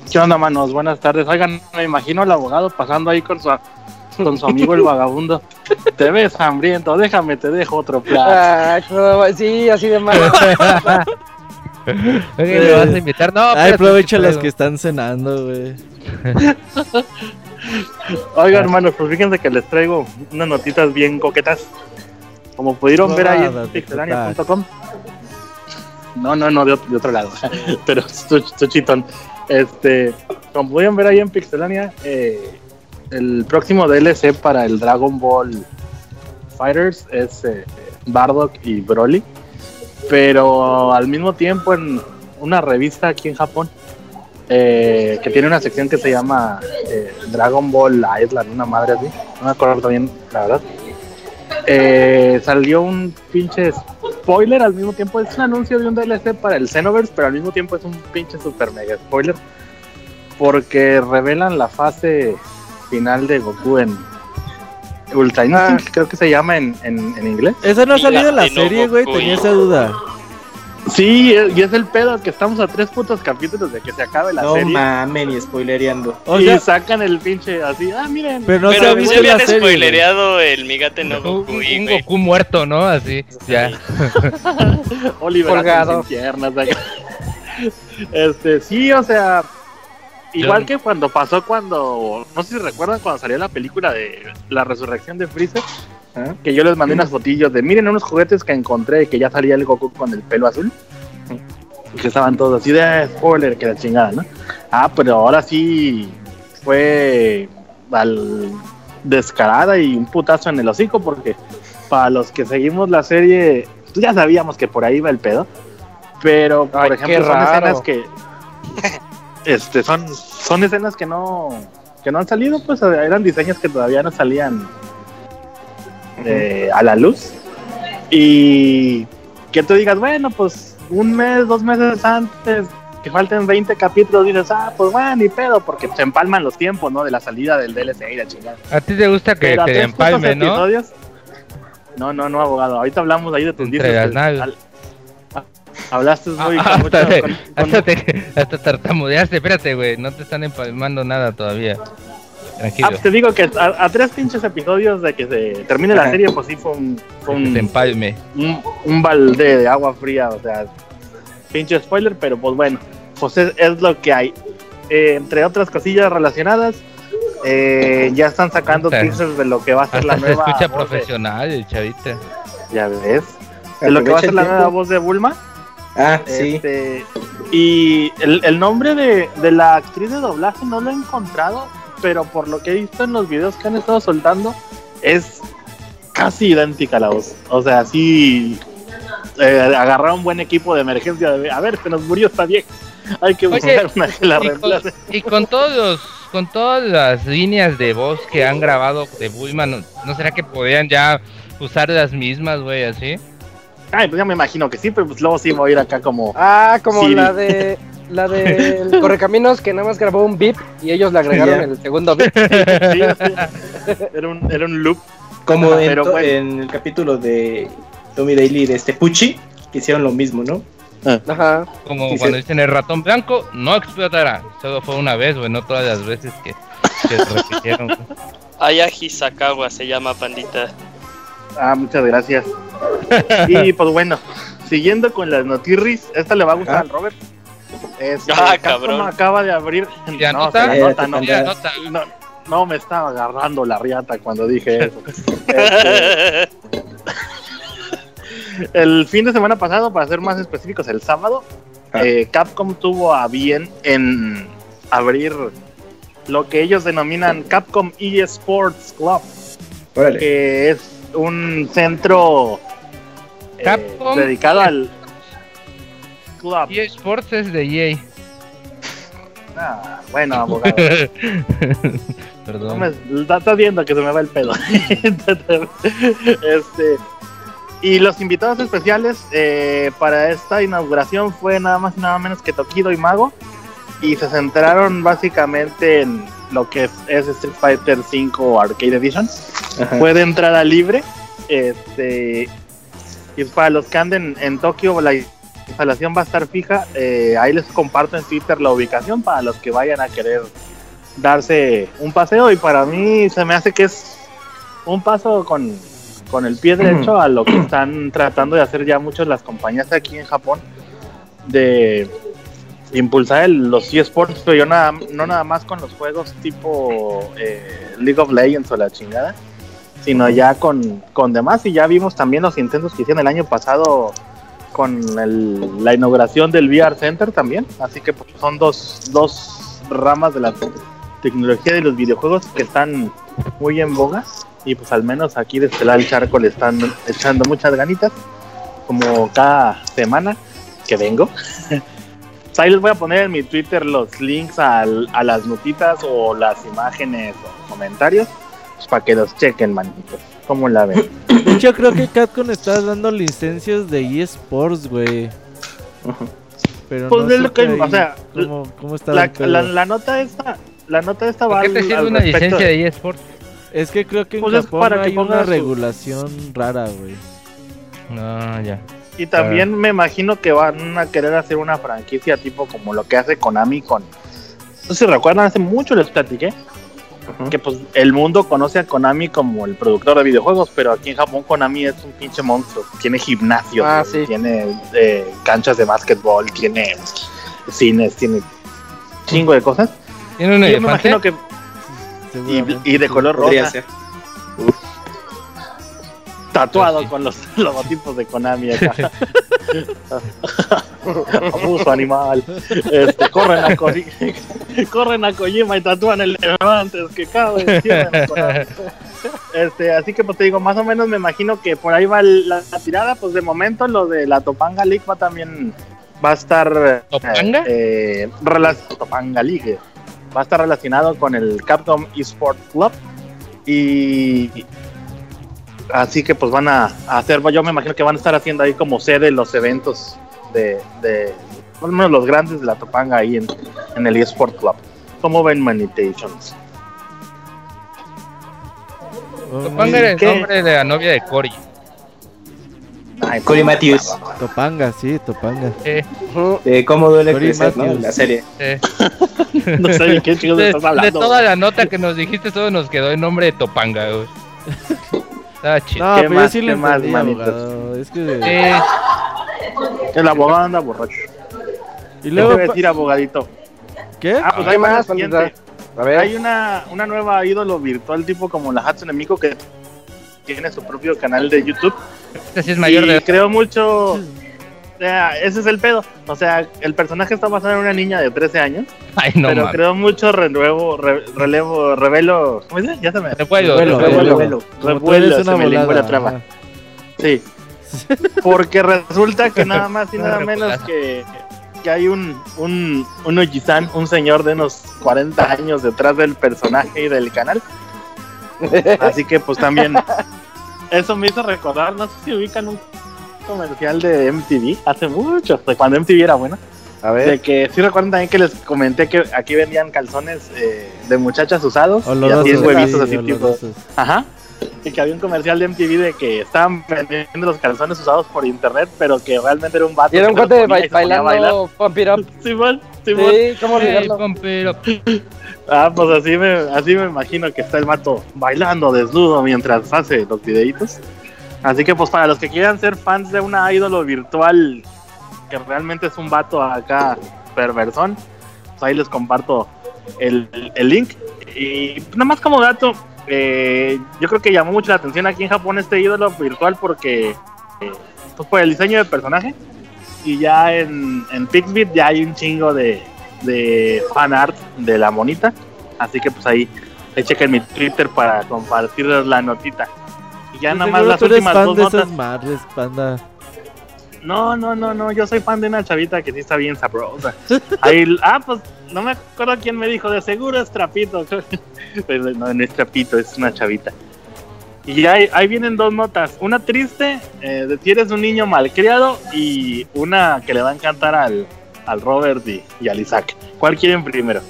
¿Qué onda, manos? Buenas tardes. Oigan, me imagino al abogado pasando ahí con su, con su amigo el vagabundo. Te ves hambriento, déjame, te dejo otro plato. Ah, no, sí, así de mal. Oye, ¿me vas a invitar? No, Ay, aprovecha puedo. que están cenando, güey. Oigan, hermanos, pues fíjense que les traigo unas notitas bien coquetas. Como pudieron ver ahí en pixelania.com. No, no, no, de, ot- de otro lado. Pero estoy chitón. Este, como pudieron ver ahí en Pixelania, eh, el próximo DLC para el Dragon Ball Fighters es eh, Bardock y Broly. Pero al mismo tiempo en una revista aquí en Japón eh, que tiene una sección que se llama eh, Dragon Ball Island, una madre así. No me acuerdo bien, la verdad. Eh, salió un pinche spoiler al mismo tiempo. Es un anuncio de un DLC para el Xenoverse, pero al mismo tiempo es un pinche super mega spoiler. Porque revelan la fase final de Goku en Ultra Instinct, creo que se llama en, en, en inglés. Esa no ha salido en la serie, güey, Goku, tenía esa duda. Sí, y es el pedo que estamos a tres putos capítulos de que se acabe la No serie. mamen y spoilereando. O y sea, sacan el pinche así, ah, miren. pero no se ha Pero visto se la habían serie. spoilereado el Migate no Un, Goku, un- y. Goku muerto, ¿no? Así, ya. Oliver Colgado. Sin piernas. acá. este, sí, o sea, igual Yo- que cuando pasó cuando, no sé si recuerdan cuando salió la película de la resurrección de Freezer, Que yo les mandé unas fotillos de miren unos juguetes que encontré que ya salía el Goku con el pelo azul. Y que estaban todos así de "Ah, spoiler, que la chingada, ¿no? Ah, pero ahora sí fue al descarada y un putazo en el hocico porque para los que seguimos la serie pues ya sabíamos que por ahí va el pedo. Pero por Ay, ejemplo son escenas que este son son escenas que no que no han salido, pues eran diseños que todavía no salían eh, a la luz. Y que tú digas, bueno, pues un mes, dos meses antes, que falten 20 capítulos, dices, ah, pues bueno, ni pedo, porque se empalman los tiempos, ¿no? De la salida del DLC y la chingada. A ti te gusta que Pero te tres putos empalme, ¿no? episodios- No, no, no, abogado. Ahorita hablamos ahí de tus dices. las nalgas. Hablaste muy Ah, con mucho- hasta, te- con- con- hasta, te, hasta tartamudeaste, espérate, güey, no te están empalmando nada todavía. Tranquilo. Ah, te digo que a, a tres pinches episodios de que se termine la serie, pues sí fue un, fue un, empalme. un, un balde de agua fría, o sea, pinche spoiler, pero pues bueno, pues es, es lo que hay. Eh, entre otras cosillas relacionadas, eh, ya están sacando Puta. teasers de lo que va a ser Hasta la se nueva. escucha voz de- profesional el chavita. ya ves. De lo que va a ser la nueva voz de Bulma. Ah, sí. Este, y el, el nombre de, de la actriz de doblaje no lo he encontrado, pero por lo que he visto en los videos que han estado soltando, es casi idéntica a la voz. O sea, sí eh, agarrar un buen equipo de emergencia. De, a ver, se nos murió esta vieja. Hay que Oye, buscar una que la y con, y con todos los, con todas las líneas de voz que han grabado de Bulma, ¿no, no será que podrían ya usar las mismas, güey, así? Ay, pues ya me imagino que sí, pero pues luego sí voy a ir acá como. Ah, como Siri. la de la de Correcaminos que nada más grabó un beep y ellos le agregaron Ya. el segundo beep. Sí, sí. Era, un, era un loop. Como en, Pero to- bueno. en el capítulo de Tommy Daily de este Pucci, que hicieron lo mismo, ¿no? Ajá. Como Sí, cuando sí. dicen el ratón blanco, no explotará. Solo fue una vez, güey, no todas las veces que, que se repitieron. Aya Hisakawa se llama pandita. Ah, muchas gracias. y pues bueno, siguiendo con las notirris, esta le va a gustar Ah. al Robert. Este, Ah, acaba de abrir. ¿Y No, anota? se la nota, no, Ya, nota. no, no me estaba agarrando la riata cuando dije eso. Este, el fin de semana pasado, para ser más específicos, el sábado, Ah. eh, Capcom tuvo a bien en abrir lo que ellos denominan Capcom eSports Club Órale. que es un centro eh, dedicado al club. Y Sports es de EA. Ah, bueno, abogado. No Perdón. me- está- estás viendo que se me va el pedo. este, y los invitados especiales eh, para esta inauguración fue nada más y nada menos que Tokido y Mago. Y se centraron básicamente en lo que es, es Street Fighter V Arcade Edition. Ajá. fue de entrada libre. Este, y para los que anden en Tokio, la instalación va a estar fija. Eh, ahí les comparto en Twitter la ubicación para los que vayan a querer darse un paseo. Y para mí se me hace que es un paso con, con el pie derecho a lo que están tratando de hacer ya muchas las compañías aquí en Japón. De impulsar el- los eSports, pero yo nada, no nada más con los juegos tipo eh, League of Legends o la chingada, sino ya con, con demás. Y ya vimos también los intentos que hicieron el año pasado con el- la inauguración del VR Center también. Así que pues, son dos, dos ramas de la tecnología de los videojuegos que están muy en boga. Y pues al menos aquí de este lado del charco le están echando muchas ganitas, como cada semana que vengo. Ahí les voy a poner en mi Twitter los links a las notitas o las imágenes o comentarios pues, para que los chequen, manitos. ¿Cómo la ven? De hecho, creo que Capcom está dando licencias de eSports, güey. Pero Pues no sé lo que- ahí o sea, cómo, cómo está La, la- la nota esta, la nota esta va ¿Por qué te sirve al una licencia de- de eSports? Es que creo que en Pues Japón para que hay una pongas tu- regulación rara, güey. No, ya. Y también me imagino que van a querer hacer una franquicia tipo como lo que hace Konami con... No sé si recuerdan, hace mucho les platiqué que pues el mundo conoce a Konami como el productor de videojuegos, pero aquí en Japón Konami es un pinche monstruo. Tiene gimnasios, Ah, sí. tiene eh, canchas de básquetbol, tiene cines, tiene chingo de cosas. ¿Tiene un Y yo me elefante? imagino que y, y de color rosa, ser. Tatuado Sí. con los logotipos de Konami acá. Abuso animal. Este, corren, a corren a Kojima y tatúan el antes que cabe. Este, así que pues te digo, más o menos me imagino que por ahí va la, la tirada, pues de momento lo de la Topanga League va también va a estar ¿Topanga? eh, rela- Topanga League va a estar relacionado con el Capcom Esport Club y así que pues van a, a hacer, yo me imagino que van a estar haciendo ahí como sede los eventos de, de por lo menos los grandes de la Topanga ahí en, en el eSport Club. ¿Cómo ven Manitations? Topanga era el ¿Qué? nombre de la novia de Cory. Cory Matthews, Topanga, sí, Topanga. Eh, de cómo duele crecer, ¿no? Matthews. La serie. eh. No sé de qué chicos De, estás de toda la nota que nos dijiste, solo nos quedó el nombre de Topanga, güey. Estaba chido. No, ¿Qué pero más, yo sí lo más, abogado. Es que... Eh, El abogado anda borracho. Y ¿Qué luego... a decir, abogadito? ¿Qué? Ah, pues ¿Qué ahí va la más? A ver. Hay una, una nueva ídolo virtual tipo como la Hatsune Miku que tiene su propio canal de YouTube. este sí es mayor y de creo mucho... O sea, ese es el pedo. O sea, el personaje está basado en una niña de 13 años, Ay, no pero mames. creo mucho relevo, re- relevo, revelo... ¿Cómo dice? Ya se me... Revuelo, Revuelo, revuelo. se una me lengua la traba. ajá. Sí. Porque resulta que nada más y nada menos que, que hay un, un, un Oji-san, un señor de unos 40 años detrás del personaje y del canal. Así que pues también eso me hizo recordar, no sé si ubican un comercial de MTV hace mucho, de cuando MTV era bueno, A de ver. que sí recuerdan también que les comenté que aquí vendían calzones eh, de muchachas usados y Olorosos, así huevitos sí, así tipo olorosos. Ajá. Y que había un comercial de MTV de que estaban vendiendo los calzones usados por internet, pero que realmente era un vato. Y era un cuate y ba- bailando Pump It Up. Simón, Simón. Sí, ¿cómo olvidarlo? pompero. Ah, pues así me, así me imagino que está el vato bailando desnudo mientras hace los videitos. Así que pues para los que quieran ser fans de una ídolo virtual que realmente es un vato acá perversón, pues ahí les comparto el, el link. Y nada más como dato, eh, yo creo que llamó mucho la atención aquí en Japón este ídolo virtual porque eh, pues por el diseño del personaje y ya en, en Pixbit ya hay un chingo de, de fan art de la monita. Así que pues ahí, ahí chequen mi Twitter para compartirles la notita. Ya Pues nada más las últimas fan dos de notas. esas madres, panda. No, no, no, no, yo soy fan de una chavita que sí está bien sabrosa. Ahí, ah, pues no me acuerdo quién me dijo, de seguro es trapito. Pero no, no es trapito, es una chavita. Y ahí, ahí vienen dos notas, una triste, eh, de si eres un niño malcriado, y una que le va a encantar al, al Robert y, y al Isaac. ¿Cuál quieren primero?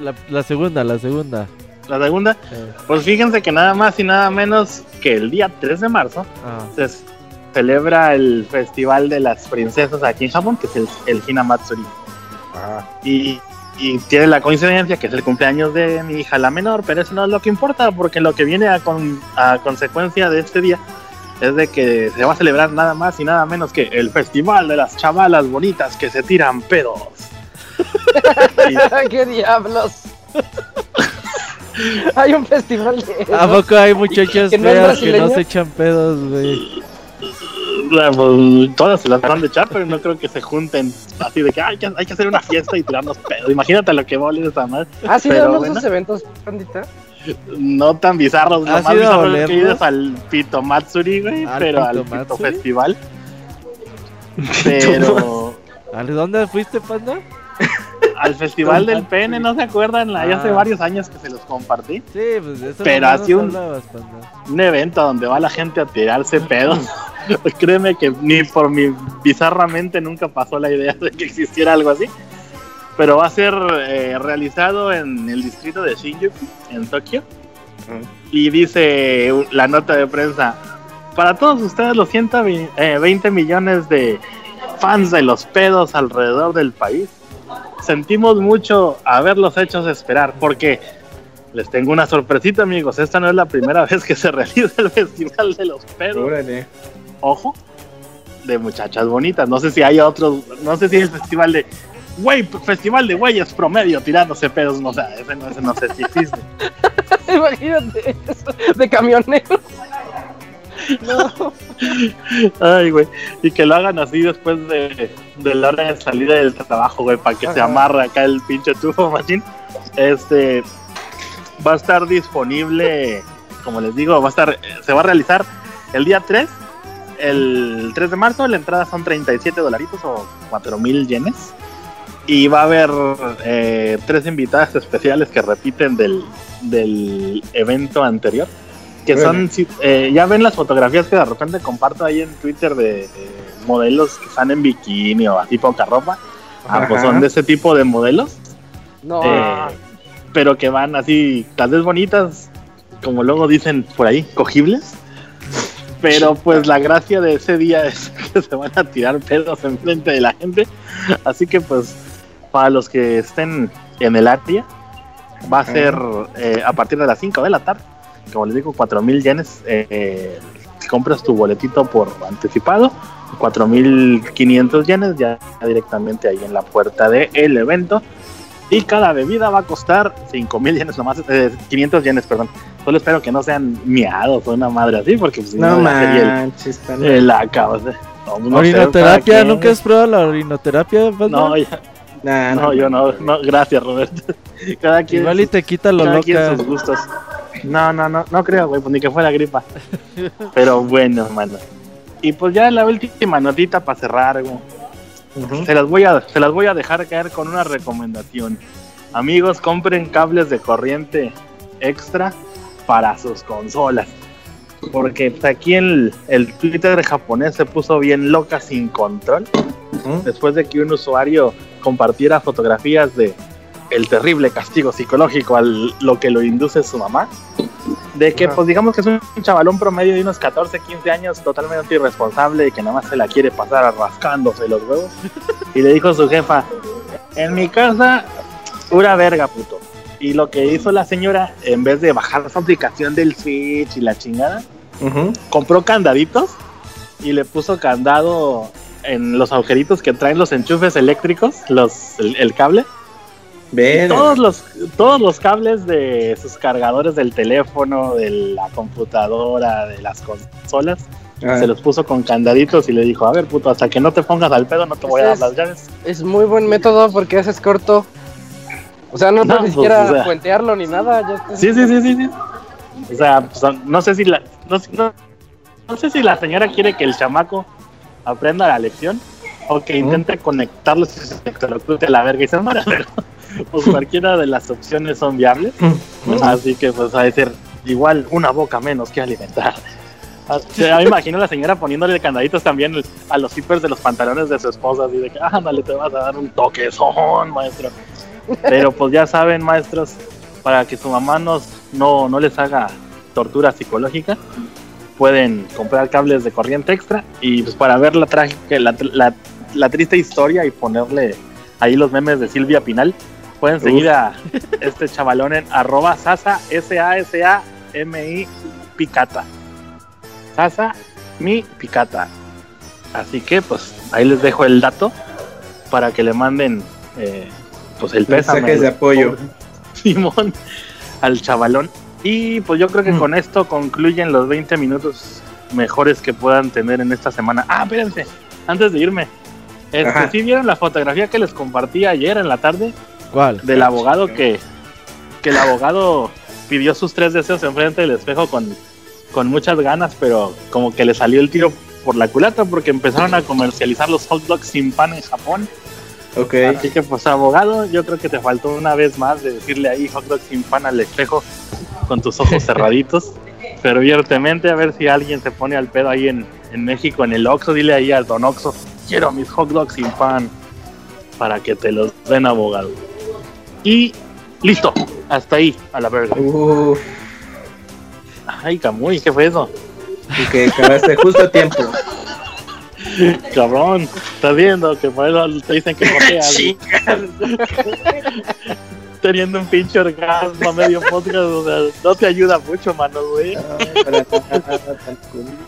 La, la segunda, la segunda. La segunda, Eh, pues fíjense que nada más y nada menos que el día 3 de marzo ah, se celebra el Festival de las Princesas aquí en Japón, que es el, el Hinamatsuri. Y, y tiene la coincidencia que es el cumpleaños de mi hija la menor, pero eso no es lo que importa, porque lo que viene a, con- a consecuencia de este día es de que se va a celebrar nada más y nada menos que el Festival de las Chavalas Bonitas que se tiran pedos. Y- ¡Qué diablos! Hay un festival de. ¿A poco hay muchachas ¿Que feas que no se echan pedos, güey? Pues, todas se las van de echar, pero no creo que se junten así de que "Ay, hay que, hay que hacer una fiesta y tirarnos pedos. Imagínate lo que vale esa madre. ¿Has ido Pero a uno de bueno. esos eventos, pandita? No tan bizarros, lo ¿Has más a bizarro es que al Pito Matsuri, güey, ¿Al pero al Pito? Festival. Pero ¿A dónde fuiste, panda? Al Festival del Pene, ¿no se acuerdan? Ahí hace Ah. varios años que se los compartí. Sí, pues eso Pero nos un-. Un evento donde va la gente a tirarse pedos. Créeme que ni por mi bizarramente nunca pasó la idea de que existiera algo así. Pero va a ser eh, realizado en el distrito de Shinjuku, en Tokio. Y dice uh, la nota de prensa, para todos ustedes, los 120 millones de fans de los pedos alrededor del país, sentimos mucho haberlos hechos esperar, porque les tengo una sorpresita, amigos. Esta no es la primera vez que se realiza el Festival de los Pedos. Órale. Ojo, de muchachas bonitas. No sé si hay otros, no sé si el festival de. Güey, festival de güeyes promedio tirándose pedos, no sé, ese no, ese no sé si existe. Imagínate eso, de camionero. No. Ay, güey. Y que lo hagan así después de, de la hora de salida del trabajo, güey, para que se amarre acá el pinche tubo machín. Este va a estar disponible, como les digo, va a estar, se va a realizar el día 3, el 3 de marzo, la entrada son 37 dolaritos o 4 mil yenes. Y va a haber eh, tres invitadas especiales que repiten del, del evento anterior. Que son, si- eh, ya ven las fotografías que de repente comparto ahí en Twitter de, de modelos que están en bikini o así poca ropa. Ah, pues son de ese tipo de modelos. No. Eh, pero que van así, tal vez bonitas, como luego dicen por ahí, cogibles. Pero pues la gracia de ese día es que se van a tirar pedos enfrente de la gente. Así que pues para los que estén en el área, va a ser eh, a partir de las 5 de la tarde. Como les digo, 4 mil yenes. eh, si compras tu boletito por anticipado, 4.500 yenes ya directamente ahí en la puerta del evento. Y cada bebida va a costar 5.000 yenes nomás, eh, 500 yenes, perdón. Solo espero que no sean miados o una madre así, porque pues, si No el- manches, el acabas de- no, no orinoterapia. ¿nunca has probado la orinoterapia? No, ya- Nah, no, yo no, no, gracias Roberto. Cada quien, Igual y te quita lo cada quien sus gustos. No, no, no, no creo, güey, pues ni que fuera gripa. Pero bueno, mano. Y pues ya la última notita para cerrar, güey. Se las voy a, se las voy a dejar caer con una recomendación. Amigos, compren cables de corriente extra para sus consolas. Porque pues, aquí el, el Twitter japonés se puso bien loca sin control. Ujú. Después de que un usuario compartiera fotografías de el terrible castigo psicológico al lo que lo induce su mamá. De que, pues digamos que es un chavalón promedio de unos 14, 15 años, totalmente irresponsable y que nada más se la quiere pasar rascándose los huevos. Y le dijo a su jefa, en mi casa, pura verga, puto. Y lo que hizo la señora, en vez de bajar su aplicación del Switch y la chingada, compró candaditos y le puso candado en los agujeritos que traen los enchufes eléctricos, los, el, el cable. Todos los, todos los cables de sus cargadores del teléfono, de la computadora, de las consolas, Ah, se los puso con candaditos y le dijo, a ver puto, hasta que no te pongas al pedo no te voy a dar las llaves. Es muy buen método porque haces corto. O sea, no, No, puedes ni pues, siquiera o sea. puentearlo ni nada. Ya Sí, sí, sí, sí, sí. O sea, pues, no sé si la, no, no- no sé si la señora quiere que el chamaco aprenda la lección o que intente conectarlo y se electrocute la verga y se muera, pero pues cualquiera de las opciones son viables. Así que pues a decir, igual una boca menos que alimentar. O sea, me imagino a la señora poniéndole candaditos también a los zippers de los pantalones de su esposa, así de que, ándale, te vas a dar un toquezón, maestro. Pero pues ya saben, maestros, para que su mamá nos, no, no les haga tortura psicológica, pueden comprar cables de corriente extra y pues para ver la, trágica, la, la, la triste historia y ponerle ahí los memes de Silvia Pinal, pueden seguir a este chavalón en arroba sasa, S-A-S-A-M-I picata. Sasa, mi picata. Así que pues ahí les dejo el dato para que le manden eh, pues el pésame. Mensajes de apoyo. Simón al chavalón. Y pues yo creo que con esto concluyen los 20 minutos mejores que puedan tener en esta semana. Ah, espérense, antes de irme. Este. ¿Sí vieron la fotografía que les compartí ayer en la tarde ¿Cuál? del abogado que, que el abogado pidió sus tres deseos enfrente del espejo con, con muchas ganas, pero como que le salió el tiro por la culata porque empezaron a comercializar los hot dogs sin pan en Japón. Ok. Así que pues abogado, yo creo que te faltó una vez más de decirle ahí hot dog sin pan al espejo con tus ojos cerraditos. Pero abiertamente a ver si alguien se pone al pedo ahí en, en México, en el Oxxo, dile ahí al don Oxxo, quiero mis hot dogs sin pan para que te los den abogado. Y listo, hasta ahí, a la verga. Uf. Ay, Camuy, ¿qué fue eso? Y que acabaste justo a tiempo. Cabrón, estás viendo que por eso te dicen que. Chinga. Teniendo un pinche orgasmo a medio podcast, o sea, no te ayuda mucho, mano, güey. Ese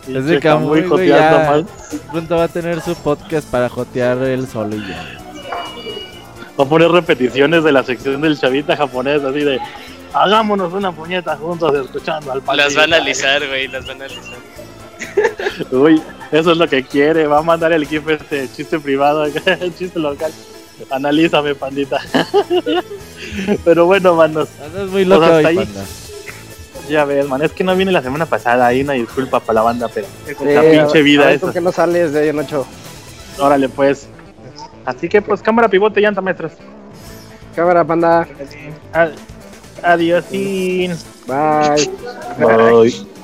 Pinche Camuy, güey, joteando ya mal. pronto va a tener su podcast para jotear él solo y ya. Va a poner repeticiones de la sección del chavita japonés, así de hagámonos una puñeta juntos escuchando al Las pandita". van a analizar, güey, las van a analizar. Uy, eso es lo que quiere. Va a mandar el GIF este chiste privado, chiste local. Analízame, pandita. Pero bueno, manos, Andas muy loco hoy, ahí. panda. ya ves, man. Es que no vine la semana pasada. Hay una disculpa para la banda, pero Sí, la pinche vida ver esa. ¿Por qué no sales de ahí en ocho? Órale, pues. Así que, pues, cámara, pivote, llanta, maestros. Cámara, panda. Ad- Adiós. Y... Bye. Bye.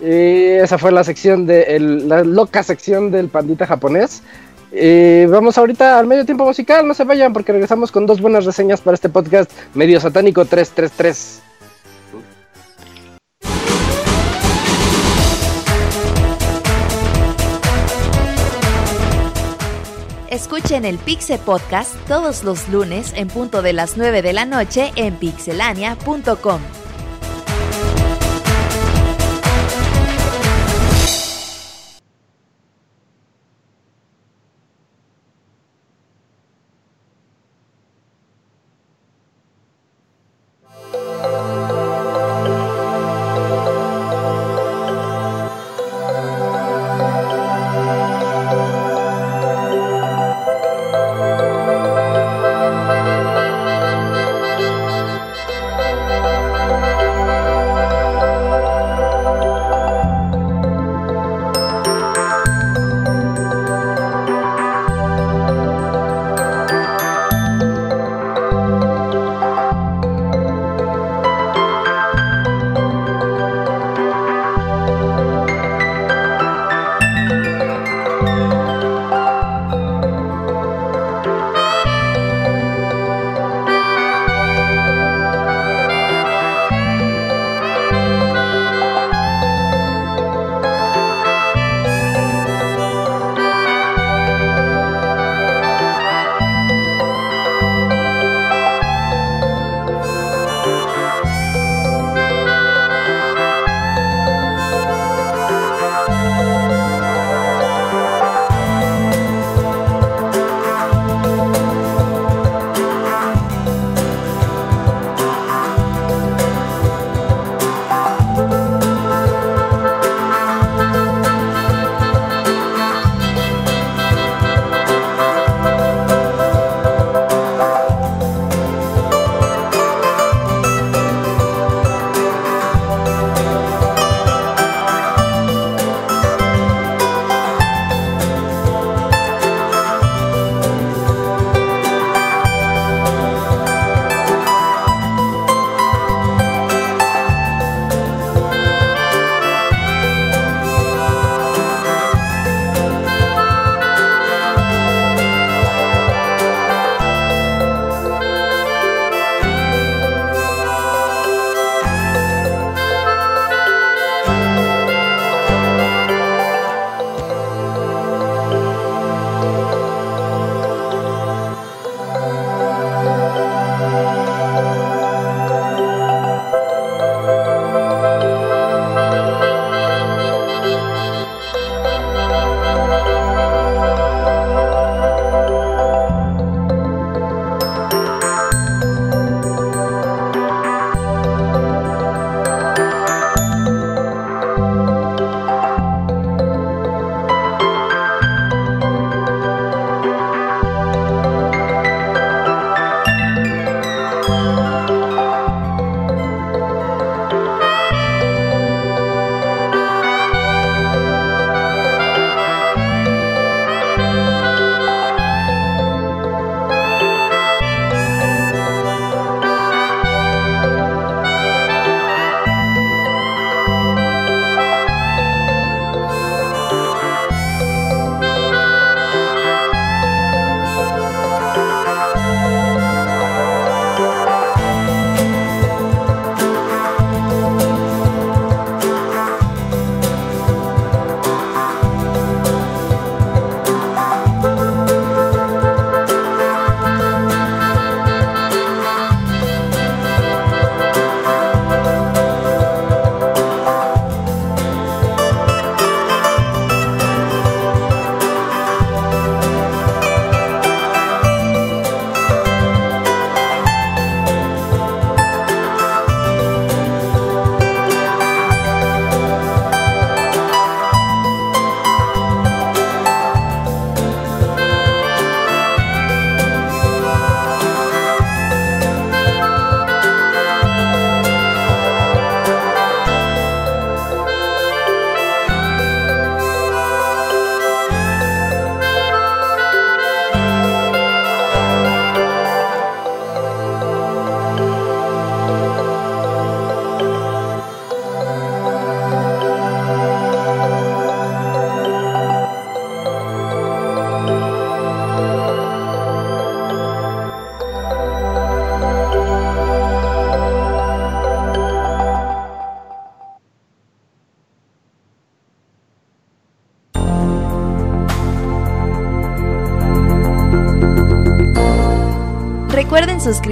Y esa fue la sección de la loca sección del pandita japonés. Y vamos ahorita al medio tiempo musical, no se vayan porque regresamos con dos buenas reseñas para este podcast medio satánico 333. Escuchen el Pixe Podcast todos los lunes en punto de las 9 de la noche en pixelania.com.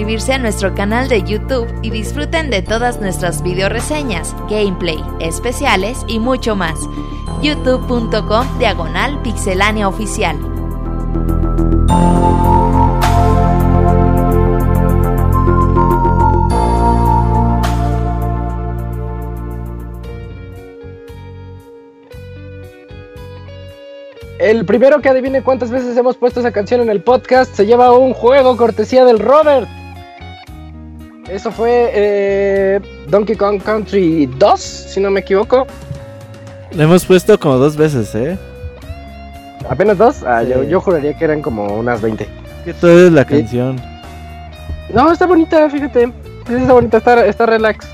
suscribirse a nuestro canal de YouTube y disfruten de todas nuestras video reseñas, gameplay, especiales y mucho más. youtube.com diagonal pixelánea oficial. El primero que adivine cuántas veces hemos puesto esa canción en el podcast se lleva un juego cortesía del Robert. Eso fue eh, Donkey Kong Country 2, si no me equivoco. Le hemos puesto como dos veces, ¿eh? ¿Apenas dos? Ah, Sí. yo, yo juraría que eran como unas 20. Que todo es la Sí. canción. No, está bonita, fíjate. Está bonita, está, está relax.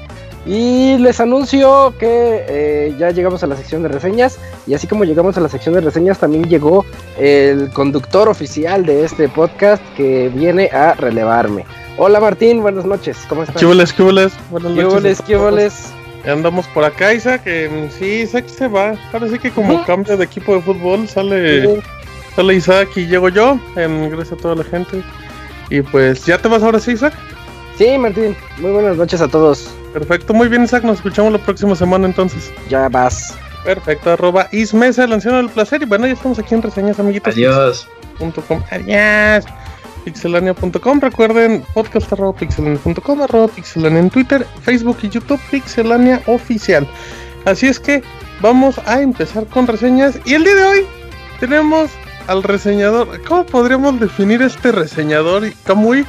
Y les anuncio que eh, ya llegamos a la sección de reseñas. Y así como llegamos a la sección de reseñas, también llegó el conductor oficial de este podcast que viene a relevarme. Hola Martín, buenas noches. ¿Cómo estás? ¿Qué boles, qué boles? Buenas ¿Qué noches. boles, a qué todos. boles? Andamos por acá, Isaac. que, sí, Isaac se va. Ahora sí que como Ujú. cambia de equipo de fútbol, sale, sale Isaac y llego yo. gracias a toda la gente. Y pues, ¿ya te vas ahora sí, Isaac? Sí, Martín, muy buenas noches a todos. Perfecto, muy bien, Isaac. Nos escuchamos la próxima semana entonces. Ya vas. Perfecto, arroba Ismesa, el anciano del placer. Y bueno, ya estamos aquí en reseñas, amiguitos. Adiós. Adiós. Pixelania.com. Recuerden, podcast arroba pixelania.com, arroba pixelania en Twitter, Facebook y YouTube, Pixelania Oficial. Así es que vamos a empezar con reseñas. Y el día de hoy tenemos al reseñador. ¿Cómo podríamos definir este reseñador? Kamui.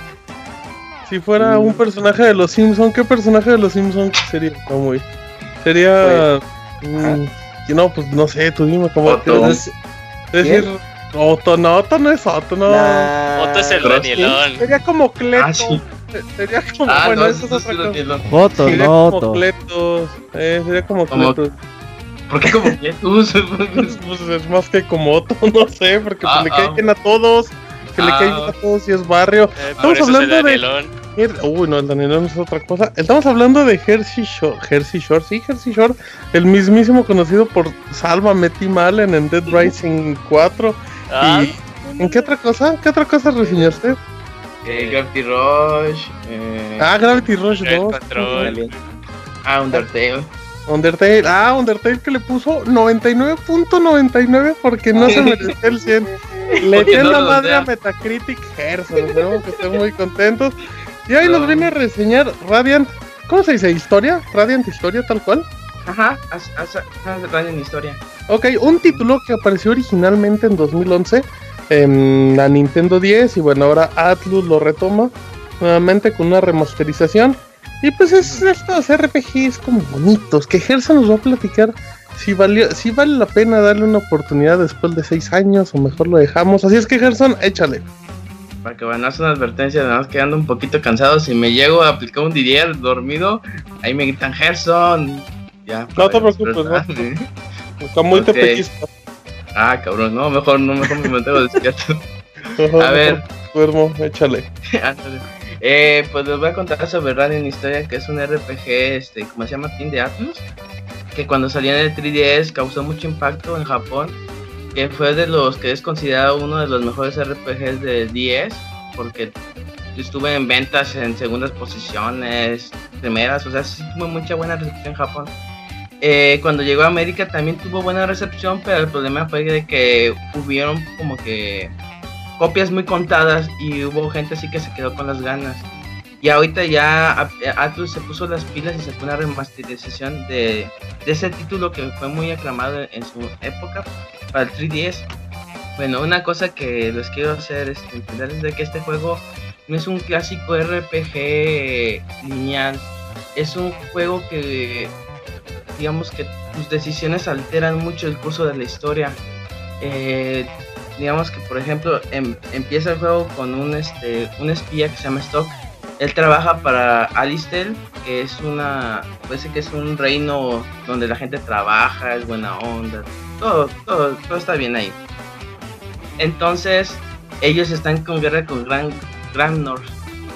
Si fuera un personaje de los Simpsons, ¿qué personaje de los Simpsons sería Kamui? Sería. mm, y no, pues no sé, tú dime cómo. Decir, Otto, no, Otto no es Otto, no. Nah. Otto es el. Danielón. Sería como Cleto. Ah, sí. Sería como. Ah, bueno, no, eso es otra cosa. Foto, Sería no, como to. Cletos. Eh, sería como Como-. ¿Por qué como Cletus? Pues es más que como Otto, no sé, porque Ah, pues, le ah. cae bien a todos. Que le Ah. cae bien a todos y es barrio. Eh, Estamos eso es el hablando de- Uy, no, el Danielón es otra cosa. Estamos hablando de Jersey Shore. Jersey Shore, sí, Jersey Shore. El mismísimo conocido por Sálvame Tim Allen en Dead Rising 4. Ah, ¿Y en qué otra cosa? ¿Qué otra cosa reseñaste? Eh, Gravity Rush. Eh, Ah, Gravity Rush el 2. control. ah, Undertale. Undertale, ah, Undertale que le puso 99.99 porque no se merecía el 100. Le no la madre a Metacritic Gerson, esperemos que estén muy contentos. Y hoy nos viene a reseñar Radiant, ¿cómo se dice? ¿Historia? Radiant Historia tal cual. Ajá, haz, haz Radiant historia. Ok, un título que apareció originalmente en 2011 en la Nintendo 10 y bueno, ahora Atlus lo retoma nuevamente con una remasterización. Y pues es estos RPGs como bonitos que Gerson nos va a platicar si, valió, si vale la pena darle una oportunidad después de 6 años o mejor lo dejamos. Así es que Gerson, échale. Para que van a hacer una advertencia, nada más quedando un poquito cansado. Si me llego a aplicar un Didier dormido, ahí me gritan Gerson. Ya, No te preocupes, despertar. Está muy Ok. te pellizca. Ah, cabrón, no, mejor no, mejor me mantengo despierto. A ver. Duermo, échale. Eh, pues les voy a contar sobre Radiant Historia, que es un RPG, este, como se llama, Team de Atlus, que cuando salió en el 3DS causó mucho impacto en Japón, que fue de los que es considerado uno de los mejores RPGs de 10, porque estuve en ventas en segundas posiciones, primeras, o sea, sí tuvo mucha buena recepción en Japón. Eh, cuando llegó a América también tuvo buena recepción, pero el problema fue de que hubieron como que copias muy contadas y hubo gente así que se quedó con las ganas. Y ahorita ya Atlus se puso las pilas y sacó una remasterización de, ese título que fue muy aclamado en su época para el 3DS. Bueno, una cosa que les quiero hacer este, entender de que este juego no es un clásico RPG lineal, es un juego que digamos que tus decisiones alteran mucho el curso de la historia. Eh, digamos que por ejemplo em- empieza el juego con un este un espía que se llama Stock él trabaja para Alistel que es una parece que es un reino donde la gente trabaja es buena onda todo todo todo está bien ahí entonces ellos están con guerra con Gran Grand North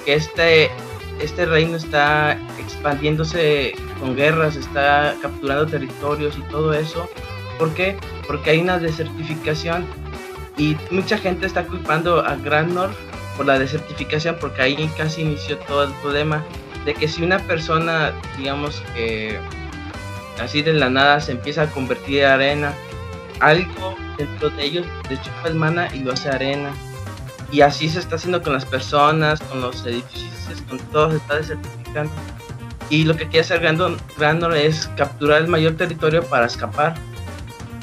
que este este reino está expandiéndose con guerras está capturando territorios y todo eso ¿por qué? porque hay una desertificación y mucha gente está culpando a Grand North por la desertificación, porque ahí casi inició todo el problema de que si una persona, digamos que así de la nada se empieza a convertir en arena, algo dentro de ellos le chupa el mana y lo hace arena. Y así se está haciendo con las personas, con los edificios, con todo, se está desertificando. Y lo que quiere hacer Grandor, es capturar el mayor territorio para escapar.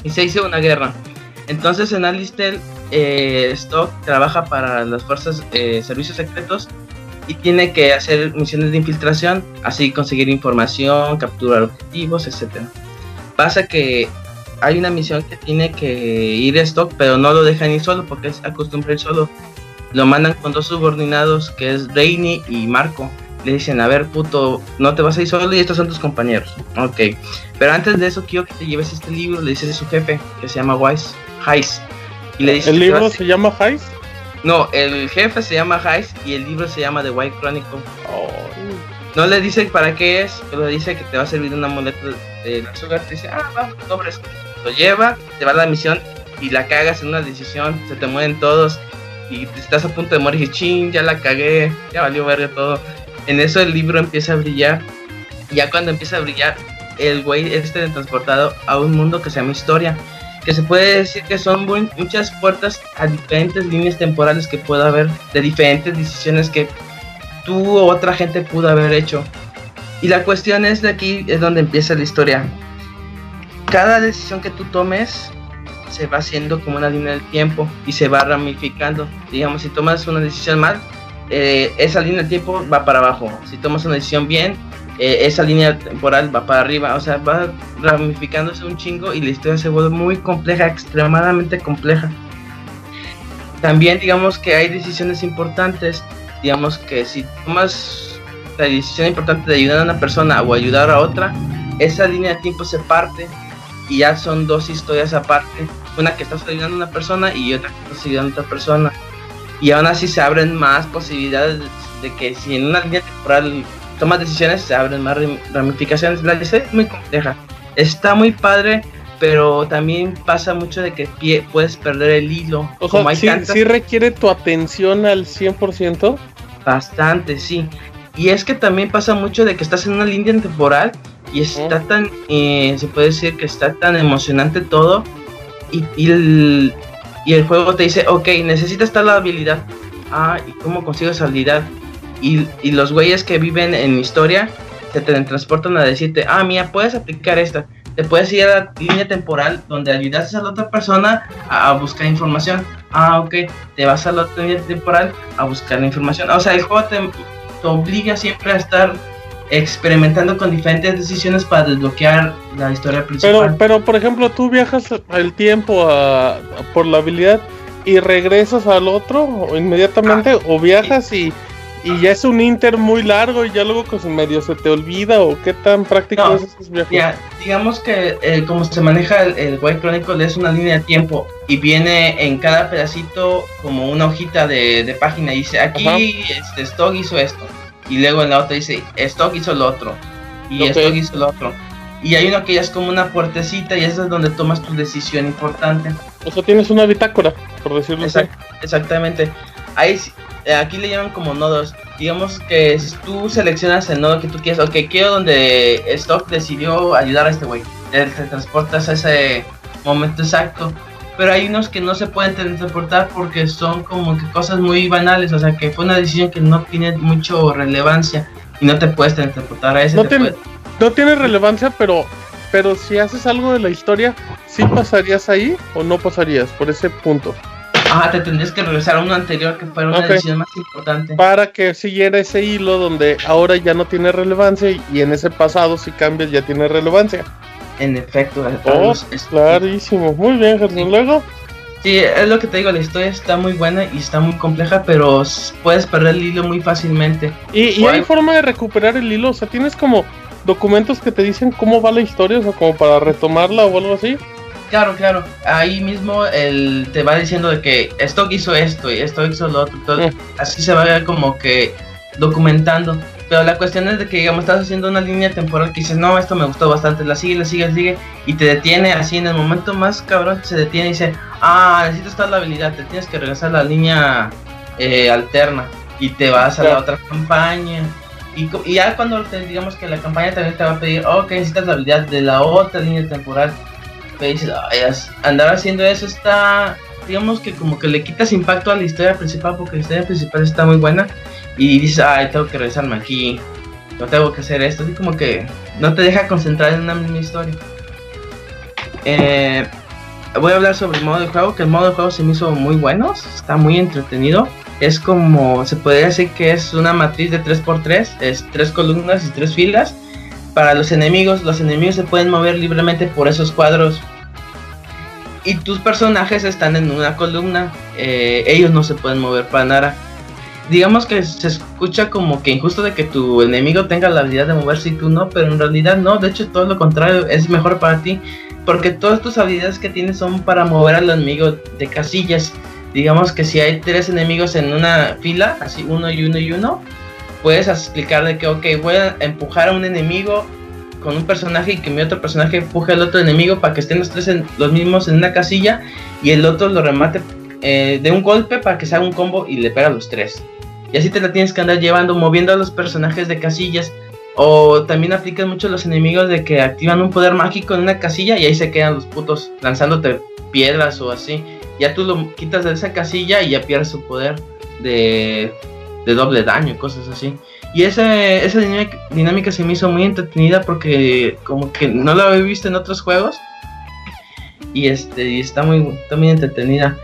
Y se hizo una guerra. Entonces en Alistel, eh, Stock trabaja para las fuerzas eh, servicios secretos y tiene que hacer misiones de infiltración, así conseguir información, capturar objetivos, etc. Pasa que hay una misión que tiene que ir Stock, pero no lo dejan ir solo porque es acostumbrado ir solo. Lo mandan con dos subordinados, que es Rainy y Marco. Le dicen, a ver, puto, no te vas a ir solo y estos son tus compañeros. Ok. Pero antes de eso, quiero que te lleves este libro, le dice su jefe, que se llama Wise, Heist. Y le dice ¿El libro se llama Heist? No, el jefe se llama Heist y el libro se llama The White Chronicle. No le dice para qué es, pero le dice que te va a servir de un amuleto de la azúcar. Te dice, ah, va, sobres. Lo lleva, te va a la misión y la cagas en una decisión, se te mueren todos y estás a punto de morir y ching, ya la cagué, ya valió verga todo. En eso el libro empieza a brillar. Y ya cuando empieza a brillar, el güey este transportado a un mundo que se llama historia que se puede decir que son muchas puertas a diferentes líneas temporales que puede haber, de diferentes decisiones que tú o otra gente pudo haber hecho. Y la cuestión es de aquí, es donde empieza la historia. Cada decisión que tú tomes se va haciendo como una línea del tiempo y se va ramificando. Digamos, si tomas una decisión mal, eh, esa línea del tiempo va para abajo. Si tomas una decisión bien, eh, esa línea temporal va para arriba, o sea, va ramificándose un chingo y la historia se vuelve muy compleja, extremadamente compleja. También digamos que hay decisiones importantes, digamos que si tomas la decisión importante de ayudar a una persona o ayudar a otra, esa línea de tiempo se parte y ya son dos historias aparte, una que estás ayudando a una persona y otra que estás ayudando a otra persona. Y aún así se abren más posibilidades de que si en una línea temporal tomas decisiones, se abren más ramificaciones. La historia es muy compleja. Está muy padre, pero también pasa mucho de que puedes perder el hilo. O sea, sí, requiere tu atención al 100%. Bastante, sí. Y es que también pasa mucho de que estás en una línea temporal y está tan, eh, se puede decir que está tan emocionante todo y, y, el, y el juego te dice, ok, necesitas tal habilidad. Ah, ¿y cómo consigo esa habilidad? y, los güeyes que viven en historia se te transportan a decirte, ah, mira, puedes aplicar esta. Te puedes ir a la línea temporal donde ayudaste a la otra persona a, buscar información. Ah, ok, te vas a la otra línea temporal a buscar la información. O sea, el juego te, obliga siempre a estar experimentando con diferentes decisiones para desbloquear la historia principal. Pero, pero por ejemplo, tú viajas el tiempo por la habilidad y regresas al otro inmediatamente ah, o viajas y y ya es un Inter muy largo y ya luego pues medio se te olvida o qué tan práctico es esos viajes. digamos que eh, como se maneja el, White Chronicle es una línea de tiempo y viene en cada pedacito como una hojita de, página y dice aquí este, Stock hizo esto y luego en la otra dice Stock hizo lo otro y Stock hizo lo otro. Y hay uno que ya es como una puertecita y esa es donde tomas tu decisión importante. O sea, tienes una bitácora, por decirlo así. Exactamente. Ahí aquí le llaman como nodos. Digamos que si tú seleccionas el nodo que tú quieres, ok, quiero donde Stock decidió ayudar a este güey. Te, transportas a ese momento exacto. Pero hay unos que no se pueden transportar porque son como que cosas muy banales, o sea que fue una decisión que no tiene mucho relevancia y no te puedes transportar a ese. No, tiene, no tiene relevancia, pero pero si haces algo de la historia, ¿sí pasarías ahí o no pasarías por ese punto? Ajá, te tendrías que regresar a uno anterior que fuera una decisión más importante. Para que siguiera ese hilo donde ahora ya no tiene relevancia y en ese pasado si cambias ya tiene relevancia. En efecto, oh, clarísimo. Muy bien, Gerson. Luego. Sí, es lo que te digo, la historia está muy buena y está muy compleja, pero puedes perder el hilo muy fácilmente. ¿Y, y hay forma de recuperar el hilo? O sea, tienes como documentos que te dicen cómo va la historia, o sea, como para retomarla o algo así. Claro, claro. Ahí mismo él te va diciendo de que esto hizo esto y esto hizo lo otro. Mm. Así se va como que documentando. Pero la cuestión es de que, digamos, estás haciendo una línea temporal que dices, no, esto me gustó bastante, la sigue, la sigue, la sigue, y te detiene así en el momento más cabrón, se detiene y dice, ah, necesito estar la habilidad, te tienes que regresar a la línea eh, alterna y te vas a la otra campaña. Y, y ya cuando te, digamos que la campaña también te va a pedir, ok, necesitas la habilidad de la otra línea temporal. Pero dices, "Ay, as- andar haciendo eso está, digamos que como que le quitas impacto a la historia principal porque la historia principal está muy buena. Y dices, ay, tengo que regresarme aquí, no tengo que hacer esto. Así como que no te deja concentrar en una misma historia. Eh, voy a hablar sobre el modo de juego, que el modo de juego se me hizo muy bueno, está muy entretenido. Es como, se podría decir que es una matriz de 3x3, es tres columnas y tres filas. Para los enemigos, los enemigos se pueden mover libremente por esos cuadros. Y tus personajes están en una columna, eh, ellos no se pueden mover para nada. Digamos que se escucha como que injusto de que tu enemigo tenga la habilidad de moverse y tú no, pero en realidad no, de hecho todo lo contrario, es mejor para ti porque todas tus habilidades que tienes son para mover al enemigo de casillas. Digamos que si hay tres enemigos en una fila, así uno y uno y uno, puedes explicar de que, ok, voy a empujar a un enemigo con un personaje y que mi otro personaje empuje al otro enemigo para que estén los tres en, los mismos en una casilla y el otro lo remate eh, de un golpe para que se haga un combo y le pega a los tres. Y así te la tienes que andar llevando, moviendo a los personajes de casillas. O también aplican mucho los enemigos de que activan un poder mágico en una casilla y ahí se quedan los putos lanzándote piedras o así. Ya tú lo quitas de esa casilla y ya pierdes su poder de, de doble daño cosas así. Y ese, esa dinámica, se me hizo muy entretenida porque como que no la había visto en otros juegos. Y este y está muy, está entretenida.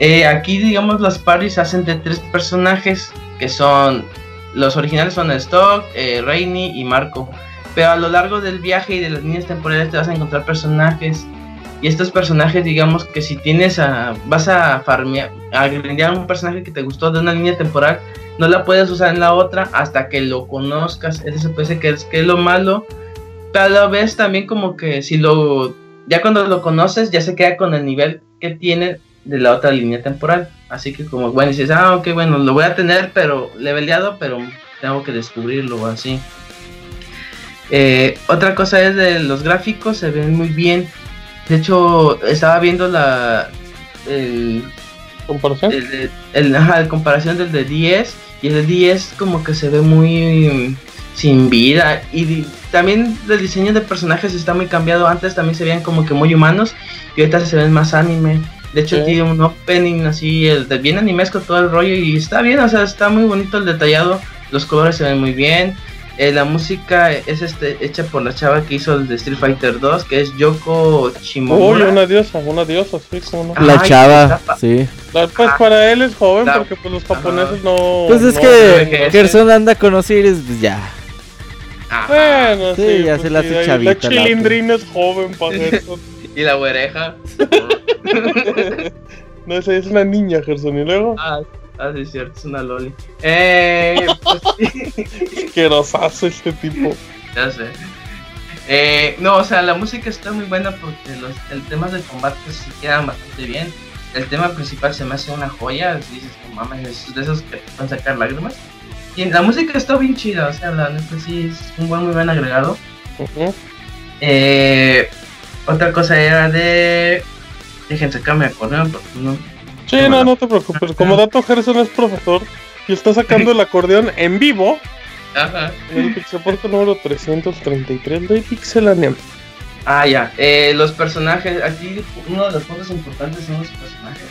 Eh, aquí digamos las parties hacen de tres personajes que son los originales son Stock, eh, Rainy y Marco. Pero a lo largo del viaje y de las líneas temporales te vas a encontrar personajes. Y estos personajes, digamos que si tienes a. vas a farmear, a un personaje que te gustó de una línea temporal, no la puedes usar en la otra hasta que lo conozcas. Eso puede que es, que es lo malo. Pero vez también como que si lo. Ya cuando lo conoces, ya se queda con el nivel que tiene de la otra línea temporal. Así que como, bueno, dices, ah, ok, bueno, lo voy a tener, pero leveleado, pero tengo que descubrirlo o así. Eh, otra cosa es de los gráficos, se ven muy bien. De hecho, estaba viendo la... El, ¿Comparación? el, de- el- ajá, la comparación del de 10 y el de 10 como que se ve muy sin vida y también el diseño de personajes está muy cambiado antes también se veían como que muy humanos y ahorita se ven más anime de hecho Sí. tiene un opening así el de bien animesco todo el rollo y está bien o sea está muy bonito el detallado los colores se ven muy bien eh, la música es este hecha por la chava que hizo el de Street Fighter 2 que es Yoko Uy, Shimomura una diosa, una diosa, sí, como no. La Ay, chava, sí. La- Pues para él es joven La- porque pues los japoneses no. Pues es no- que Gerson anda con Osiris, pues ya. Ajá. Bueno, Sí, sí, ya pues se la hace chavita, La la- chilindrina es joven para Gerson. Y la oreja No, esa es una niña, Gerson. Y luego, Ah, ah, sí, es cierto, es una loli. Eh, pues asquerosazo este tipo. ya sé. Eh, no, o sea, la música está muy buena porque los el temas de combate sí quedan bastante bien. El tema principal se me hace una joya, dices, no mames, es de esos que te pueden sacar lágrimas. Y la música está bien chida, o sea, la neta sí es un buen, muy buen agregado. Eh, otra cosa era de... Déjense sacarme de acordeón porque no... Sí, no, no te preocupes. Como dato, Gerson es profesor y está sacando el acordeón en vivo Ajá. en el Pixelporto número 333 de Pixelania. Ah, ya. Eh, los personajes, aquí uno de los puntos importantes son los personajes.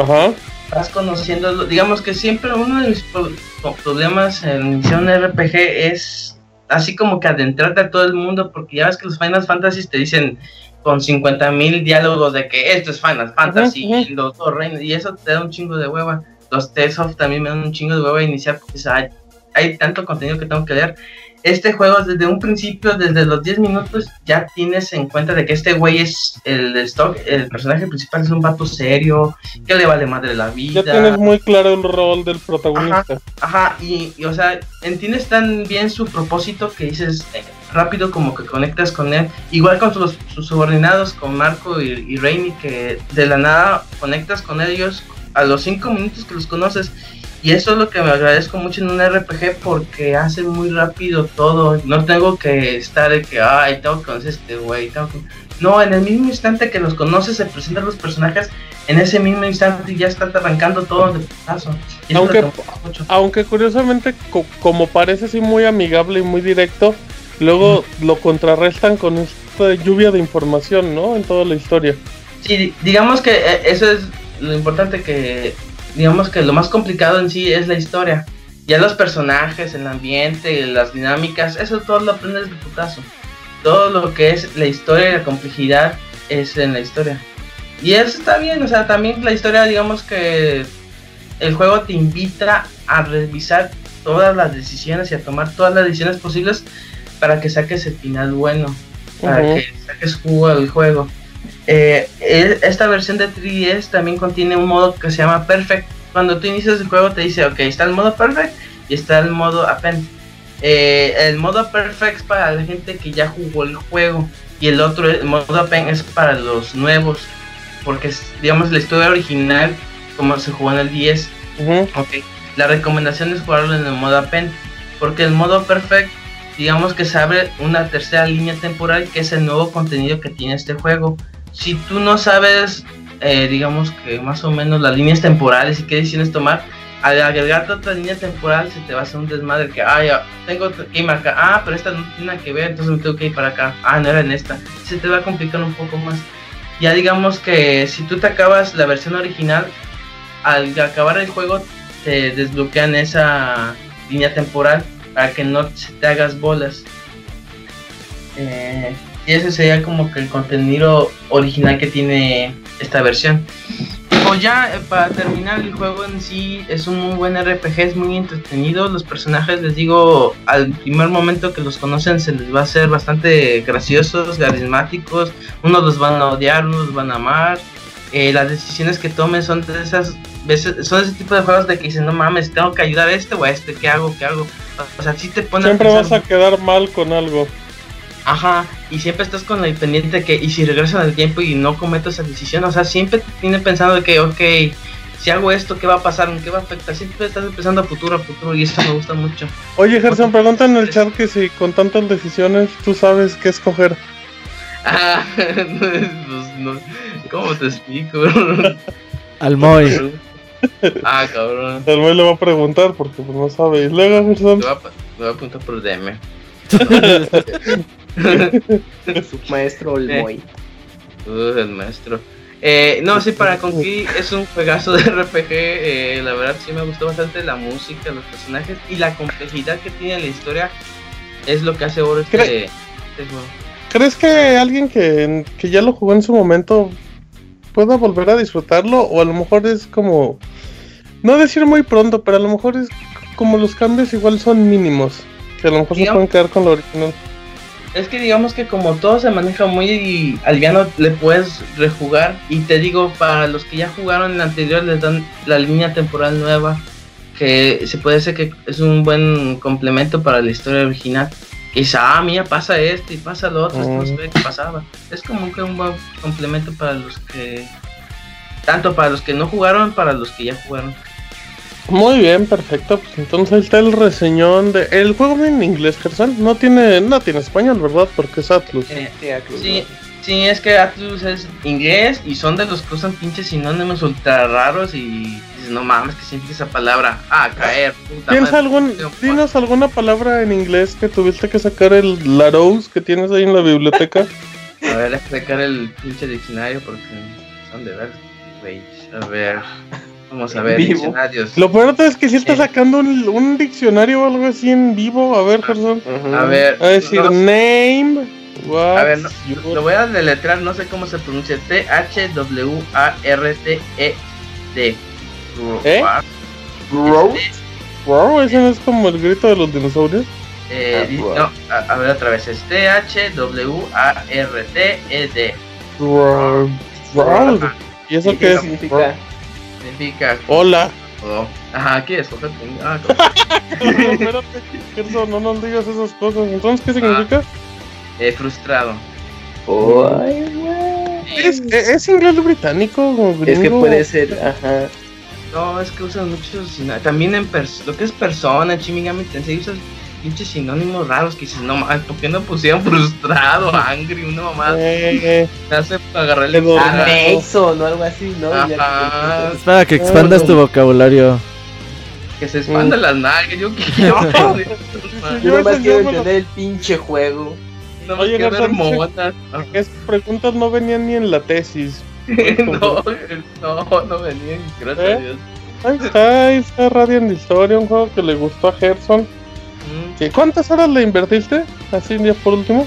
Ajá. Vas conociendo, digamos que siempre uno de mis pro- pro- problemas en un RPG es así como que adentrarte a todo el mundo, porque ya ves que los Final Fantasy te dicen con 50.000 diálogos de que esto es Final Fantasy y los dos reinos, y eso te da un chingo de hueva. Los Tales of también me dan un chingo de hueva iniciar porque o sea, hay, hay tanto contenido que tengo que leer. Este juego desde un principio, desde los 10 minutos, ya tienes en cuenta de que este güey es el stock, el personaje principal es un vato serio, que le vale madre la vida. Ya tienes muy claro el rol del protagonista. Ajá, y, y, o sea, entiendes tan bien su propósito que dices eh, rápido como que conectas con él. Igual con sus, sus subordinados, con Marco y, y Rainy, que de la nada conectas con ellos a los 5 minutos que los conoces. Y eso es lo que me agradezco mucho en un RPG porque hace muy rápido todo. No tengo que estar de que, ay, tengo que conocer este güey. que-". No, en el mismo instante que los conoces, se presentan los personajes, en ese mismo instante ya está arrancando todo de eso Aunque-. Aunque curiosamente, co- como parece así muy amigable y muy directo, luego lo contrarrestan con esta lluvia de información, ¿no? En toda la historia. Sí, di- digamos que eh, eso es lo importante que, digamos que lo más complicado en sí es la historia. Ya los personajes, el ambiente, las dinámicas, eso todo lo aprendes de putazo. Todo lo que es la historia y la complejidad es en la historia. Y eso está bien, o sea, también la historia, digamos que el juego te invita a revisar todas las decisiones y a tomar todas las decisiones posibles para que saques el final bueno, para que saques jugo al juego. Eh, esta versión de 3DS también contiene un modo que se llama Perfect. Cuando tú inicias el juego te dice, ok, está el modo Perfect y está el modo Append. Eh, el modo Perfect es para la gente que ya jugó el juego y el otro, el modo Append es para los nuevos. Porque digamos, la historia original, como se jugó en el 10, Ujú. Ok, la recomendación es jugarlo en el modo Append, porque el modo Perfect, digamos que se abre una tercera línea temporal que es el nuevo contenido que tiene este juego. Si tú no sabes, eh, digamos que más o menos las líneas temporales y qué decisiones tomar, al agregarte otra línea temporal se te va a hacer un desmadre que, ah, ya, tengo que acá, ah, pero esta no tiene nada que ver, entonces me tengo que ir para acá, ah, no era en esta, se te va a complicar un poco más. Ya digamos que si tú te acabas la versión original, al acabar el juego te desbloquean esa línea temporal para que no te hagas bolas. Eh, y ese sería como que el contenido original que tiene esta versión. Pues ya eh, para terminar el juego en sí es un muy buen RPG, es muy entretenido. Los personajes les digo al primer momento que los conocen se les va a hacer bastante graciosos, carismáticos. Unos los van a odiar, unos los van a amar. Eh, las decisiones que tomen son de esas veces, son ese tipo de juegos de que dicen no mames, tengo que ayudar a este o a este, ¿qué hago? ¿Qué hago? O sea, sí te Siempre pensar vas a quedar mal con algo. Ajá, y siempre estás con la pendiente de que, y si regreso en el tiempo y no cometo esa decisión, o sea, siempre te tiene pensando de que, ok, si hago esto, ¿qué va a pasar? ¿En qué va a afectar? Siempre estás pensando a futuro, a futuro, y eso me gusta mucho. Oye, Gerson, pregunta en el chat que si con tantas decisiones tú sabes qué escoger. Ah, pues no, ¿cómo te explico? Al Moy. ah, cabrón. El güey le va a preguntar porque pues no sabe. Y luego, Gerson. Me voy a, me voy a apuntar por DM. Su maestro el Eh. Moy. Uh, el maestro. Eh, no, sí, para Conquer es un juegazo de RPG. eh, la verdad, sí me gustó bastante la música, los personajes y la complejidad que tiene la historia. Es lo que hace oro este, este juego. ¿Crees que alguien que, que ya lo jugó en su momento pueda volver a disfrutarlo? O a lo mejor es como. No decir muy pronto, pero a lo mejor es como los cambios igual son mínimos. Que a lo mejor se pueden quedar con lo original. Es que digamos que como todo se maneja muy aliviano, le puedes rejugar. Y te digo, para los que ya jugaron en el anterior, les dan la línea temporal nueva. Que se puede ser que es un buen complemento para la historia original. Que dice, ah, mira, pasa esto y pasa lo otro, esto no pasaba. Es como que un buen complemento para los que. Tanto para los que no jugaron, para los que ya jugaron. Muy bien, perfecto. Pues entonces ahí está el reseñón de. El juego viene en inglés, Gerson. No tiene, no tiene español, ¿verdad? Porque es Atlus. Eh, Sí, Atlus, Sí, sí, es que Atlus es inglés y son de los que usan pinches sinónimos ultra raros y dices, no mames, que significa esa palabra. Ah, caer, puta ¿Tienes madre. algún, dinos alguna palabra en inglés que tuviste que sacar el Larousse que tienes ahí en la biblioteca? A ver, sacar el pinche diccionario porque son de ver. A ver, vamos a ver, Vivo. diccionarios. Lo peor es que si está Eh. sacando un, un diccionario o algo así en vivo. A ver, Gerson. Ujú. A ver, A decir no, name. A ver, no, lo voy a deletrar, no sé cómo se pronuncia. T-H-W-A-R-T-E-D. ¿Eh? Bro. Wow, ese no es como el grito de los dinosaurios. Eh, Ah, no, a, a ver otra vez, es T-H-W-A-R-T-E-D. ¿Y eso ¿Y qué qué es? significa? Significa. Hola. Oh. Ajá, ¿qué es? Ah, coger- No, espérate, Gerson, no nos digas esas cosas. Entonces, ¿qué significa? eh, frustrado. Ay, güey. ¿Es, e, es inglés británico Es que puede ser, ajá. No, es que usan muchos. También en pers- lo que es persona, Chimigami Tensei, usas pinches sinónimos raros que dices, no mames, ¿por qué no pusieron frustrado, angry, una mamá? Eh, Te hace agarrar el Pero- Ah, Mason o algo así, ¿no? Ajá, Es para que expandas tu vocabulario. que se expandan las nalgas, yo quiero. Yo nomás quiero no entender el pinche juego. No Oye, me quiero ver. Esas preguntas no venían ni en la tesis. No, no, no venían, gracias ¿Eh? a Dios. Ahí está, ahí está Radiant Historia, un juego que le gustó a Gerson. ¿Qué- ¿Cuántas horas le invertiste? Así ya por último.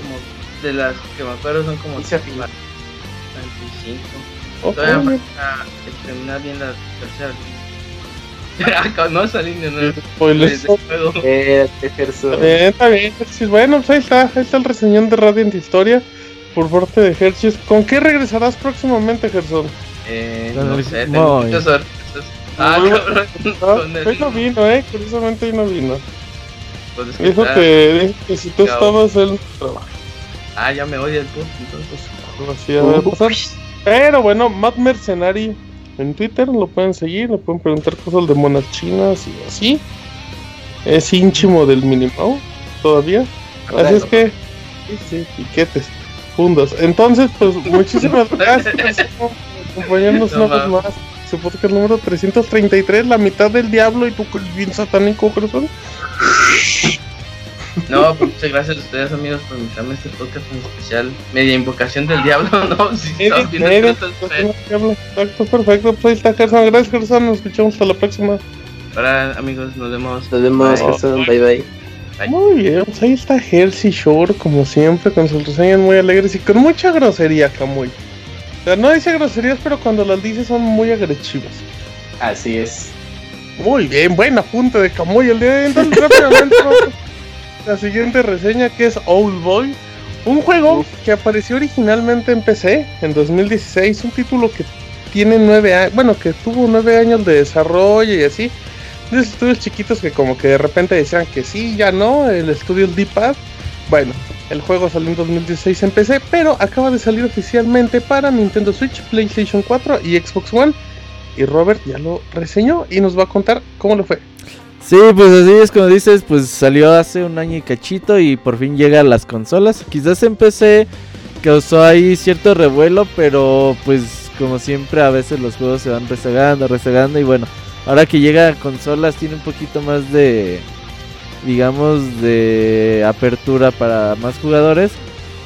como de las que me acuerdo son como Dice 25. Ok, Todavía me falta terminar bien la tercera línea. no esa línea, no. spoilers. Espérate, Gerson. Está bien, está bien. Hershey's. Bueno, pues ahí está, ahí está el reseñón de Radiant Historia por parte de Hershey's. ¿Con qué regresarás próximamente, Gerson? Eh, no sé, tengo Muy. muchas sorpresas. Ah, cabrón. Ah, hoy no vino, eh, curiosamente hoy no vino. pues es que Dijo está- que, dijo que si tú estabas él trabajo. Ah, ya me odia el puto, entonces. Así a pasar. Pero bueno, Matt Mercenary en Twitter lo pueden seguir, le pueden preguntar cosas de monas chinas y así. Es ínchimo del Minimau todavía. Así es que, sí, piquetes, fundas. Entonces, pues muchísimas gracias por acompañarnos No una vez más. Su podcast número 333, la mitad del diablo y eres bien satánico, corazón. No, pues muchas gracias a ustedes, amigos, por invitarme a este podcast en especial. Media invocación del diablo, ¿no? Si viendo media no estás- del diablo. Exacto, perfecto. Pues ahí está Gerson. Gracias, Gerson. Nos escuchamos hasta la próxima. Ahora, amigos, nos vemos. Nos vemos, Bye. Gerson. Bye bye. Muy bien, pues ahí está Hersey Shore, como siempre, con sus reseñas muy alegres y con mucha grosería, Camuy. O sea, no dice groserías, pero cuando las dice son muy agresivas. Así es. Muy bien, buen apunte de Camuy el día de hoy. Entonces, rápidamente, la siguiente reseña que es Old Boy. Un juego que apareció originalmente en PC en 2016, un título que tiene nueve años, bueno, que tuvo nueve años de desarrollo y así. De estudios chiquitos que como que de repente decían que sí, ya no, el estudio D-Pad. Bueno, el juego salió en 2016 en PC, pero acaba de salir oficialmente para Nintendo Switch, PlayStation 4 y Xbox One. Y Robert ya lo reseñó y nos va a contar cómo lo fue. Sí, pues así es como dices, pues salió hace un año y cachito y por fin llega a las consolas. Quizás en PC causó ahí cierto revuelo, pero pues como siempre a veces los juegos se van rezagando, rezagando y bueno, ahora que llega a consolas tiene un poquito más de, digamos, de apertura para más jugadores.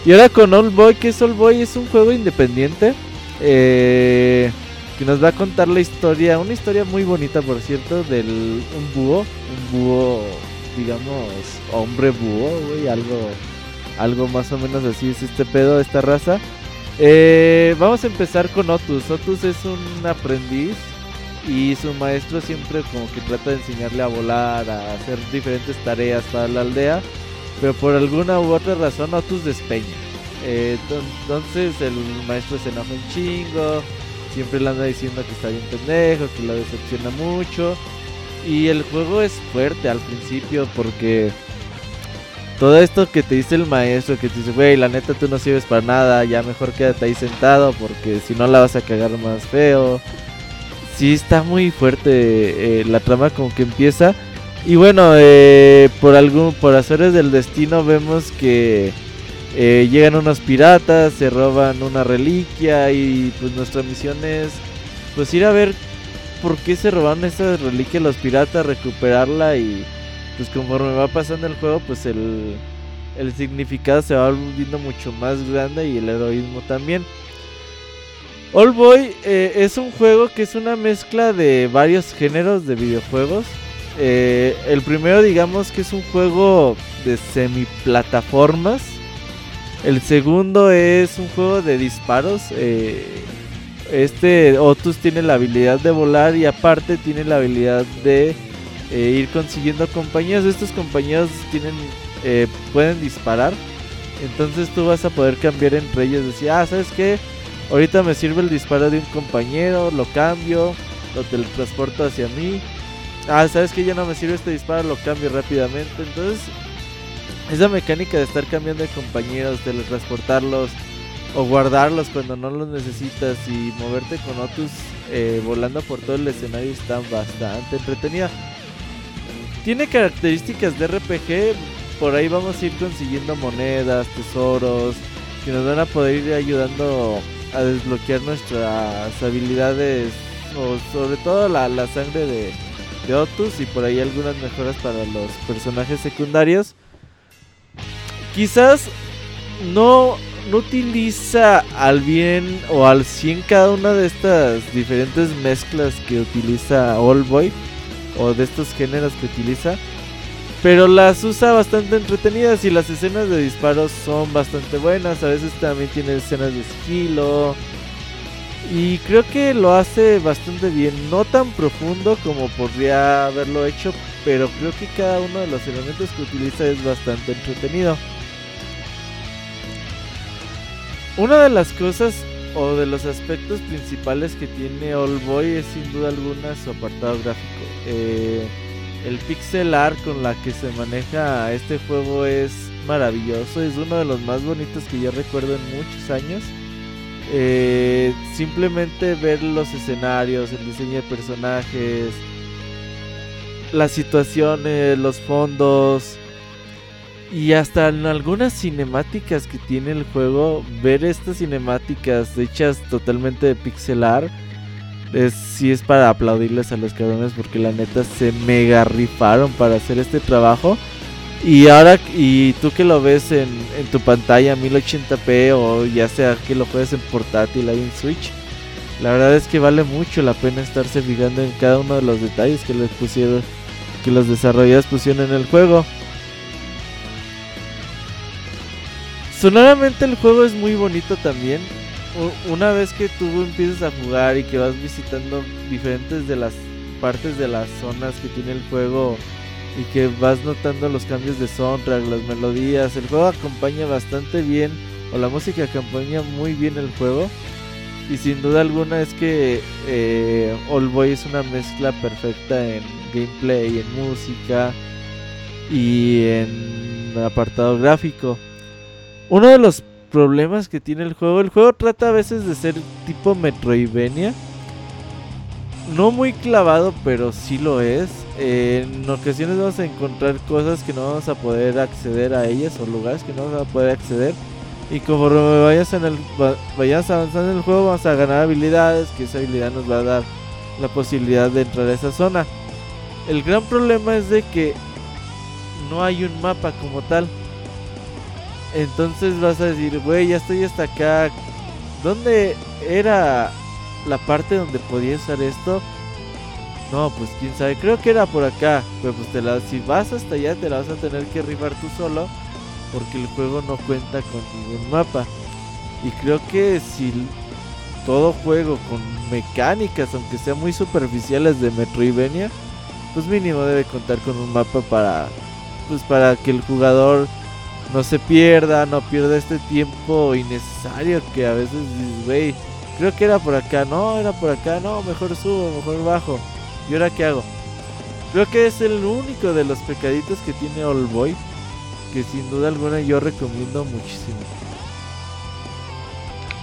Y ahora con Old Boy, que es Old Boy, es un juego independiente. Eh, que nos va a contar la historia, una historia muy bonita por cierto, del un búho, un búho, digamos, hombre búho, güey, algo, algo más o menos así es este pedo, esta raza. Eh, vamos a empezar con Otus. Otus es un aprendiz y su maestro siempre como que trata de enseñarle a volar, a hacer diferentes tareas para la aldea, pero por alguna u otra razón Otus despeña. Eh, enton- entonces el maestro se enoja un chingo, siempre le anda diciendo que está bien pendejo, que lo decepciona mucho. Y el juego es fuerte al principio porque todo esto que te dice el maestro, que te dice, güey, la neta tú no sirves para nada, ya mejor quédate ahí sentado porque si no la vas a cagar más feo. Sí está muy fuerte eh, la trama como que empieza. Y bueno, eh, por algún, por azares del destino vemos que eh, llegan unos piratas, se roban una reliquia y pues nuestra misión es pues ir a ver por qué se robaron esa reliquia los piratas, recuperarla y pues conforme va pasando el juego pues el, el significado se va volviendo mucho más grande y el heroísmo también. All Boy eh, es un juego que es una mezcla de varios géneros de videojuegos. Eh, el primero digamos que es un juego de semiplataformas. El segundo es un juego de disparos. eh, este Otus tiene la habilidad de volar y aparte tiene la habilidad de ir consiguiendo compañeros. Estos compañeros tienen pueden disparar. Entonces tú vas a poder cambiar entre ellos. Decir, ah, ¿sabes qué? Ahorita me sirve el disparo de un compañero, lo cambio, lo teletransporto hacia mí. Ah, ¿sabes que Ya no me sirve este disparo, lo cambio rápidamente. Entonces, esa mecánica de estar cambiando de compañeros, teletransportarlos o guardarlos cuando no los necesitas y moverte con Otus eh, volando por todo el escenario está bastante entretenida. tiene características de RPG. Por ahí vamos a ir consiguiendo monedas, tesoros, que nos van a poder ir ayudando a desbloquear nuestras habilidades, o sobre todo la, la sangre de, de Otus y por ahí algunas mejoras para los personajes secundarios. Quizás no, no utiliza al bien o al 100 cada una de estas diferentes mezclas que utiliza Boy o de estos géneros que utiliza. Pero las usa bastante entretenidas y las escenas de disparos son bastante buenas. A veces también tiene escenas de sigilo. Y creo que lo hace bastante bien. No tan profundo como podría haberlo hecho. Pero creo que cada uno de los elementos que utiliza es bastante entretenido. Una de las cosas o de los aspectos principales que tiene All Boy es sin duda alguna su apartado gráfico. Eh, el pixel art con la que se maneja este juego es maravilloso, es uno de los más bonitos que yo recuerdo en muchos años. Eh, simplemente ver los escenarios, el diseño de personajes, las situaciones, los fondos y hasta en algunas cinemáticas que tiene el juego, ver estas cinemáticas hechas totalmente de pixel art es, sí es para aplaudirles a los cabrones porque la neta se mega rifaron para hacer este trabajo. Y ahora, y tú que lo ves en, en tu pantalla 1080p o ya sea que lo juegues en portátil ahí en Switch, la verdad es que vale mucho la pena estarse fijando en cada uno de los detalles que les pusieron, que los desarrolladores pusieron en el juego. Sonoramente el juego es muy bonito también una vez que tú empiezas a jugar y que vas visitando diferentes de las partes de las zonas que tiene el juego y que vas notando los cambios de soundtrack, las melodías, el juego acompaña bastante bien o la música acompaña muy bien el juego y sin duda alguna es que eh, All Boy es una mezcla perfecta en gameplay, en música y en apartado gráfico. Uno de los problemas que tiene el juego. El juego trata a veces de ser tipo Metroidvania. No muy clavado, pero sí lo es. en ocasiones vamos a encontrar cosas que no vamos a poder acceder a ellas o lugares que no vamos a poder acceder. Y conforme vayas, en el, vayas avanzando en el juego, vamos a ganar habilidades. Que esa habilidad nos va a dar la posibilidad de entrar a esa zona. El gran problema es de que no hay un mapa como tal. Entonces vas a decir, güey, ya estoy hasta acá. ¿Dónde era la parte donde podía usar esto? No, pues quién sabe, creo que era por acá. Pero pues te la, si vas hasta allá te la vas a tener que rifar tú solo. Porque el juego no cuenta con ningún mapa. Y creo que si todo juego con mecánicas, aunque sean muy superficiales de Metroidvania, pues mínimo debe contar con un mapa para pues para que el jugador no se pierda, no pierda este tiempo innecesario que a veces dices, güey, creo que era por acá, no, era por acá, no, mejor subo, mejor bajo. ¿Y ahora qué hago? Creo que es el único de los pecaditos que tiene All Boy, que sin duda alguna yo recomiendo muchísimo.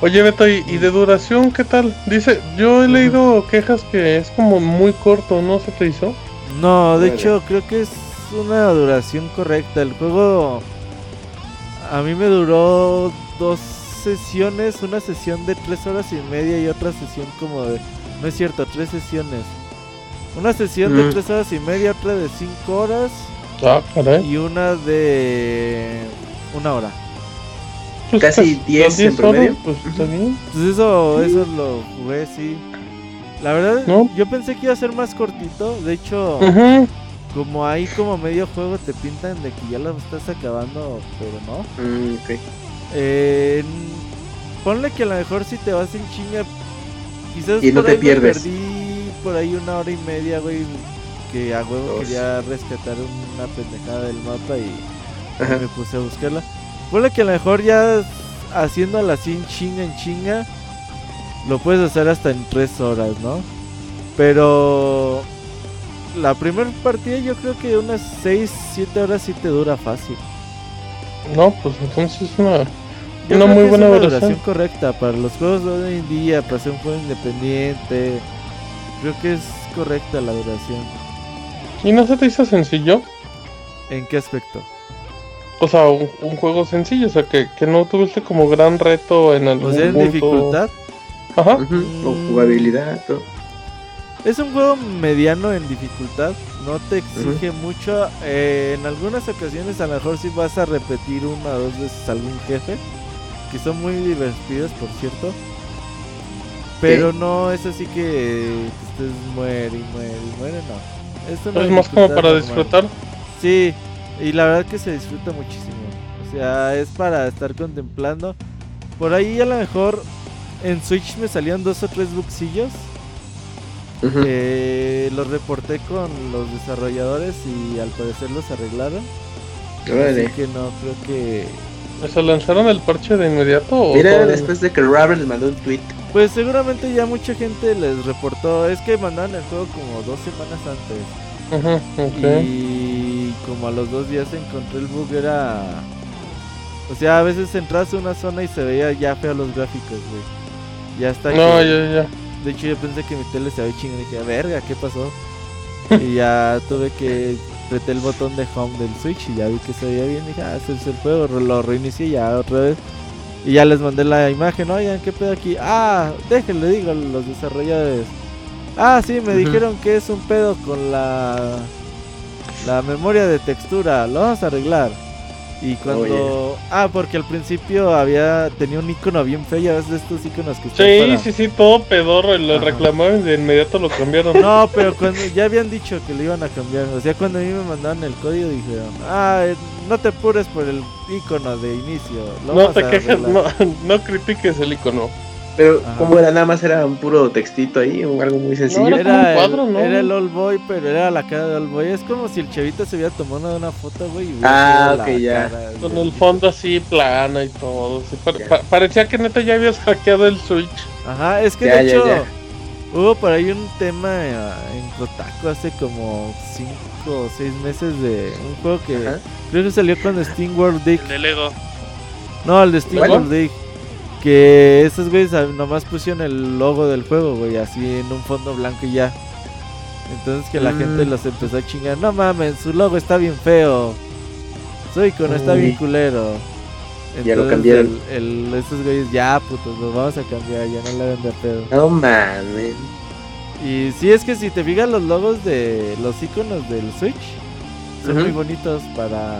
Oye Beto, ¿y, de duración qué tal? Dice, yo he leído quejas que es como muy corto, ¿no se te hizo? No, de hecho creo que es una duración correcta. El juego a mí me duró dos sesiones, una sesión de tres horas y media y otra sesión como de... No es cierto, tres sesiones. Una sesión de mm. tres horas y media, otra de cinco horas. Ah, y una de una hora. Pues Casi 10 en promedio. pues, pues eso, eso lo jugué, sí. La verdad, yo pensé que iba a ser más cortito. De hecho, como ahí como medio juego te pintan de que ya lo estás acabando, pero no. Mm, eh, ponle que a lo mejor si te vas en chinga, quizás y no te pierdes. perdí por ahí una hora y media, güey, que a huevo quería rescatar una pendejada del mapa y me puse a buscarla. Ponle que a lo mejor ya haciéndola así en chinga, en chinga, lo puedes hacer hasta en tres horas, ¿no? Pero la primera partida yo creo que unas 6, 7 horas sí te dura fácil. No, pues entonces es una, una muy buena es una duración. correcta para los juegos de hoy en día, para ser un juego independiente. Creo que es correcta la duración. ¿Y no se te hizo sencillo? ¿En qué aspecto? O sea, un, un juego sencillo, o sea, que, que no tuviste como gran reto en algún O sea, en punto. dificultad. Ajá. Ujú, O jugabilidad, todo. Es un juego mediano en dificultad, no te exige mucho. eh, en algunas ocasiones a lo mejor si vas a repetir una o dos veces algún jefe, que son muy divertidos por cierto. Pero no es así que estés muere y muere y muere, no. Es, una Es más como para normal. disfrutar. Sí, y la verdad que se disfruta muchísimo. O sea, es para estar contemplando. Por ahí a lo mejor en Switch me salían dos o tres buxillos. Ujú. Eh, los reporté con los desarrolladores y al parecer los arreglaron. Así que no creo que... ¿Se lanzaron el parche de inmediato? o Mira, todavía? después de que Robert les mandó un tweet. Pues seguramente ya mucha gente les reportó. Es que mandaron el juego como dos semanas antes. Ujú, ok. Y como a los dos días encontré el bug era... O sea, a veces entras a una zona y se veía ya feo los gráficos, güey. Ya está. No, que- ya, ya. De hecho yo pensé que mi tele se había chingado y dije, verga, ¿qué pasó? y ya tuve que apreté el botón de home del Switch y ya vi que se veía bien. Dije, ah, ese es el juego, lo reinicié ya otra vez. Y ya les mandé la imagen, oigan, ¿qué pedo aquí? Ah, déjenle, digo los desarrolladores. Ah, sí, me dijeron que es un pedo con la la memoria de textura, lo vamos a arreglar. Y cuando ah, porque al principio había tenía un icono bien feo, ya ves de estos iconos que están Sí, para- sí, sí, todo pedorro. y Lo Ajá. reclamaron y de inmediato lo cambiaron. No, pero cuando ya habían dicho que lo iban a cambiar, o sea, cuando a mí me mandaron el código dijeron, ah, eh, no te apures por el icono de inicio. lo No te a quejes, no, arreglar". no critiques el icono. Pero, Ajá. ¿cómo era? Nada más era un puro textito ahí, o algo muy sencillo. era como un Era, cuadro, el, ¿no? era el Old Boy, pero era la cara de Old Boy. Es como si el chavito se hubiera tomado una foto, güey. Ah, ok, ya. cara Con el fondo así plano y todo. sí, pa- Ya. pa- parecía que neta ya habías hackeado el Switch. Ajá, es que Ya, de ya, hecho ya. hubo por ahí un tema eh, en Kotaku hace como 5 o 6 meses de un juego que Ajá. creo que salió con Steam World Dig. El de Lego. No, el de Steam. World Dig. Que esos güeyes nomás pusieron el logo del juego, güey, así en un fondo blanco y ya. Entonces que la Mm. gente los empezó a chingar. No mames, su logo está bien feo. Su icono está bien culero. Ya lo Entonces, cambiaron. El, el- esos güeyes, ya putos, los vamos a cambiar, ya no le hagan de pedo. No mames. Y sí, es que si te fijas los logos de los iconos del Switch, son muy bonitos para.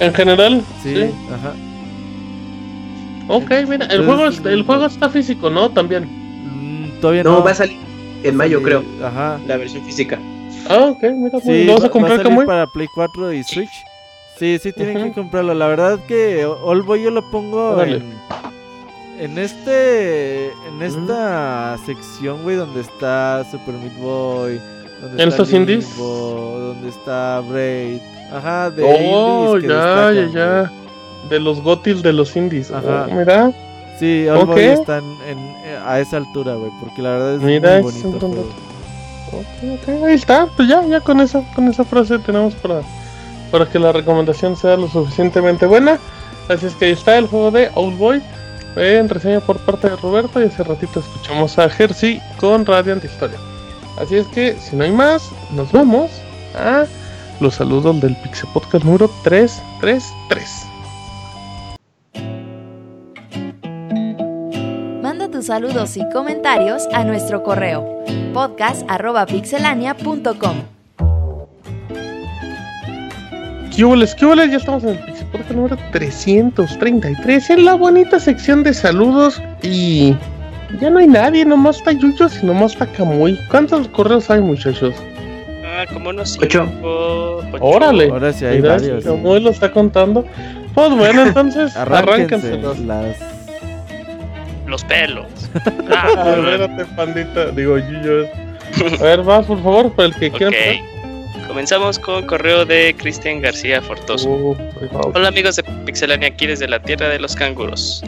En general, Sí, sí. ajá. Ok, mira, el Entonces, juego, está- el sí. juego está físico, ¿no? También. Mm, todavía No, no. va a salir en mayo, creo. Ajá. La versión física. Ah, ok, mira, pues, Sí, ¿lo vas va- a comprar va a salir Kamui? para Play 4 y Switch. Sí, sí tienen Ujú. que comprarlo. La verdad que Olboy yo lo pongo en, en este en esta sección, güey, donde está Super Meat Boy, donde ¿En está estos indies? Donde está Braid. Ajá, de Oh, indies que ya, destacan, ya, güey. ya. De los gotis de los indies. Ajá. Oh, mira, Sí, Oldboy Ok. están en, a esa altura, güey, porque la verdad es Mira, muy es bonito. un el juego. Ok, ok, ahí está, pues ya, ya con esa, con esa frase tenemos para, para que la recomendación sea lo suficientemente buena. Así es que ahí está el juego de Old Boy eh, en reseña por parte de Roberto y hace ratito escuchamos a Jersey con Radiant Historia. Así es que si no hay más, nos vamos a los saludos del Pixel Podcast número 333. Saludos y comentarios a nuestro correo podcast.pixelania.com. ¿Qué hubo, qué hubo? Ya estamos en el Pixel Podcast número 333 en la bonita sección de saludos y ya no hay nadie, nomás está Yuyos y nomás está Kamui. ¿Cuántos correos hay muchachos? Ah, como unos Ocho. cinco, ocho. Órale. Ahora sí hay Mira, varios. sí. Kamui lo está contando. Pues bueno, entonces Arránquense arránquenselos. las Los pelos. Espérate, pandita. Digo, Yuyos. A ver, vas, por favor, para el que quiera empezar. ok. Comenzamos con correo de Cristian García Fortoso. Va. Hola amigos de Pixelania, aquí desde la tierra de los canguros.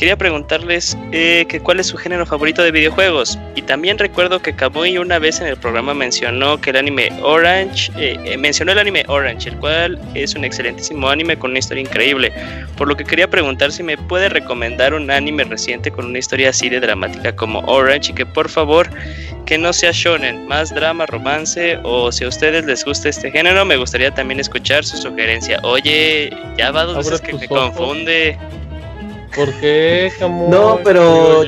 Quería preguntarles eh, que cuál es su género favorito de videojuegos. Y también recuerdo que Kamui una vez en el programa mencionó que el anime Orange, eh, eh, mencionó el anime Orange, el cual es un excelentísimo anime con una historia increíble. Por lo que quería preguntar si me puede recomendar un anime reciente con una historia así de dramática como Orange y que por favor que no sea shonen, más drama, romance o si a ustedes les gusta este género, me gustaría también escuchar su sugerencia. Oye, ya va dos veces que me confunde. ¿Por qué, Camuy? No, pero-.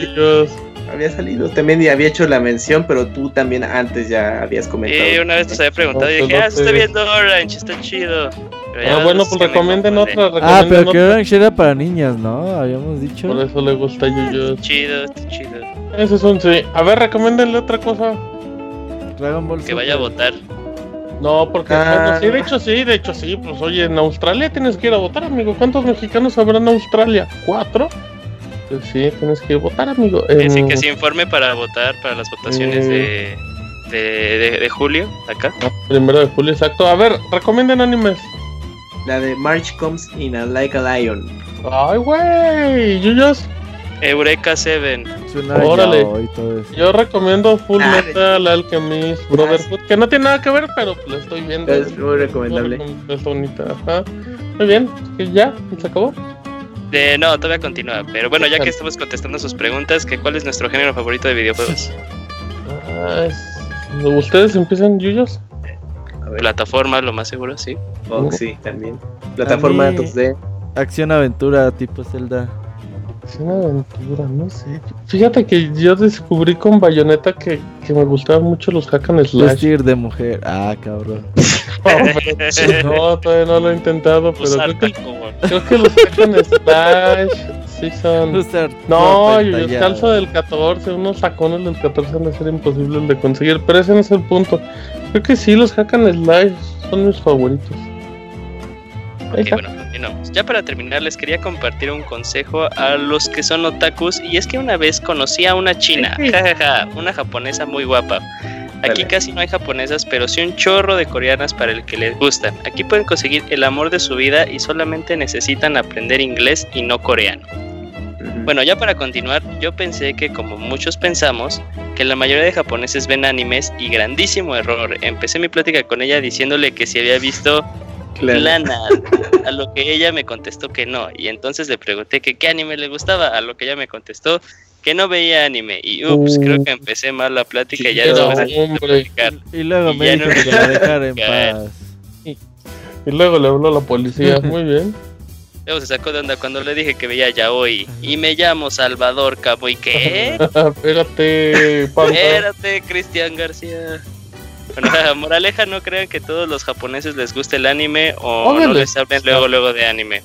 Había salido también y había hecho la mención, pero tú también antes ya habías comentado. Y una vez nos había preguntado y No, dije, ah, estoy te- viendo Orange, está chido. Ah, bueno, pues recomienden otra. Ah, recomienden pero que. Orange era para niñas, ¿no? Habíamos dicho. Por eso le gusta Yuyos. Chido, está chido. Ese es un sí. A ver, recomiéndenle otra cosa. Dragon Ball Que vaya a votar. No, porque Ah. bueno, sí, de hecho sí, de hecho sí. Pues oye, en Australia tienes que ir a votar, amigo. ¿Cuántos mexicanos habrá en Australia? ¿Cuatro? Pues sí, tienes que votar, amigo. En- que se informe para votar para las votaciones de, de, de- de julio, acá. Ah, Primero de julio, exacto. A ver, recomienden animes. La de March Comes in a Like a Lion. Ay, güey, Yuyos. Eureka 7. Suena Órale. Yo recomiendo Full Ah, Metal Alchemist Brotherhood, que no tiene nada que ver, pero lo estoy viendo. Es muy recomendable. Es bonita, ajá. Muy bien, que ya, se acabó. De, no, todavía continúa. Pero bueno, ya que estamos contestando sus preguntas, que ¿cuál es nuestro género favorito de videojuegos? Ah, es- ¿Ustedes empiezan, Yuyos? Plataforma, lo más seguro, sí. Oh, sí, también. Plataforma A mí- 2D. Acción aventura tipo Zelda. Es una aventura, no sé. Fíjate que yo descubrí con Bayonetta que, que me gustaban mucho los hack and slash. Vestir de mujer. Ah, cabrón. No, todavía no lo he intentado, pero creo que, taco, creo que los hack and slash sí son... No, yo entallada. calzo del 14, unos sacones del 14 han de ser imposibles de conseguir, pero ese no es el punto. Creo que sí, los hack and slash son mis favoritos. Ahí Ok, está. bueno, continuamos. Ya para terminar, les quería compartir un consejo a los que son otakus. Y es que una vez conocí a una china, jajaja, una japonesa muy guapa. Aquí Dale. casi no hay japonesas, pero sí un chorro de coreanas para el que les gustan. Aquí pueden conseguir el amor de su vida y solamente necesitan aprender inglés y no coreano. Bueno, ya para continuar, yo pensé que como muchos pensamos, que la mayoría de japoneses ven animes y grandísimo error. Empecé mi plática con ella diciéndole que si había visto Claro. Lana, a lo que ella me contestó que no. Y entonces le pregunté que qué anime le gustaba, a lo que ella me contestó que no veía anime. Y ups, Uh. creo que empecé mal la plática y ya después de. Y luego Y me ya dijo no- que la dejara en Caer. paz. Y luego le habló a la policía, muy bien. Luego se sacó de onda cuando le dije que veía yaoi. Y me llamo Salvador Cabo. ¿Y qué? Espérate. Espérate, Cristian García. Bueno, ja, moraleja, no crean que todos los japoneses les guste el anime o no les hablen luego luego de anime.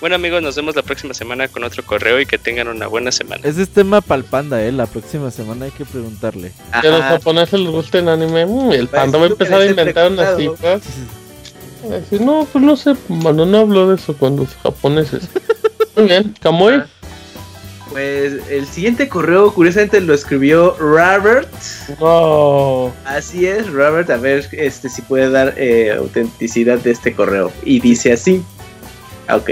Bueno amigos, nos vemos la próxima semana con otro correo y que tengan una buena semana. Ese es tema pa'l panda, eh. La próxima semana hay que preguntarle. Que a los japoneses les gusta el anime. mm, el panda va a empezar a el inventar unas cifras. Decir, no, pues no sé, mano, no hablo de eso con los japoneses. Muy bien, Kamui. Pues el siguiente correo, curiosamente, lo escribió Robert. No. Así es, Robert. A ver este, si puede dar eh, autenticidad de este correo. Y dice así. Ah, Ok.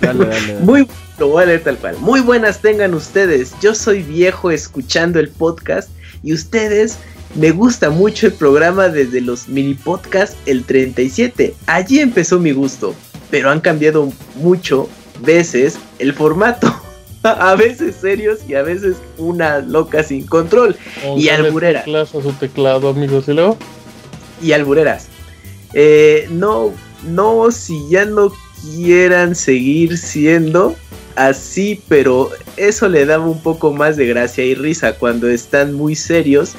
Dale, dale. dale. Muy, lo voy a leer tal cual. Muy buenas tengan ustedes. Yo soy viejo escuchando el podcast y ustedes me gusta mucho el programa desde los mini podcasts el 37. Allí empezó mi gusto, pero han cambiado mucho veces el formato. A veces serios y a veces una loca sin control Y Póngale alburera. teclas a su teclado, amigos. Y luego, y albureras. Eh, no, no, si ya no quieran seguir siendo así, pero eso le daba un poco más de gracia y risa cuando están muy serios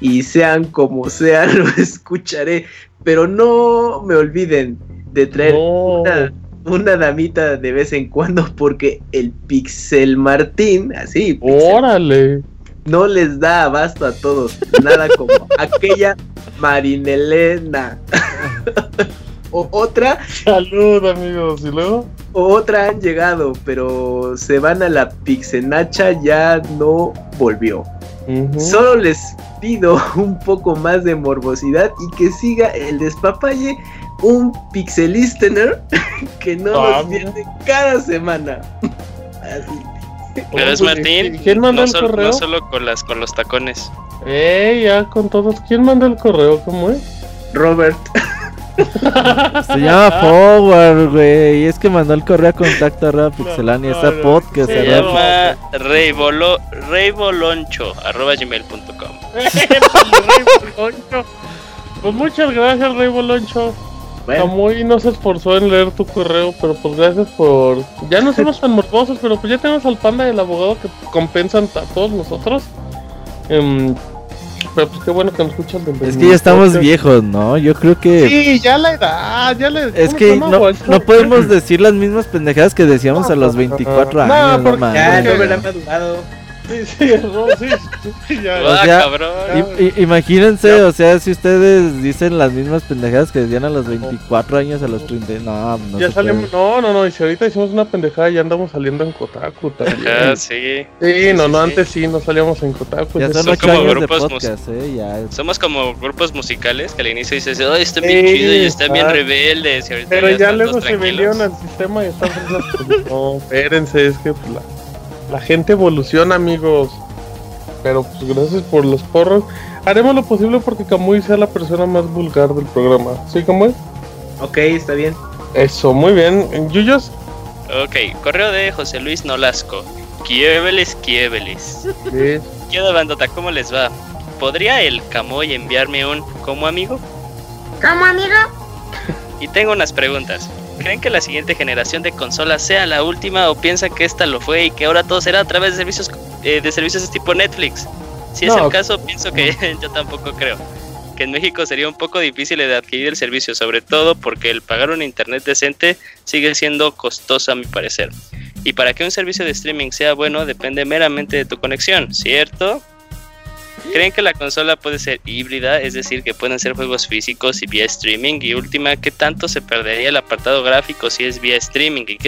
y sean como sean, lo escucharé, pero no me olviden de traer no. una, una damita de vez en cuando porque el Pixel Martín, así, Pixel Órale. no les da abasto a todos. Nada como aquella Marinelena. o otra, Salud, amigos. Y luego, o otra han llegado, pero se van a la Pixenacha, ya no volvió. Solo les pido un poco más de morbosidad y que siga el despapalle un pixelistener que no Ah, nos pierde cada semana. Así. Pero es Martín, ¿Quién mandó no, el correo? no solo con las con los tacones. Eh, ya con todos. ¿Quién mandó el correo? ¿Cómo es? Robert. Se llama Forward, güey. Y es que mandó el correo a contacto arroba pixelania. no, Está no. podcast Se arroba- llama Reybolo, reyboloncho arroba gmail.com. Rey Boloncho. Pues muchas gracias, Rey Boloncho. Bueno, Camuy no se esforzó en leer tu correo, pero pues gracias por. Ya no somos tan morbosos, pero pues ya tenemos al panda y el abogado que compensan a todos nosotros. Em, pero pues qué bueno que nos escuchan. de Es que ya estamos viejos, ¿no? Yo creo que. Sí, ya la edad, ya la Es ¿cómo que no, no podemos decir las mismas pendejadas que decíamos a los 24 No, años. No, porque- ya, Robert ha madurado. Sí, sí, sí, sí, ya. O Ah, sea, cabrón. I- i- imagínense, o sea, si ustedes dicen las mismas pendejadas que decían a los 24 años, a los 30, no, no ya salimos, no, no, no, y si ahorita hicimos una pendejada ya andamos saliendo en Kotaku también. Sí. Sí, no, no, Sí, sí. antes sí no salíamos en Kotaku. Ya ya son son 8 como grupos podcast, eh, ya. Somos como grupos musicales que al inicio dices, oh, están bien chidos y están bien rebeldes. Y ahorita Pero ya luego se vendieron al sistema y están No, espérense, es que pues, la, gente evoluciona, amigos. Pero pues gracias por los porros. Haremos lo posible porque Camuy sea la persona más vulgar del programa. ¿Sí, Camuy? Ok, está bien. Eso, muy bien. Yuyos, Ok, correo de José Luis Nolasco. Quiebeles, quiebeles. ¿Qué onda, bandota? ¿Cómo les va? ¿Podría el Camoy enviarme un como amigo? ¿Cómo, amigo? Y tengo unas preguntas. ¿Creen que la siguiente generación de consolas sea la última o piensan que esta lo fue y que ahora todo será a través de servicios eh, de servicios tipo Netflix? Si es el caso, pienso que yo tampoco creo. Que en México sería un poco difícil de adquirir el servicio, sobre todo porque el pagar un internet decente sigue siendo costoso a mi parecer. Y para que un servicio de streaming sea bueno depende meramente de tu conexión, ¿cierto? ¿Creen que la consola puede ser híbrida? Es decir, que pueden ser juegos físicos y vía streaming. Y última, ¿qué tanto se perdería el apartado gráfico si es vía streaming? ¿Y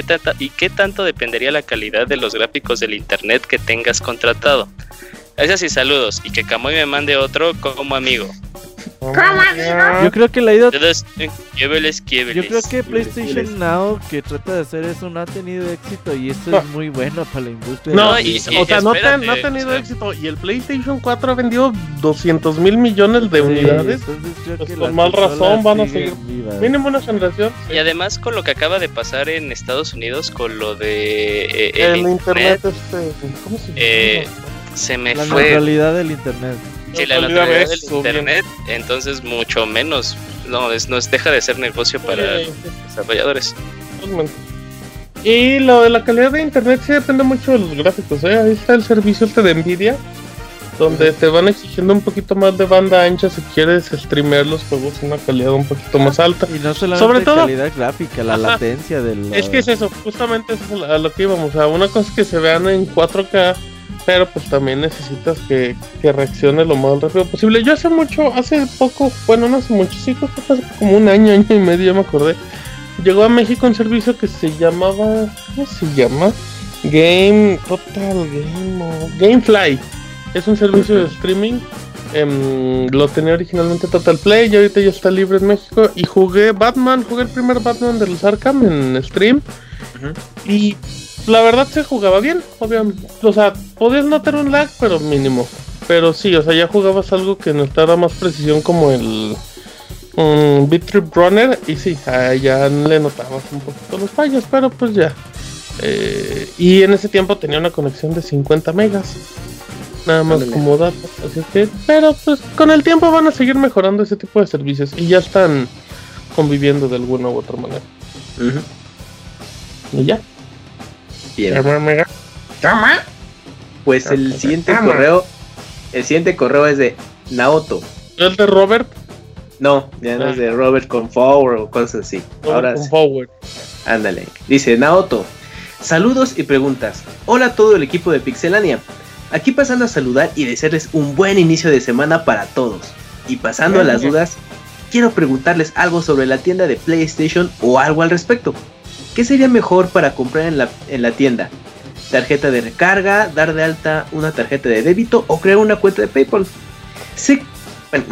qué, tanto dependería la calidad de los gráficos del internet que tengas contratado? Gracias y saludos. Y que Camoy me mande otro como amigo. ¿Cómo, amigo? Yo creo que la quiebeles. Yo creo que PlayStation. Now que trata de hacer eso no ha tenido éxito y esto No. es muy bueno para la industria. No, y- y- o sea, no, te- espérate, no ha tenido o sea. éxito. Y el PlayStation 4 ha vendido 200 mil millones de Sí, unidades. Pues con más razón van a seguir- vivas. Mínimo una generación. Y además con lo que acaba de pasar en Estados Unidos con lo de eh, El, el, internet, internet, este. ¿Cómo se llama? Eh, se me La fue neutralidad del internet. Sí, la ves, del bien. internet, entonces mucho menos. No, es, no es- deja de ser negocio para los desarrolladores. Y lo de la calidad de internet sí depende mucho de los gráficos, ¿eh? Ahí está el servicio este de Nvidia, donde te van exigiendo un poquito más de banda ancha si quieres streamear los juegos en una calidad un poquito más alta. Y no solamente Sobre todo- calidad gráfica, la Ajá. latencia del. Es que es eso, justamente eso es a lo que íbamos. O sea, una cosa es que se vean en 4K, pero pues también necesitas que, que reaccione lo más rápido posible. Yo hace mucho, hace poco, bueno, no hace mucho, sí, creo que hace como un año, año y medio, ya me acordé. Llegó a México un servicio que se llamaba, ¿cómo se llama? Game, Total Game, Gamefly. Es un servicio de streaming. em, lo tenía originalmente Total Play y ahorita ya está libre en México. Y jugué Batman, jugué el primer Batman de los Arkham en stream. Y la verdad se jugaba bien, obviamente. O sea, podías notar un lag, pero mínimo. Pero sí, o sea, ya jugabas algo que necesitaba más precisión como el um, Beat Trip Runner. Y sí, ya le notabas un poquito los fallos, pero pues ya. Eh, y en ese tiempo tenía una conexión de 50 megas. Nada más Ándale. como datos. Así que, pero pues con el tiempo van a seguir mejorando ese tipo de servicios. Y ya están conviviendo de alguna u otra manera. Y ya. Bien. ¿Toma? Pues el siguiente Vamos. correo. El siguiente correo es de Naoto. El de Robert. No, ya no es de Robert con Forward o cosas así. Ahora con sí. Forward. Ándale. Dice Naoto. Saludos y preguntas. Hola a todo el equipo de Pixelania. Aquí pasando a saludar y desearles un buen inicio de semana para todos. Y pasando a las dudas, quiero preguntarles algo sobre la tienda de PlayStation o algo al respecto. ¿Qué sería mejor para comprar en la, en la tienda? ¿Tarjeta de recarga, dar de alta una tarjeta de débito o crear una cuenta de PayPal? Sé, bueno.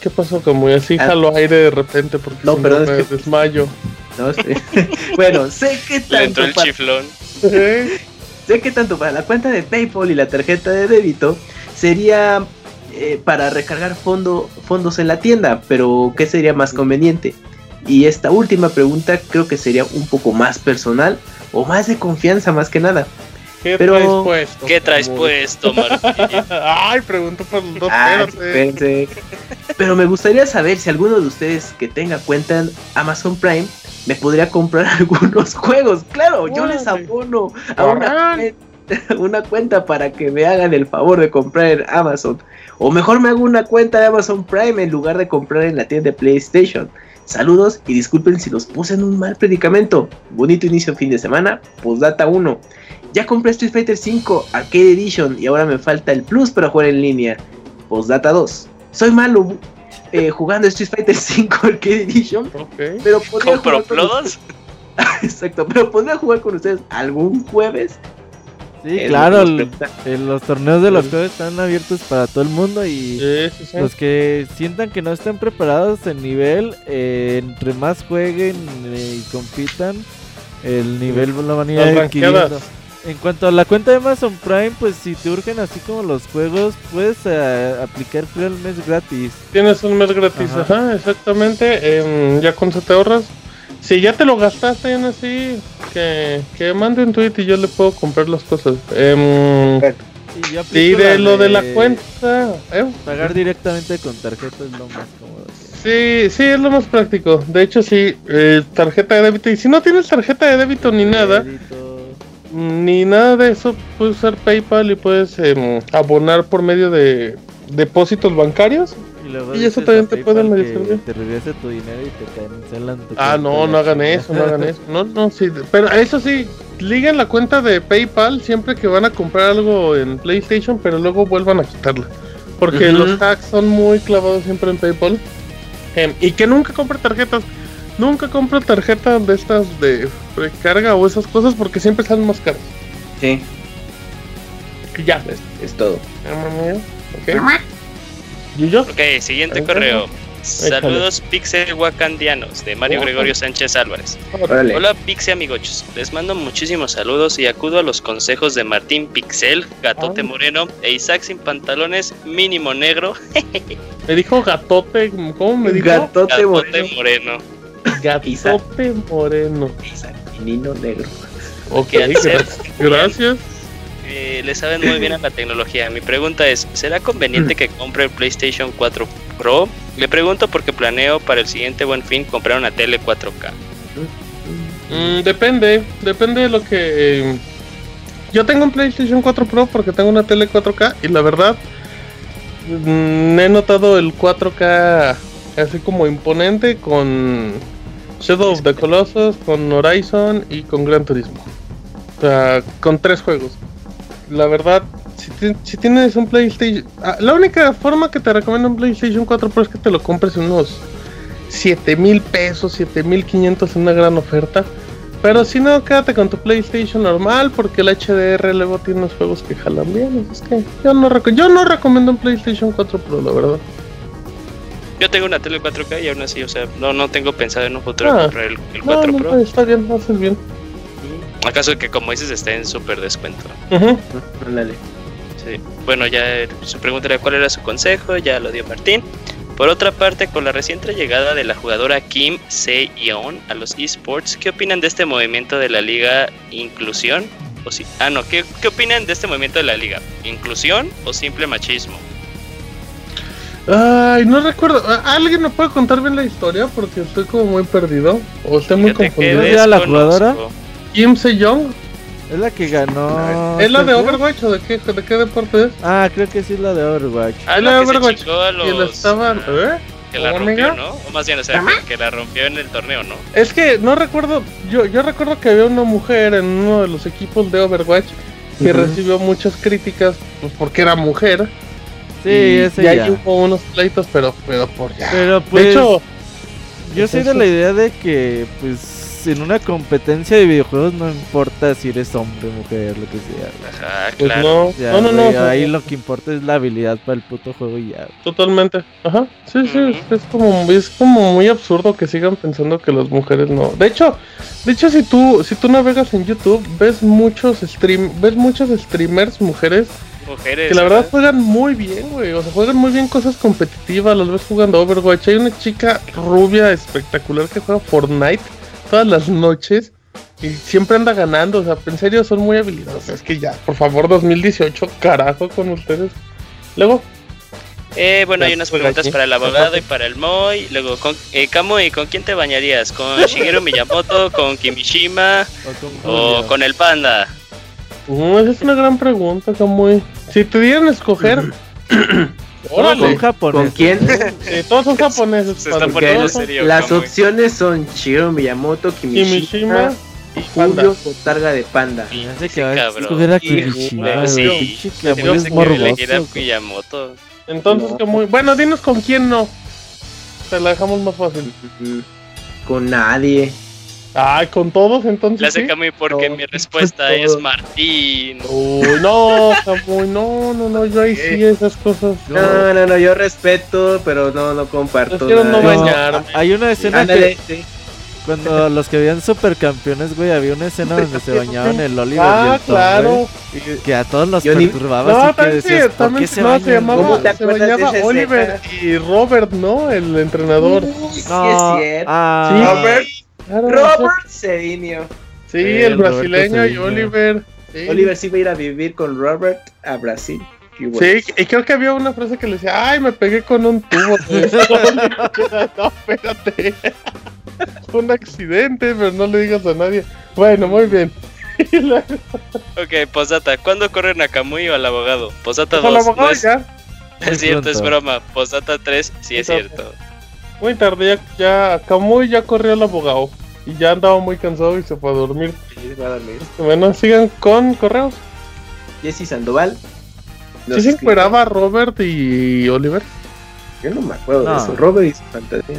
¿Qué pasó? Como así Ah. jalo aire de repente porque No, si perdón, me es que- desmayo. No sé. bueno, sé que Le entró tanto el para- chiflón. sé que tanto para la cuenta de PayPal y la tarjeta de débito sería eh, para recargar fondo, fondos en la tienda, pero ¿qué sería más conveniente? Y esta última pregunta creo que sería un poco más personal o más de confianza más que nada. ¿Qué Pero- traes puesto? ¿Qué traes puesto? Ay, pregunto por los dos, espérate. Pero me gustaría saber si alguno de ustedes que tenga cuenta en Amazon Prime me podría comprar algunos juegos. Claro, yo les abono a una, una cuenta para que me hagan el favor de comprar en Amazon. O mejor me hago una cuenta de Amazon Prime en lugar de comprar en la tienda de PlayStation. Saludos y disculpen si los puse en un mal predicamento. Bonito inicio de fin de semana. Postdata 1. Ya compré Street Fighter 5 Arcade Edition y ahora me falta el Plus para jugar en línea. Postdata 2. Soy malo eh, jugando Street Fighter 5 Arcade Edition, Ok. pero podría ¿Con jugar con? Exacto, pero podría jugar con ustedes algún jueves. Sí, Es claro, lo el- el- los torneos de los juegos están abiertos para todo el mundo y Sí, sí, sí. los que sientan que no estén preparados en nivel, eh, entre más jueguen eh, y compitan, el nivel lo van a ir adquiriendo. En cuanto a la cuenta de Amazon Prime, pues si te urgen así como los juegos, puedes eh, aplicar free al mes gratis. Tienes un mes gratis, Ajá. ajá, exactamente. em, ya con eso te ahorras. Si ya te lo gastaste en así, que, que mande un tweet y yo le puedo comprar las cosas. Em, Y yo de lo de la cuenta, ¿eh? Pagar directamente con tarjeta es lo más cómodo. Sí, sí, es lo más práctico. De hecho, sí, eh, tarjeta de débito. Y si no tienes tarjeta de débito ni nada, ni nada de eso, puedes usar PayPal y puedes em, abonar por medio de depósitos bancarios. Y, luego Y eso también te puede medio servir. Te regrese tu dinero y te cancelan tu Ah, no, no hagan eso, no hagan eso. No, no, sí. Pero eso sí, liguen la cuenta de PayPal siempre que van a comprar algo en PlayStation, pero luego vuelvan a quitarla. Porque los tags son muy clavados siempre en PayPal. Em, y que nunca compre tarjetas. Nunca compre tarjetas de estas de recarga o esas cosas porque siempre salen más caras. Sí, Ya. es, es todo. Ok. ¿Y Ok, siguiente correo. Saludos Pixel Wakandianos de Mario. Gregorio Sánchez Álvarez. Órale. Hola Pixel amigochos, les mando muchísimos saludos y acudo a los consejos de Martín Pixel, Gatote Ah. Moreno e Isaac sin pantalones, mínimo negro, Me dijo gatote. ¿Cómo me dijo? Gatote Gatote moreno. Moreno. Gatote moreno. Nino negro. Ok. Gracias. Eh, le saben muy bien a la tecnología. Mi pregunta es, ¿será conveniente que compre el PlayStation 4 Pro? Le pregunto porque planeo para el siguiente buen fin comprar una tele 4K. Mm, depende, depende de lo que... eh, yo tengo un PlayStation 4 Pro porque tengo una tele 4K y la verdad mm, he notado el 4K así como imponente con Shadow of the Colossus, con Horizon y con Gran Turismo. O sea, con tres juegos. La verdad, si, si tienes un PlayStation... ah, la única forma que te recomiendo un PlayStation 4 Pro es que te lo compres unos 7 mil pesos, 7 mil 500 en una gran oferta. Pero si no, quédate con tu PlayStation normal porque el HDR luego tiene unos juegos que jalan bien. Es que yo no, reco- yo no recomiendo un PlayStation 4 Pro, la verdad. Yo tengo una tele 4K y aún así, o sea, no, no tengo pensado en un futuro Ah, comprar el, el No, 4 no, Pro. no, está bien, haces bien. ¿Acaso que como dices está en súper descuento? Ándale. Sí. Bueno, ya su pregunta era cuál era su consejo, ya lo dio Martín. Por otra parte, con la reciente llegada de la jugadora Kim Se-yeon a los esports, ¿qué opinan de este movimiento de la liga inclusión? O si, ah, no, ¿qué, ¿qué opinan de este movimiento de la liga? ¿Inclusión o simple machismo? Ay, no recuerdo. ¿a- ¿Alguien me puede contar bien la historia? Porque estoy como muy perdido. O estoy muy Fíjate que confundido. ¿Es la jugadora? Kim Se-young. Es la que ganó. ¿Es la de. Overwatch o de qué, de qué deporte es? Ah, creo que sí es la de Overwatch. Ah, Es la se Overwatch. Y la los... estaban. ¿Eh? Que la ¿Cómo, rompió, amiga? ¿no? O más bien, o sea, que, que la rompió en el torneo, ¿no? Es que no recuerdo, yo, yo recuerdo que había una mujer en uno de los equipos de Overwatch que recibió muchas críticas pues, porque era mujer. Sí, y, ese y ahí ya. hubo unos pleitos, pero, pero por ya. Pero pues. de hecho, Yo soy de la idea de que, pues, en una competencia de videojuegos no importa si eres hombre, mujer, lo que sea. Ajá, Pues claro. no, Ya, no, no, no. o ahí lo que importa es la habilidad para el puto juego y ya. Totalmente. Ajá. Sí, sí, es como es como muy absurdo que sigan pensando que las mujeres no. De hecho, de hecho si tú si tú navegas en YouTube, ves muchos stream ves muchos streamers mujeres Mujeres. que la verdad juegan muy bien, güey. O sea, juegan muy bien cosas competitivas, las ves jugando Overwatch. Hay una chica rubia espectacular que juega Fortnite todas las noches y siempre anda ganando. O sea, en serio son muy habilidosas. Es que ya, por favor, 2018, carajo con ustedes. Luego, Eh, bueno, hay unas preguntas para el abogado y para el Moy. Luego, con, eh, Kamui, ¿con quién te bañarías? ¿Con Shigeru Miyamoto? ¿Con Kimishima? ¿O con el panda? Uh, esa es una gran pregunta, Kamui. Si te dieran a escoger, Con órale. japonés. ¿Con quién? Eh, todos son japoneses. Se está padre. poniendo serio. Las Kamui. opciones son Shigeru Miyamoto, Kimishima Kimishima, y Panda. Julio Botarga de Panda. Sí, que va a escoger a Sí, Kimishima, sí. Que güey. Miyamoto. Entonces, No. Kamui. Bueno, dinos con quién no. Te la dejamos más fácil. Con nadie. Ay, con todos, entonces. Hace sí? Kamui porque No, mi respuesta todo. es Martín. Uy, no, no, no, no, yo ahí sí esas cosas. No, no, no, yo respeto, pero no, no comparto. No No, bañarme. hay una escena Ándale, que sí. cuando los que veían supercampeones, güey, había una escena donde se bañaban el Oliver y Ah, el Tom, claro. güey, que a todos los perturbaba No, así que también, decías, sí, ¿por qué se no, se llamaba, ¿Cómo te se bañaba Oliver escena? y Robert, ¿no? El entrenador. Uy, sí No, es cierto. ah, Sí. Robert, Claro, Robert Cedinio. Sí, Sí, el el Roberto brasileño y Cedinho. Oliver. Sí. Oliver sí va a ir a vivir con Robert a Brasil. Bueno. Sí, y creo que había una frase que le decía, ay, me pegué con un tubo. no, espérate. Fue un accidente, pero no le digas a nadie. Bueno, muy bien. Ok, posdata. ¿Cuándo corren a Kamui o al abogado? Posdata pues, 2. al abogado no es, ya. es cierto, es broma. Posdata 3, sí es cierto. Muy tarde, ya, ya Camuy ya corrió al abogado. Y ya andaba muy cansado y se fue a dormir. Sí, va a dormir. Bueno, sigan con correos. Jesse Sandoval. ¿Sí se encueraba Robert y Oliver? Yo no me acuerdo de eso. Robert y su fantasía.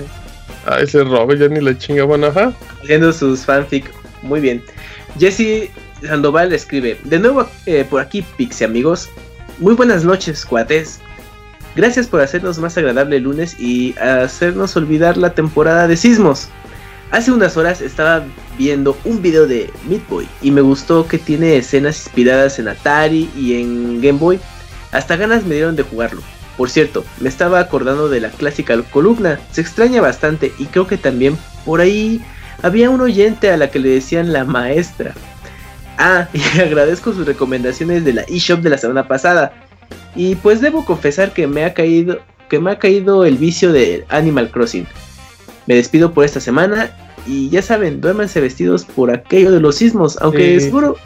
Ah, ese Robert ya ni le chinga. Bueno, ajá. Haciendo sus fanfic. Muy bien. Jesse Sandoval escribe: De nuevo eh, por aquí, Pixie amigos. Muy buenas noches, cuates. Gracias por hacernos más agradable el lunes y hacernos olvidar la temporada de sismos. Hace unas horas estaba viendo un video de Meat Boy y me gustó que tiene escenas inspiradas en Atari y en Game Boy. Hasta ganas me dieron de jugarlo. Por cierto, me estaba acordando de la clásica columna. Se extraña bastante y creo que también por ahí había un oyente a la que le decían la maestra. Ah, y agradezco sus recomendaciones de la eShop de la semana pasada. Y pues debo confesar que me ha caído que me ha caído el vicio de Animal Crossing. Me despido por esta semana y ya saben, duérmanse vestidos por aquello de los sismos, aunque Sí. de seguro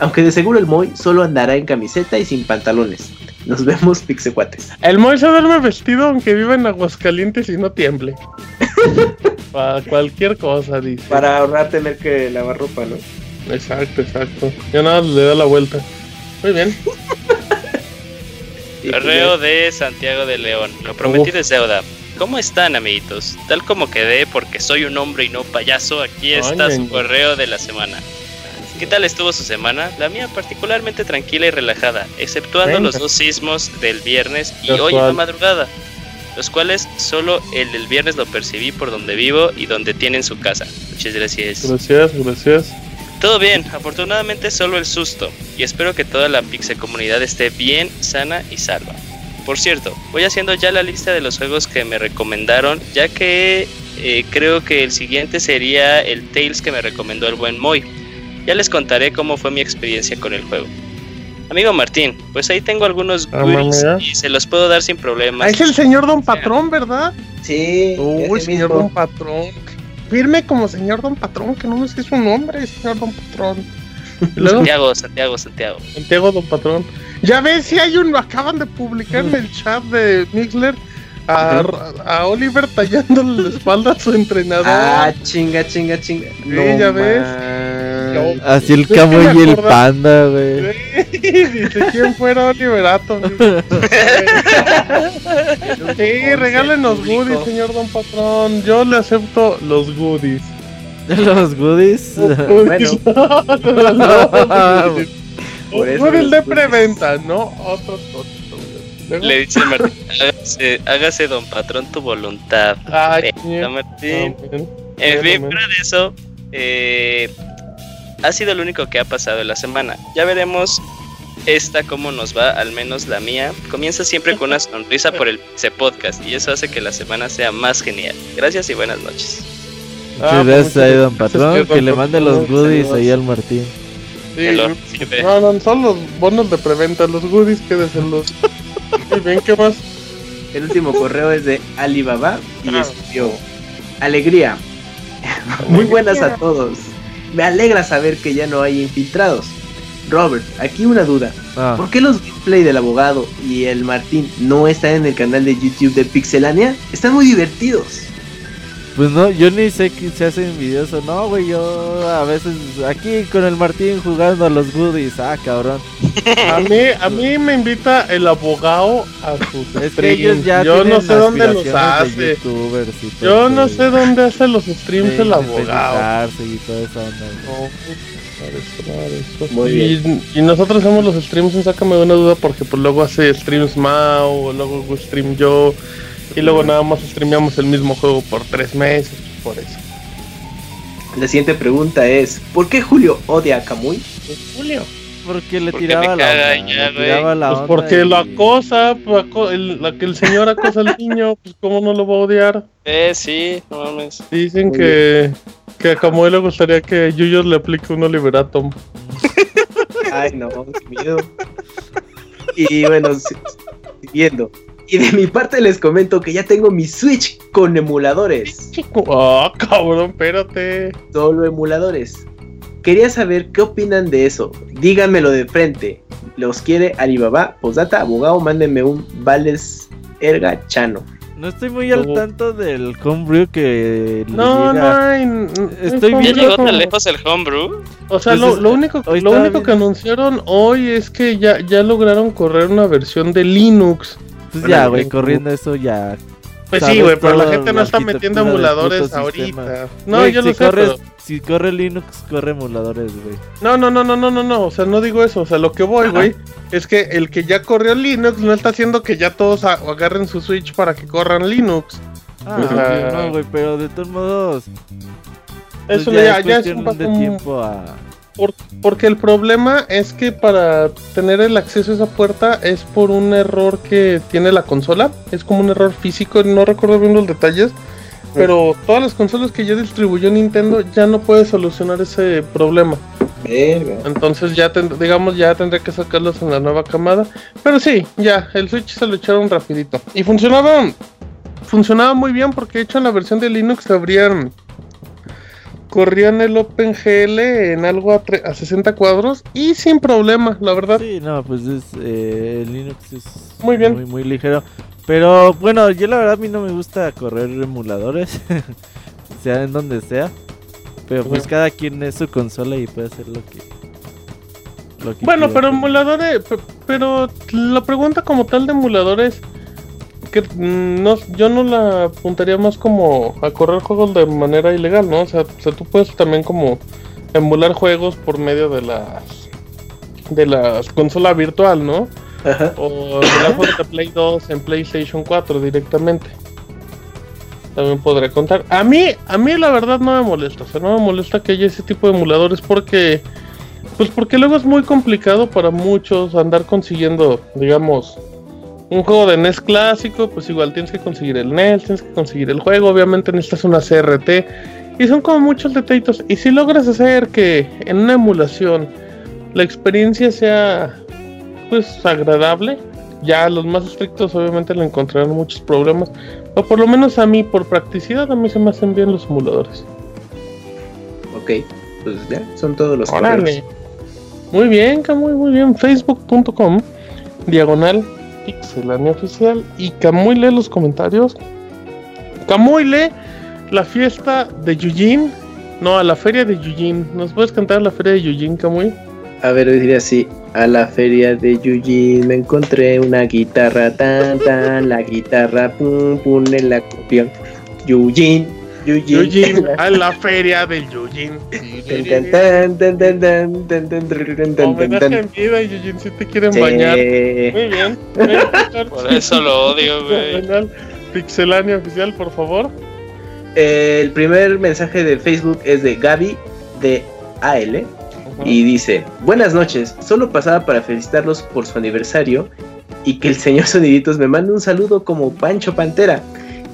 aunque de seguro el Moy solo andará en camiseta y sin pantalones. Nos vemos, pixecuates. El Moy se duerme vestido aunque viva en Aguascalientes y no tiemble. Para cualquier cosa, dice. Para ahorrar tener que lavar ropa, ¿no? Exacto, exacto. Ya nada le da la vuelta. Muy bien. Y pues Correo de Santiago de León. Lo prometido es deuda. ¿Cómo están, amiguitos? Tal como quedé, porque soy un hombre y no payaso, aquí está su correo de la semana. ¿Qué tal estuvo su semana? La mía particularmente tranquila y relajada, exceptuando los dos sismos del viernes y hoy en la madrugada, los cuales solo el del viernes lo percibí por donde vivo y donde tienen su casa. Muchas gracias. Gracias, gracias. Todo bien, afortunadamente solo el susto, y espero que toda la Pixel comunidad esté bien, sana y salva. Por cierto, voy haciendo ya la lista de los juegos que me recomendaron, ya que eh, creo que el siguiente sería el Tales que me recomendó el buen Moy. Ya les contaré cómo fue mi experiencia con el juego. Amigo Martín, pues ahí tengo algunos Ah, goodies y se los puedo dar sin Ah, problemas. es el señor Don Patrón, ¿verdad? Sí. Uy, señor mismo. Don Patrón. Firme como señor Don Patrón, que no me sé su nombre, señor Don Patrón. Luego, Santiago, Santiago, Santiago. Santiago Don Patrón. Ya ves, si hay un, acaban de publicar en el chat de Mixler a, a Oliver tallándole la espalda a su entrenador. Ah, chinga, chinga, chinga. Sí, ya ves. Así el me y el panda, güey. Dice, ¿quién fuera Oliverato? Sí, regálenos goodies, señor Don Patrón. Yo le acepto los goodies. Los goodies. Bueno. Por eso No el de los- preventa, ¿no? Otro tonto. Le dice Martín, hágase, hágase, don patrón tu voluntad. Ay, Venga, Martín. también. En fin, fuera de eso, eh, ha sido lo único que ha pasado en la semana. Ya veremos esta cómo nos va, al menos la mía. Comienza siempre con una sonrisa por el ese podcast y eso hace que la semana sea más genial. Gracias y buenas noches. Ah, Muchas gracias pues, ahí, don patrón. Que le mande los goodies ahí al Martín. Sí, no, no, son los bonos de preventa, los goodies, quédeselos. Muy bien, ¿qué más? El último correo es de Alibaba y Ah. escribió: Alegría. Muy buenas a todos. Me alegra saber que ya no hay infiltrados. Robert, aquí una duda. Ah, ¿Por qué los gameplay del abogado y el Martín no están en el canal de YouTube de Pixelania? Están muy divertidos. pues no, yo ni sé que se hacen videos o no, güey. Yo a veces aquí con el Martín jugando a los goodies. Ah, cabrón. A mí, a mí me invita el abogado a sus Es que ellos streams. ya Yo no sé dónde los hace. youtubers y todo Yo no sé dónde hace los streams el abogado. y toda esa onda. No, para eso, para eso. Muy y, y nosotros hacemos los streams en Sácame de una duda porque pues luego hace streams Mao, luego stream yo y luego nada más streameamos el mismo juego por tres meses, por eso. La siguiente pregunta es: ¿Por qué Julio odia a Kamui? Julio. Porque le Porque tiraba la onda. ya, le tiraba la Pues onda porque y- lo acosa, pues, aco- el, la que el señor acosa al niño, pues cómo no lo va a odiar. Eh, sí, no mames. Dicen Muy que, que a Kamui le gustaría que Yuyos le aplique un Oliveratom. Ay, no, qué miedo. Y bueno, si- siguiendo. Y de mi parte les comento que ya tengo mi Switch con emuladores. Ah, cabrón, espérate. Solo emuladores. Quería saber qué opinan de eso. Díganmelo de frente. Los quiere Alibaba, Posdata, abogado, mándenme un Vales Erga Chano. No estoy muy al No. tanto del homebrew que No, no llega. hay. n- Estoy no ¿Ya hay viendo llegó como- tan lejos el homebrew? O sea, Pues lo, es- lo único, hoy lo único que anunciaron hoy es que ya, ya lograron correr una versión de Linux. Pues ya, güey, corriendo eso ya. Pues sí, güey, pero la gente no está metiendo emuladores ahorita. No, yo si lo sé, pero- Si corre Linux, corre emuladores, güey. No, no, no, no, no, no, no. O sea, no digo eso. O sea, lo que voy, güey, es que el que ya corrió Linux no está haciendo que ya todos agarren su Switch para que corran Linux. Ah, Pues, no, güey, pero de todos modos. pues Eso ya, ya, es ya es un de tiempo a. Por- porque el problema es que para tener el acceso a esa puerta es por un error que tiene la consola. Es como un error físico, no recuerdo bien los detalles. Pero todas las consolas que ya distribuyó Nintendo ya no puede solucionar ese problema. Verga. Entonces ya ten- digamos ya tendría que sacarlos en la nueva camada. Pero sí, ya, el Switch se lo echaron rapidito. Y funcionaba funcionaba muy bien porque de hecho en la versión de Linux abrían corrían el OpenGL en algo a, a 60 cuadros y sin problema, la verdad. Sí, no, pues es. Eh, Linux es. Muy bien. Muy, muy ligero. Pero bueno, yo la verdad a mí no me gusta correr emuladores. sea en donde sea. Pero pues cada quien es su consola y puede hacer lo que. lo que Bueno, quiera. pero emuladores, pe- pero la pregunta como tal de emuladores que mm, no, yo no la apuntaría más como a correr juegos de manera ilegal, ¿no? O sea, o sea, tú puedes también como emular juegos por medio de las de la consola virtual, ¿no? Ajá. O emular juegos de Play 2 en PlayStation 4 directamente. También podré contar. A mí, a mí la verdad no me molesta, o sea, no me molesta que haya ese tipo de emuladores porque pues porque luego es muy complicado para muchos andar consiguiendo, digamos, un juego de NES clásico, pues igual tienes que conseguir el NES, tienes que conseguir el juego, obviamente necesitas una CRT y son como muchos detallitos. Y si logras hacer que en una emulación la experiencia sea pues agradable, ya los más estrictos obviamente le encontrarán muchos problemas, o por lo menos a mí por practicidad a mí se me hacen bien los emuladores. Ok, pues ya, son todos los. Muy bien, Camuy, muy bien. Facebook.com, diagonal, pixelania oficial. Y Camuy lee los comentarios. Camuy lee la fiesta de Yujin. No, a la feria de Yujin. ¿Nos puedes cantar la feria de Yujin, Camuy? A ver, diría así. A la feria de Yuji me encontré una guitarra tan tan, la guitarra pum pum el acordeón. Yujin, Eugene. Eugene a la feria del Eugene. Homenaje en vida, Eugene, si te quieren sí. bañar. Muy bien. Por eso lo odio, güey. Pixelania oficial, por favor. El primer mensaje de Facebook es de Gaby de AL y dice: Buenas noches, solo pasaba para felicitarlos por su aniversario y que el señor Soniditos me mande un saludo como Pancho Pantera.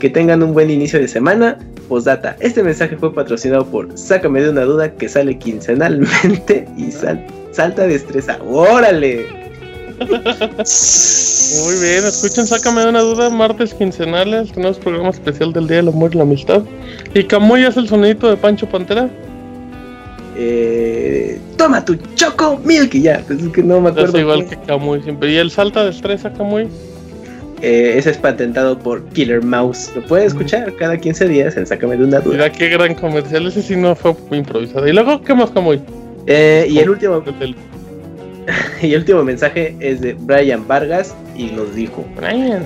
Que tengan un buen inicio de semana. Postdata, este mensaje fue patrocinado por Sácame de una duda que sale quincenalmente y sal- salta destreza. ¡Órale! Muy bien, escuchen, sácame de una duda, martes quincenales, tenemos programa especial del Día del Amor y la Amistad. ¿Y Camuy es el sonidito de Pancho Pantera? Eh, toma tu choco milk y ya. Pues es que no me Es acuerdo. igual qué. que Camuy siempre. ¿Y el salta destreza, Camuy? Eh, ese es patentado por Killer Mouse. Lo puedes escuchar cada 15 días en Sácame de una duda. Mira qué gran comercial, ese sí no fue improvisado. ¿Y luego qué más, Camuy? Eh, y el último El- y el último mensaje es de Brian Vargas y nos dijo: Brian.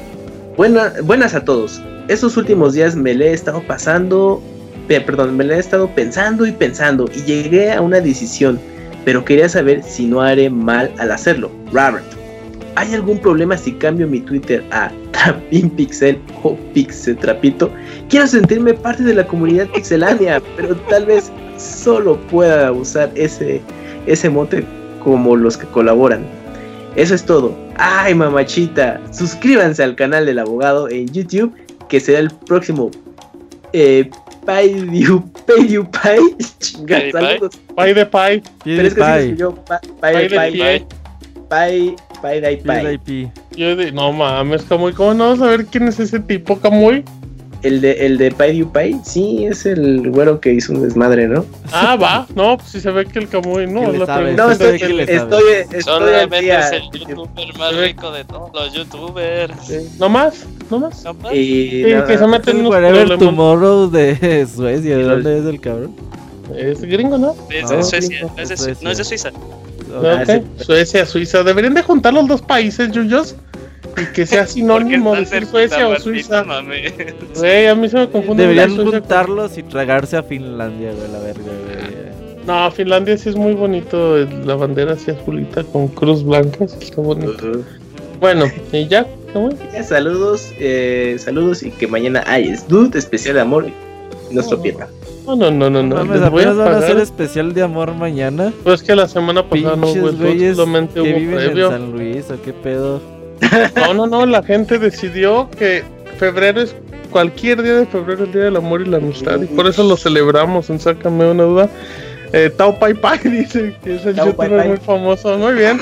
Buena- buenas a todos. Estos últimos días me le he estado pasando, pe- perdón, me le he estado pensando y pensando y llegué a una decisión, pero quería saber si no haré mal al hacerlo. Robert, ¿hay algún problema si cambio mi Twitter a Trapin Pixel o Pixel Trapito? Quiero sentirme parte de la comunidad pixelánea, pero tal vez solo pueda usar ese, ese mote como los que colaboran. Eso es todo. Ay, mamachita. Suscríbanse al canal del abogado en YouTube, que será el próximo eh, PewDiePie. PewDiePie. Saludos. Pie de pie. Pero es que escribió PewDiePie. Pie. Pie, PewDiePie. PewDiePie. Yo de, no mames, Camuy, ¿cómo no vas a ver quién es ese tipo, Camuy? El de, el de PewDiePie, sí, es el güero que hizo un desmadre, ¿no? Ah, va. No, pues si se ve que el Camuy no. ¿Qué es le la sabe? No, estoy, estoy, estoy al Solamente día. es el youtuber más rico de todos los youtubers. ¿No más? ¿No más? ¿No más? Y Sí, nada, que se mete en El unos Whatever problemas. Tomorrow de Suecia. ¿De dónde es el cabrón? Es gringo, ¿no? Es No, de no Suecia. no es de Suiza. Suecia, Suiza. Deberían de juntar los dos países, Yuyos. Y que sea sinónimo decir están Suecia o Suiza. maldito mame. Güey, a mí se me confunde. Deberían con- juntarlos y tragarse a Finlandia, güey, la verga, güey. No, Finlandia sí es muy bonito. eh, La bandera así azulita con cruz blanca. sí está bonito. Bueno, y ya. Ya, saludos, eh, saludos y que mañana hay es Dude especial de amor. No se lo pierdan. No, no, no, no. no. Mames, Les voy a apenas van a hacer especial de amor mañana. Pues que la semana pasada no güeyes solamente que hubo viven en previo. San Luis, ¿o qué pedo? No, no, no, la gente decidió que febrero es cualquier día de febrero el día del amor y la amistad y por eso lo celebramos en Sácame una duda. Eh, Tao Pai Pai dice que es el Tao youtuber Pai. muy famoso, muy bien.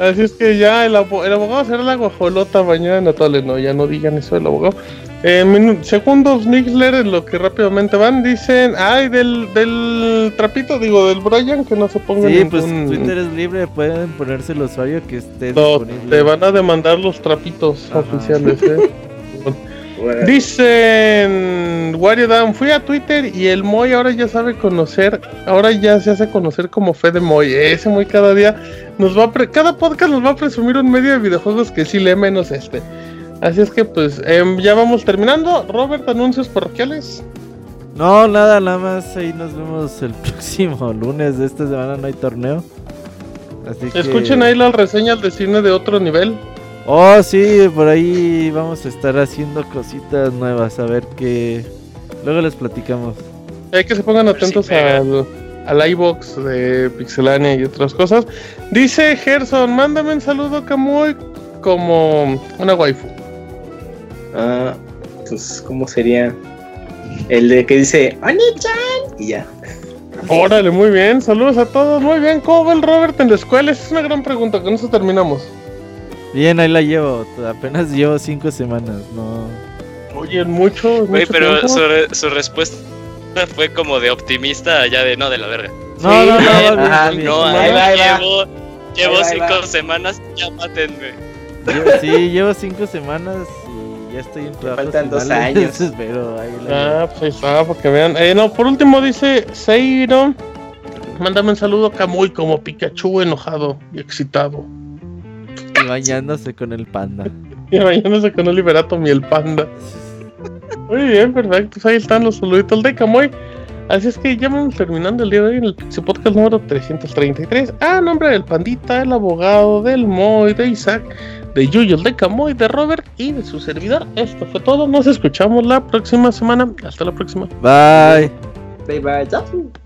Así es que ya el, abo- el abogado será la guajolota mañana, no, tole, no, ya no digan eso del abogado. Eh, minu- segundos Nixler, en lo que rápidamente van, dicen, ay, del, del trapito, digo, del Brian, que no se ponga Sí, pues Twitter es libre, pueden ponerse el usuario que esté No, disponible. te van a demandar los trapitos Ajá. oficiales, ¿eh? Bueno, Dicen Wario Dan, fui a Twitter y el Moy ahora ya sabe conocer, ahora ya se hace conocer como Fede Moy. Ese Moy cada día nos va a pre- cada podcast nos va a presumir un medio de videojuegos que sí lee menos este. Así es que pues em, ya vamos terminando. Robert, anuncios parroquiales. No, nada, nada más. Ahí nos vemos el próximo lunes. De esta semana no hay torneo. Así que... Escuchen ahí las reseñas de cine de otro nivel. Oh, sí, por ahí vamos a estar haciendo cositas nuevas. A ver qué. Luego les platicamos. Hay que se pongan atentos pega. al, al iBox de Pixelania y otras cosas. Dice Gerson, mándame un saludo Kamui como una waifu. Ah, pues, ¿cómo sería? El de que dice Oni-chan y ya. Órale, muy bien, saludos a todos, muy bien. ¿Cómo va el Robert en la escuela? Esa es una gran pregunta, con eso terminamos. Bien, ahí la llevo. Apenas llevo cinco semanas. No. Oye, mucho, Güey, mucho pero su, re- su respuesta fue como de optimista allá de no, de la verga. No, no, no, va bien, va bien. No, ahí va. llevo, llevo Ahí cinco va. semanas, ya mátenme. Llevo- sí, llevo cinco semanas ya estoy en faltan dos años. Pero ahí la llevo. Ah, pues ahí está, para que vean. Eh, no, por último dice Seiro. Mándame un saludo a Kamui como Pikachu enojado y excitado. Y bañándose con el panda. Y bañándose con un liberato miel panda. Muy bien, perfecto. Pues ahí están los saluditos de Camoy. Así es que ya vamos terminando el día de hoy en el Podcast número 333. A nombre del Pandita, el abogado, del Moy, de Isaac, de Yuyol, de Camoy, de Robert y de su servidor. Esto fue todo. Nos escuchamos la próxima semana. Hasta la próxima. Bye. Bye bye.